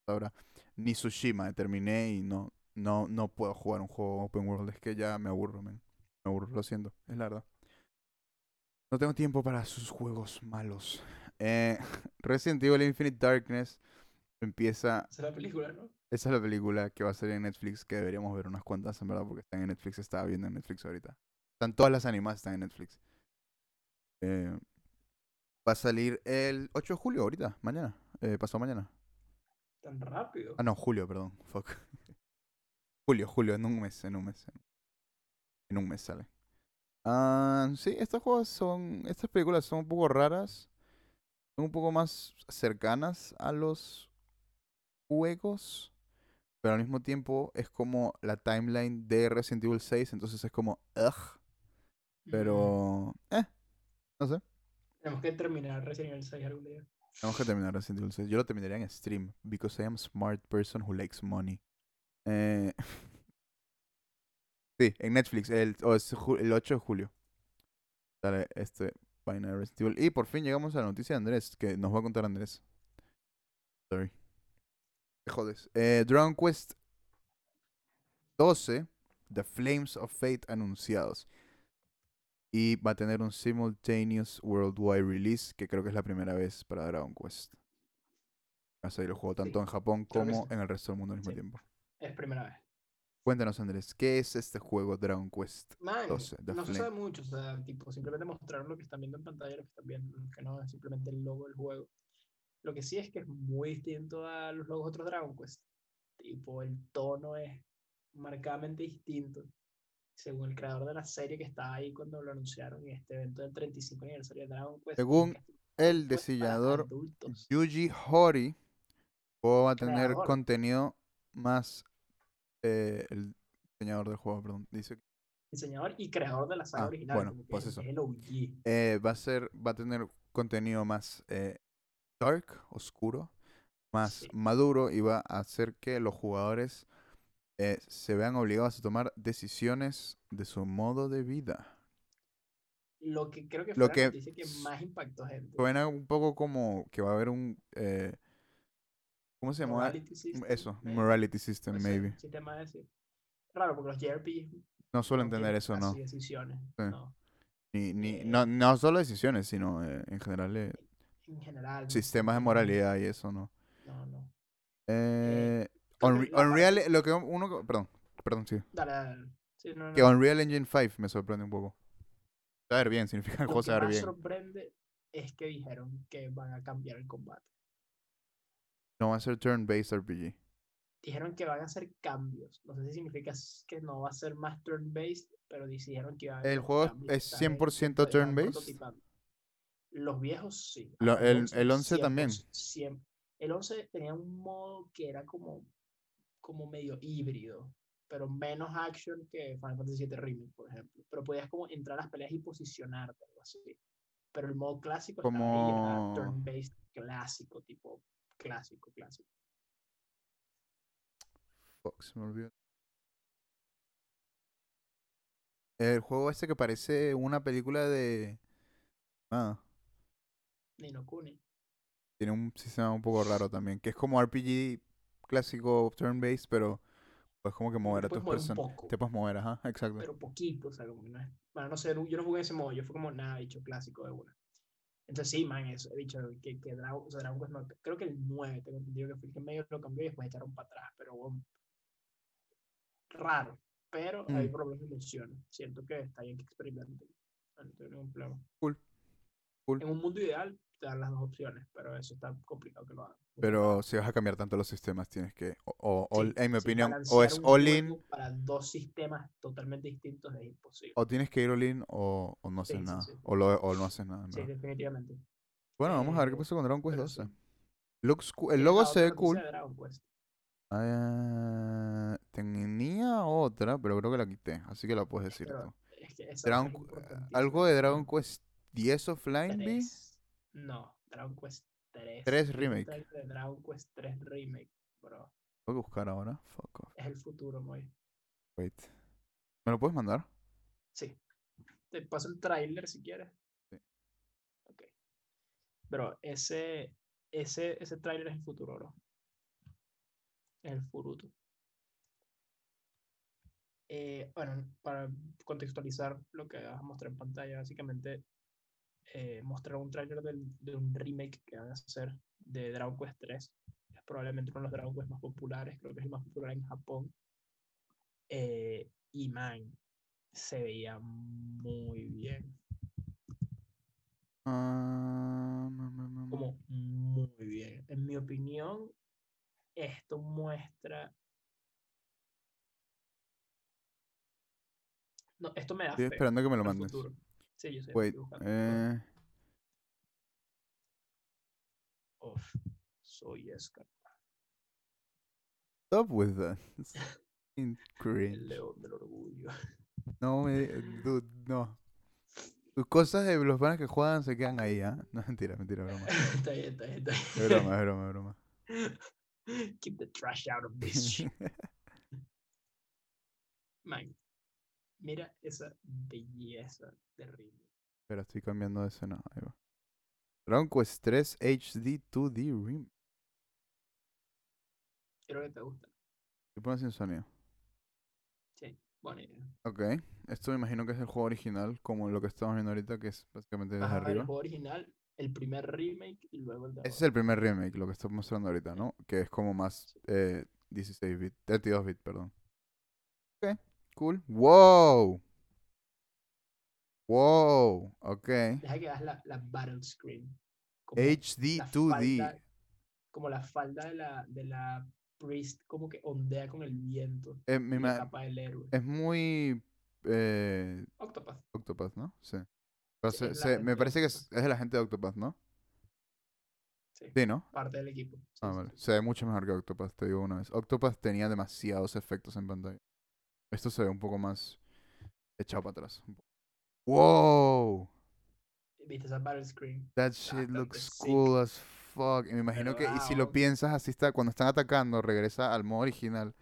ahora, ni Tsushima terminé y no, no, no puedo jugar un juego open world. Es que ya me aburro, men. Me aburro, lo siento, es la verdad. No tengo tiempo para sus juegos malos. Eh, *laughs* Resident Evil Infinite Darkness empieza. Esa es la película, ¿no? Esa es la película que va a salir en Netflix, que deberíamos ver unas cuantas, en verdad, porque están en Netflix. Estaba viendo en Netflix ahorita. Están todas las animadas, están en Netflix. Eh, va a salir el 8 de julio, ahorita, mañana. Eh, pasado mañana. Tan rápido. Ah, no, julio, perdón. Fuck. *laughs* julio, julio, en un mes, en un mes. En un mes sale. Ah, sí, estos juegos son. Estas películas son un poco raras. Son un poco más cercanas a los juegos. Pero al mismo tiempo es como la timeline de Resident Evil 6. Entonces es como. Ugh. Mm. Pero. Eh. No sé. Tenemos que terminar Resident Evil 6 algún día. Tenemos que terminar Resident Evil 6. Yo lo terminaría en stream. Because I am a smart person who likes money. Eh, *laughs* sí, en Netflix. El, o es el 8 de julio. Sale este vaina de Resident Evil. Y por fin llegamos a la noticia de Andrés. Que nos va a contar Andrés. Sorry. Te jodes. Eh, Dragon Quest 12. The Flames of Fate anunciados. Y va a tener un simultaneous worldwide release, que creo que es la primera vez para Dragon Quest. Va a salir el juego tanto Sí, en Japón como sí. en el resto del mundo al mismo Sí. tiempo. Es primera vez. Cuéntanos, Andrés, ¿qué es este juego Dragon Quest? Man, 12, The no se sabe mucho, o sea, tipo, simplemente mostrar lo que están viendo en pantalla, lo que están viendo, que no es simplemente el logo del juego. Lo que sí es que es muy distinto a los logos de otros Dragon Quest. Tipo, el tono es marcadamente distinto. Según el creador de la serie que estaba ahí cuando lo anunciaron en este evento del 35 aniversario de Dragon Quest. Según es que El diseñador. Yuji juego va a tener Creador. contenido más... eh, el diseñador del juego, perdón. Dice Diseñador y creador de la saga Ah, original. bueno, pues es- eso. es el OG. eh, va a ser... Va a tener contenido más eh, dark, oscuro, más Sí. maduro y va a hacer que los jugadores eh, se vean obligados a tomar decisiones de su modo de vida. Lo que creo que Lo fue que la noticia que más impactó gente. Suena un poco como que va a haber un... eh, ¿Cómo se llama? Morality system, Eso, maybe. morality system, Puede ser, maybe. sistema de decir. Raro, porque los No suelo entender eso, ¿no? casi decisiones. Sí. No. Ni, ni, Eh, no, no solo decisiones, sino eh, en general eh, En general. no sistemas de moralidad y eso, ¿no? No, no. Eh, Unre- parte- Unreal, lo que uno... Perdón, perdón, sí. Dale, dale. Sí, no, no. Que Unreal Engine 5 me sorprende un poco. Se va a ver bien, significa Lo juego que más bien. sorprende es que dijeron que van a cambiar el combate. No va a ser turn-based RPG. Dijeron que van a hacer cambios. No sé si significa que no va a ser más turn-based, pero dijeron que iba a haber ¿El juego es que están en- 100% que estaban turn-based? Los viejos sí. Lo- el- el 11 también. 100%. El 11 tenía un modo que era como, como medio híbrido, pero menos action que Final Fantasy VII Remake, por ejemplo. Pero podías como entrar a las peleas y posicionarte, algo así. Pero el modo clásico Como- turn-based clásico, tipo clásico, clásico. Se me olvidó. El juego este que parece una película de... Ah, Ni no Kuni. tiene un sistema un poco raro también, que es como RPG clásico turn-based, pero pues como que mover a tus poco. Te puedes mover, ajá, exacto. pero poquito, o sea, como que no es. Bueno, no sé, yo no jugué en ese modo, yo fue como nada, dicho clásico de una. Entonces, sí, man, eso, he dicho que, que Dragon, o sea, Dragon Quest no, creo que el 9, tengo entendido que fue el que medio lo cambió y después echaron para atrás, pero bueno, raro, pero Mm. lo menos me emociona. Siento que está bien que experimenten. No tengo ningún problema. Cool. Cool. En un mundo ideal, te dan las dos opciones, pero eso está complicado que lo hagan. Pero si vas a cambiar tanto los sistemas, tienes que, o, o- Sí, en mi opinión, o es all in, Para dos sistemas totalmente distintos es imposible. o tienes que ir all in, o, o no haces sí, nada. sí. O, lo, o no haces nada. Sí, definitivamente. Bueno, vamos a ver qué Eh, pasa con Dragon Quest pero 12. sí. Looks cool. El ¿Tienes logo se ve cool. Ah, tenía otra, pero creo que la quité. Así que la puedes decir Pero tú. es que esa Dragon algo de Dragon Quest 10 offline. No, Dragon Quest 3. Tres remake. De Dragon Quest 3 Remake, bro. Tengo que buscar ahora. Fuck off. Es el futuro, muy. Wait. ¿Me lo puedes mandar? Sí. Te paso el tráiler si quieres. Sí. Ok. Pero ese, ese, ese tráiler es el futuro, bro. Es el furuto. Eh, bueno, para contextualizar lo que vas a mostrar en pantalla, básicamente eh, mostrar un tráiler del- de un remake que van a hacer de Dragon Quest 3. Es probablemente uno de los Dragon Quest más populares, creo que es el más popular en Japón. Eh, y man, se veía muy bien, Ah, como muy bien. En mi opinión, esto muestra... No, esto me da Estoy fe esperando que me lo mandes. futuro. Sí, yo sé. Wait. Eh, Uf, soy Escar, stop with that. El león del orgullo. No me. Dude, no. Tus cosas de los panas que juegan se quedan ahí, ¿ah? No, *laughs* mentira, mentira, broma. *laughs* está bien, está bien, está Es bien. broma, es broma, es broma. Keep the trash out of this *laughs* shit. Man, mira esa belleza terrible. Espera, estoy cambiando de escena. Ahí va. Dragon Quest 3 HD 2D Rim. Creo que te gusta. ¿Qué pones sin sonido? Sí, buena idea. Ok. Esto me imagino que es el juego original, como lo que estamos viendo ahorita, que es básicamente desde Ajá, el arriba. juego original, el primer remake y luego el de Ese es el primer remake, lo que estoy mostrando ahorita, ¿no? Que es como más eh, 16 bit, 32 bit, perdón. Ok, cool. ¡Wow! ¡Wow! Ok. Deja que veas la, la battle screen. Como HD la 2D. falda- como la falda de la, de la priest como que ondea con el viento. Eh, y la ima- capa del héroe. es muy eh, Octopath. Octopath, ¿no? Sí. Pero Sí, se- es la se- gente me parece que es, de la gente de Octopath, ¿no? Sí, Sí, ¿no? parte del equipo. Sí, Ah, vale. Se ve mucho mejor que Octopath, te digo una vez. Octopath tenía demasiados efectos en pantalla. Esto se ve un poco más echado para atrás. ¡Wow! ¿Viste esa battle screen? That shit looks sick. cool as fuck. Y me imagino que, y si lo piensas, así está, cuando están atacando, regresa al modo original.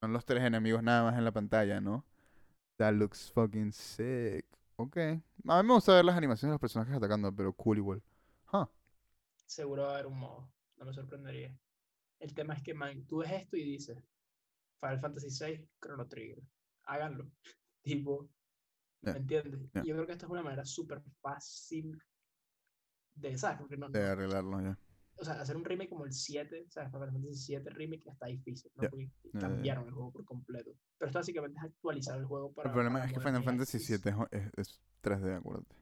Son los tres enemigos nada más en la pantalla, ¿no? That looks fucking sick. Ok. A mí me gusta ver las animaciones de los personajes atacando, pero cool igual. Huh. Seguro va a haber un modo. No me sorprendería. El tema es que, man, tú ves esto y dices, Final Fantasy VI, Chrono Trigger. Háganlo. *laughs* tipo, ¿me entiendes? ya. Y yo creo que esto es una manera súper fácil de, ¿sabes? Porque no, De arreglarlo ya. o sea, hacer un remake como el 7, ¿sabes? Final Fantasy 7 remake está difícil, ¿no? Porque ya. cambiaron el juego por completo. Pero esto básicamente es actualizar el juego para. El problema para es que Final Fantasy. VII es, es, es 3D, acuérdate.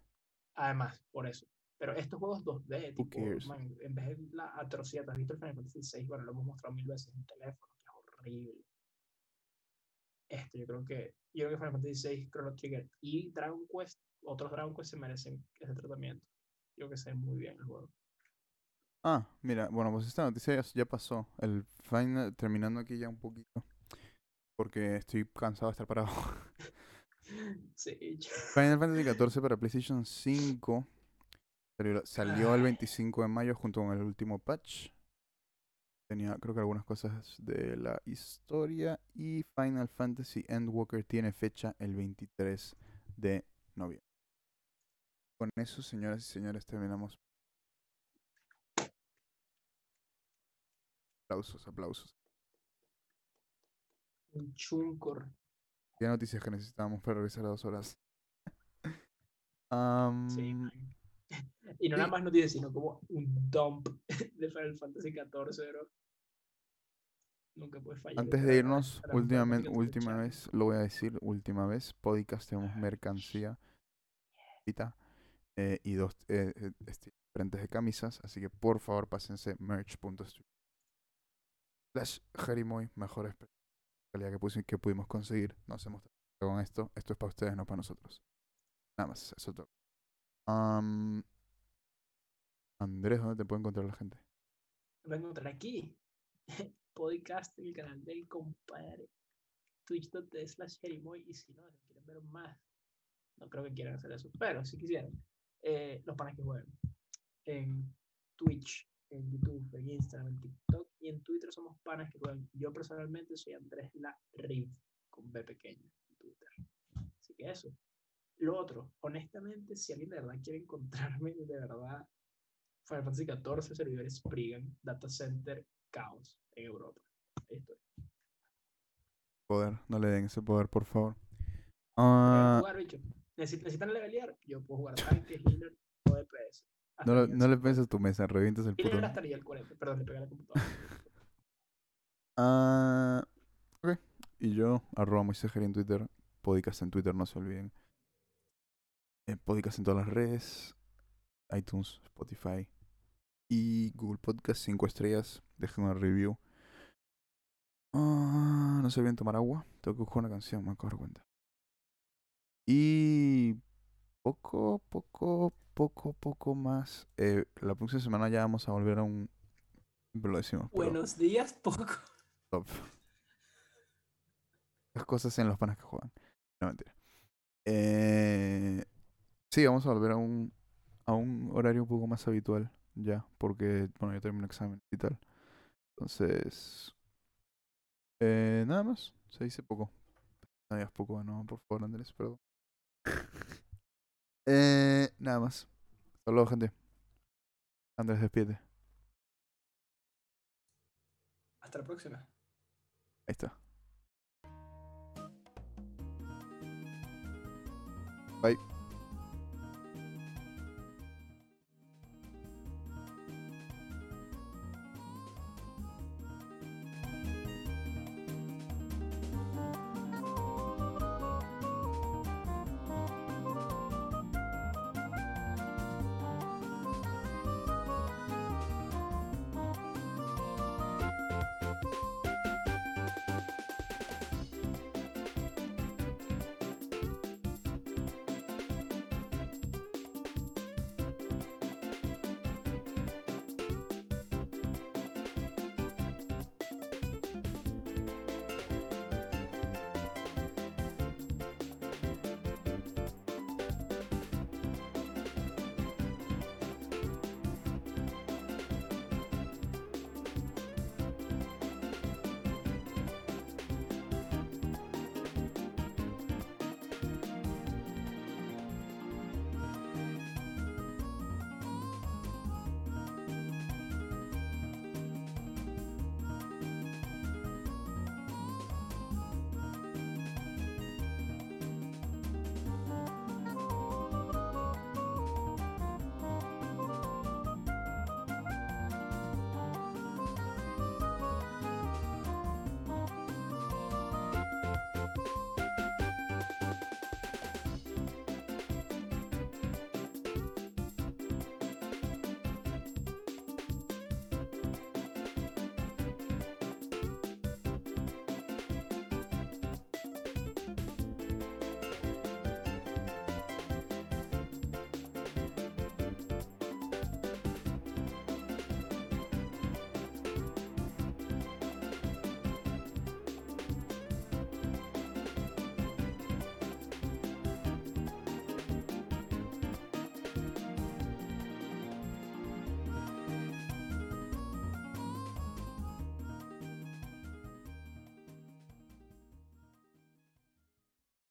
Además, por eso. Pero estos juegos 2D, tipo, man, en vez de la atrocidad, ¿has visto el Final Fantasy 6? Bueno, lo hemos mostrado mil veces en teléfono, que es horrible. Esto, yo creo que, yo creo que Final Fantasy 6, Chrono Trigger y Dragon Quest, otros Dragon Quest se merecen ese tratamiento. Yo que sé muy bien el juego. Ah, mira, bueno, pues esta noticia ya, pasó. El final, terminando aquí ya un poquito. Porque estoy cansado de estar parado. *laughs* Sí, Final Fantasy XIV para PlayStation 5 salió, salió el Ay. 25 de mayo junto con el último patch. Tenía creo que algunas cosas de la historia y Final Fantasy Endwalker tiene fecha el 23 de noviembre. Con eso, señoras y señores, terminamos. Aplausos, aplausos. un chuncor. ¿Qué noticias que necesitábamos para regresar a dos horas? *laughs* Sí, man. *laughs* Y no nada más noticias, sino como un dump *laughs* de Final Fantasy XIV, bro. Nunca puede fallar. Antes de irnos, últimamente, última vez, lo voy a decir, última vez, podcast tenemos Ah, mercancía eh, y dos eh, eh, estilos diferentes de camisas, así que por favor pásense merch.street. Slash Jerimoy, mejores pre- calidad que, pusi- que pudimos conseguir. No hacemos con esto, esto es para ustedes, no para nosotros. Nada más, eso es todo. Andrés, ¿dónde te puede encontrar la gente? Lo encontrar aquí. *laughs* Podcast el canal del compadre. Twitch.tv slash Jerimoy. Y si no, quieren ver más, no creo que quieran hacer eso. Pero si quisieran, eh, los panes que juegan en Twitch, en YouTube, en Instagram, en TikTok y en Twitter somos panas que juegan. Yo personalmente soy Andrés La Riv, con B pequeña en Twitter. Así que eso. Lo otro, honestamente, si alguien de verdad quiere encontrarme, *laughs* de verdad, Final Fantasy XIV, servidores Spriggan, Data Center, Chaos en Europa. Ahí estoy. Poder, no le den ese poder, por favor. Ah, jugar, bicho. Necesi- ¿Necesitan levelear? Yo puedo jugar tanque, healer o DPS. No, le- nivel no le 50. pienses tu mesa, revientas el puto. Hasta nivel 40. Perdón, le pegué a la computadora. Ah, ok. Y yo, arroba Moisés en Twitter. Podcast en Twitter, no se olviden. Eh, podcast en todas las redes. iTunes, Spotify. Y Google Podcast, 5 estrellas. Dejen una review. Ah, no se olviden tomar agua. Tengo que buscar una canción, me acabo de dar cuenta. Y poco, poco, poco, poco más. Eh, la próxima semana ya vamos a volver a un... Lo decimos. pero- Buenos días, poco. Top. Las cosas en los panas que juegan. No mentira. Eh, sí, vamos a volver a un, a un horario un poco más habitual ya, porque, bueno, ya termino examen y tal. Entonces, eh, nada más. Se dice poco. No digas poco, no, por favor, Andrés, perdón. *laughs* eh, nada más. Hasta luego, gente. Andrés, despídete. Hasta la próxima. Ahí está. Bye.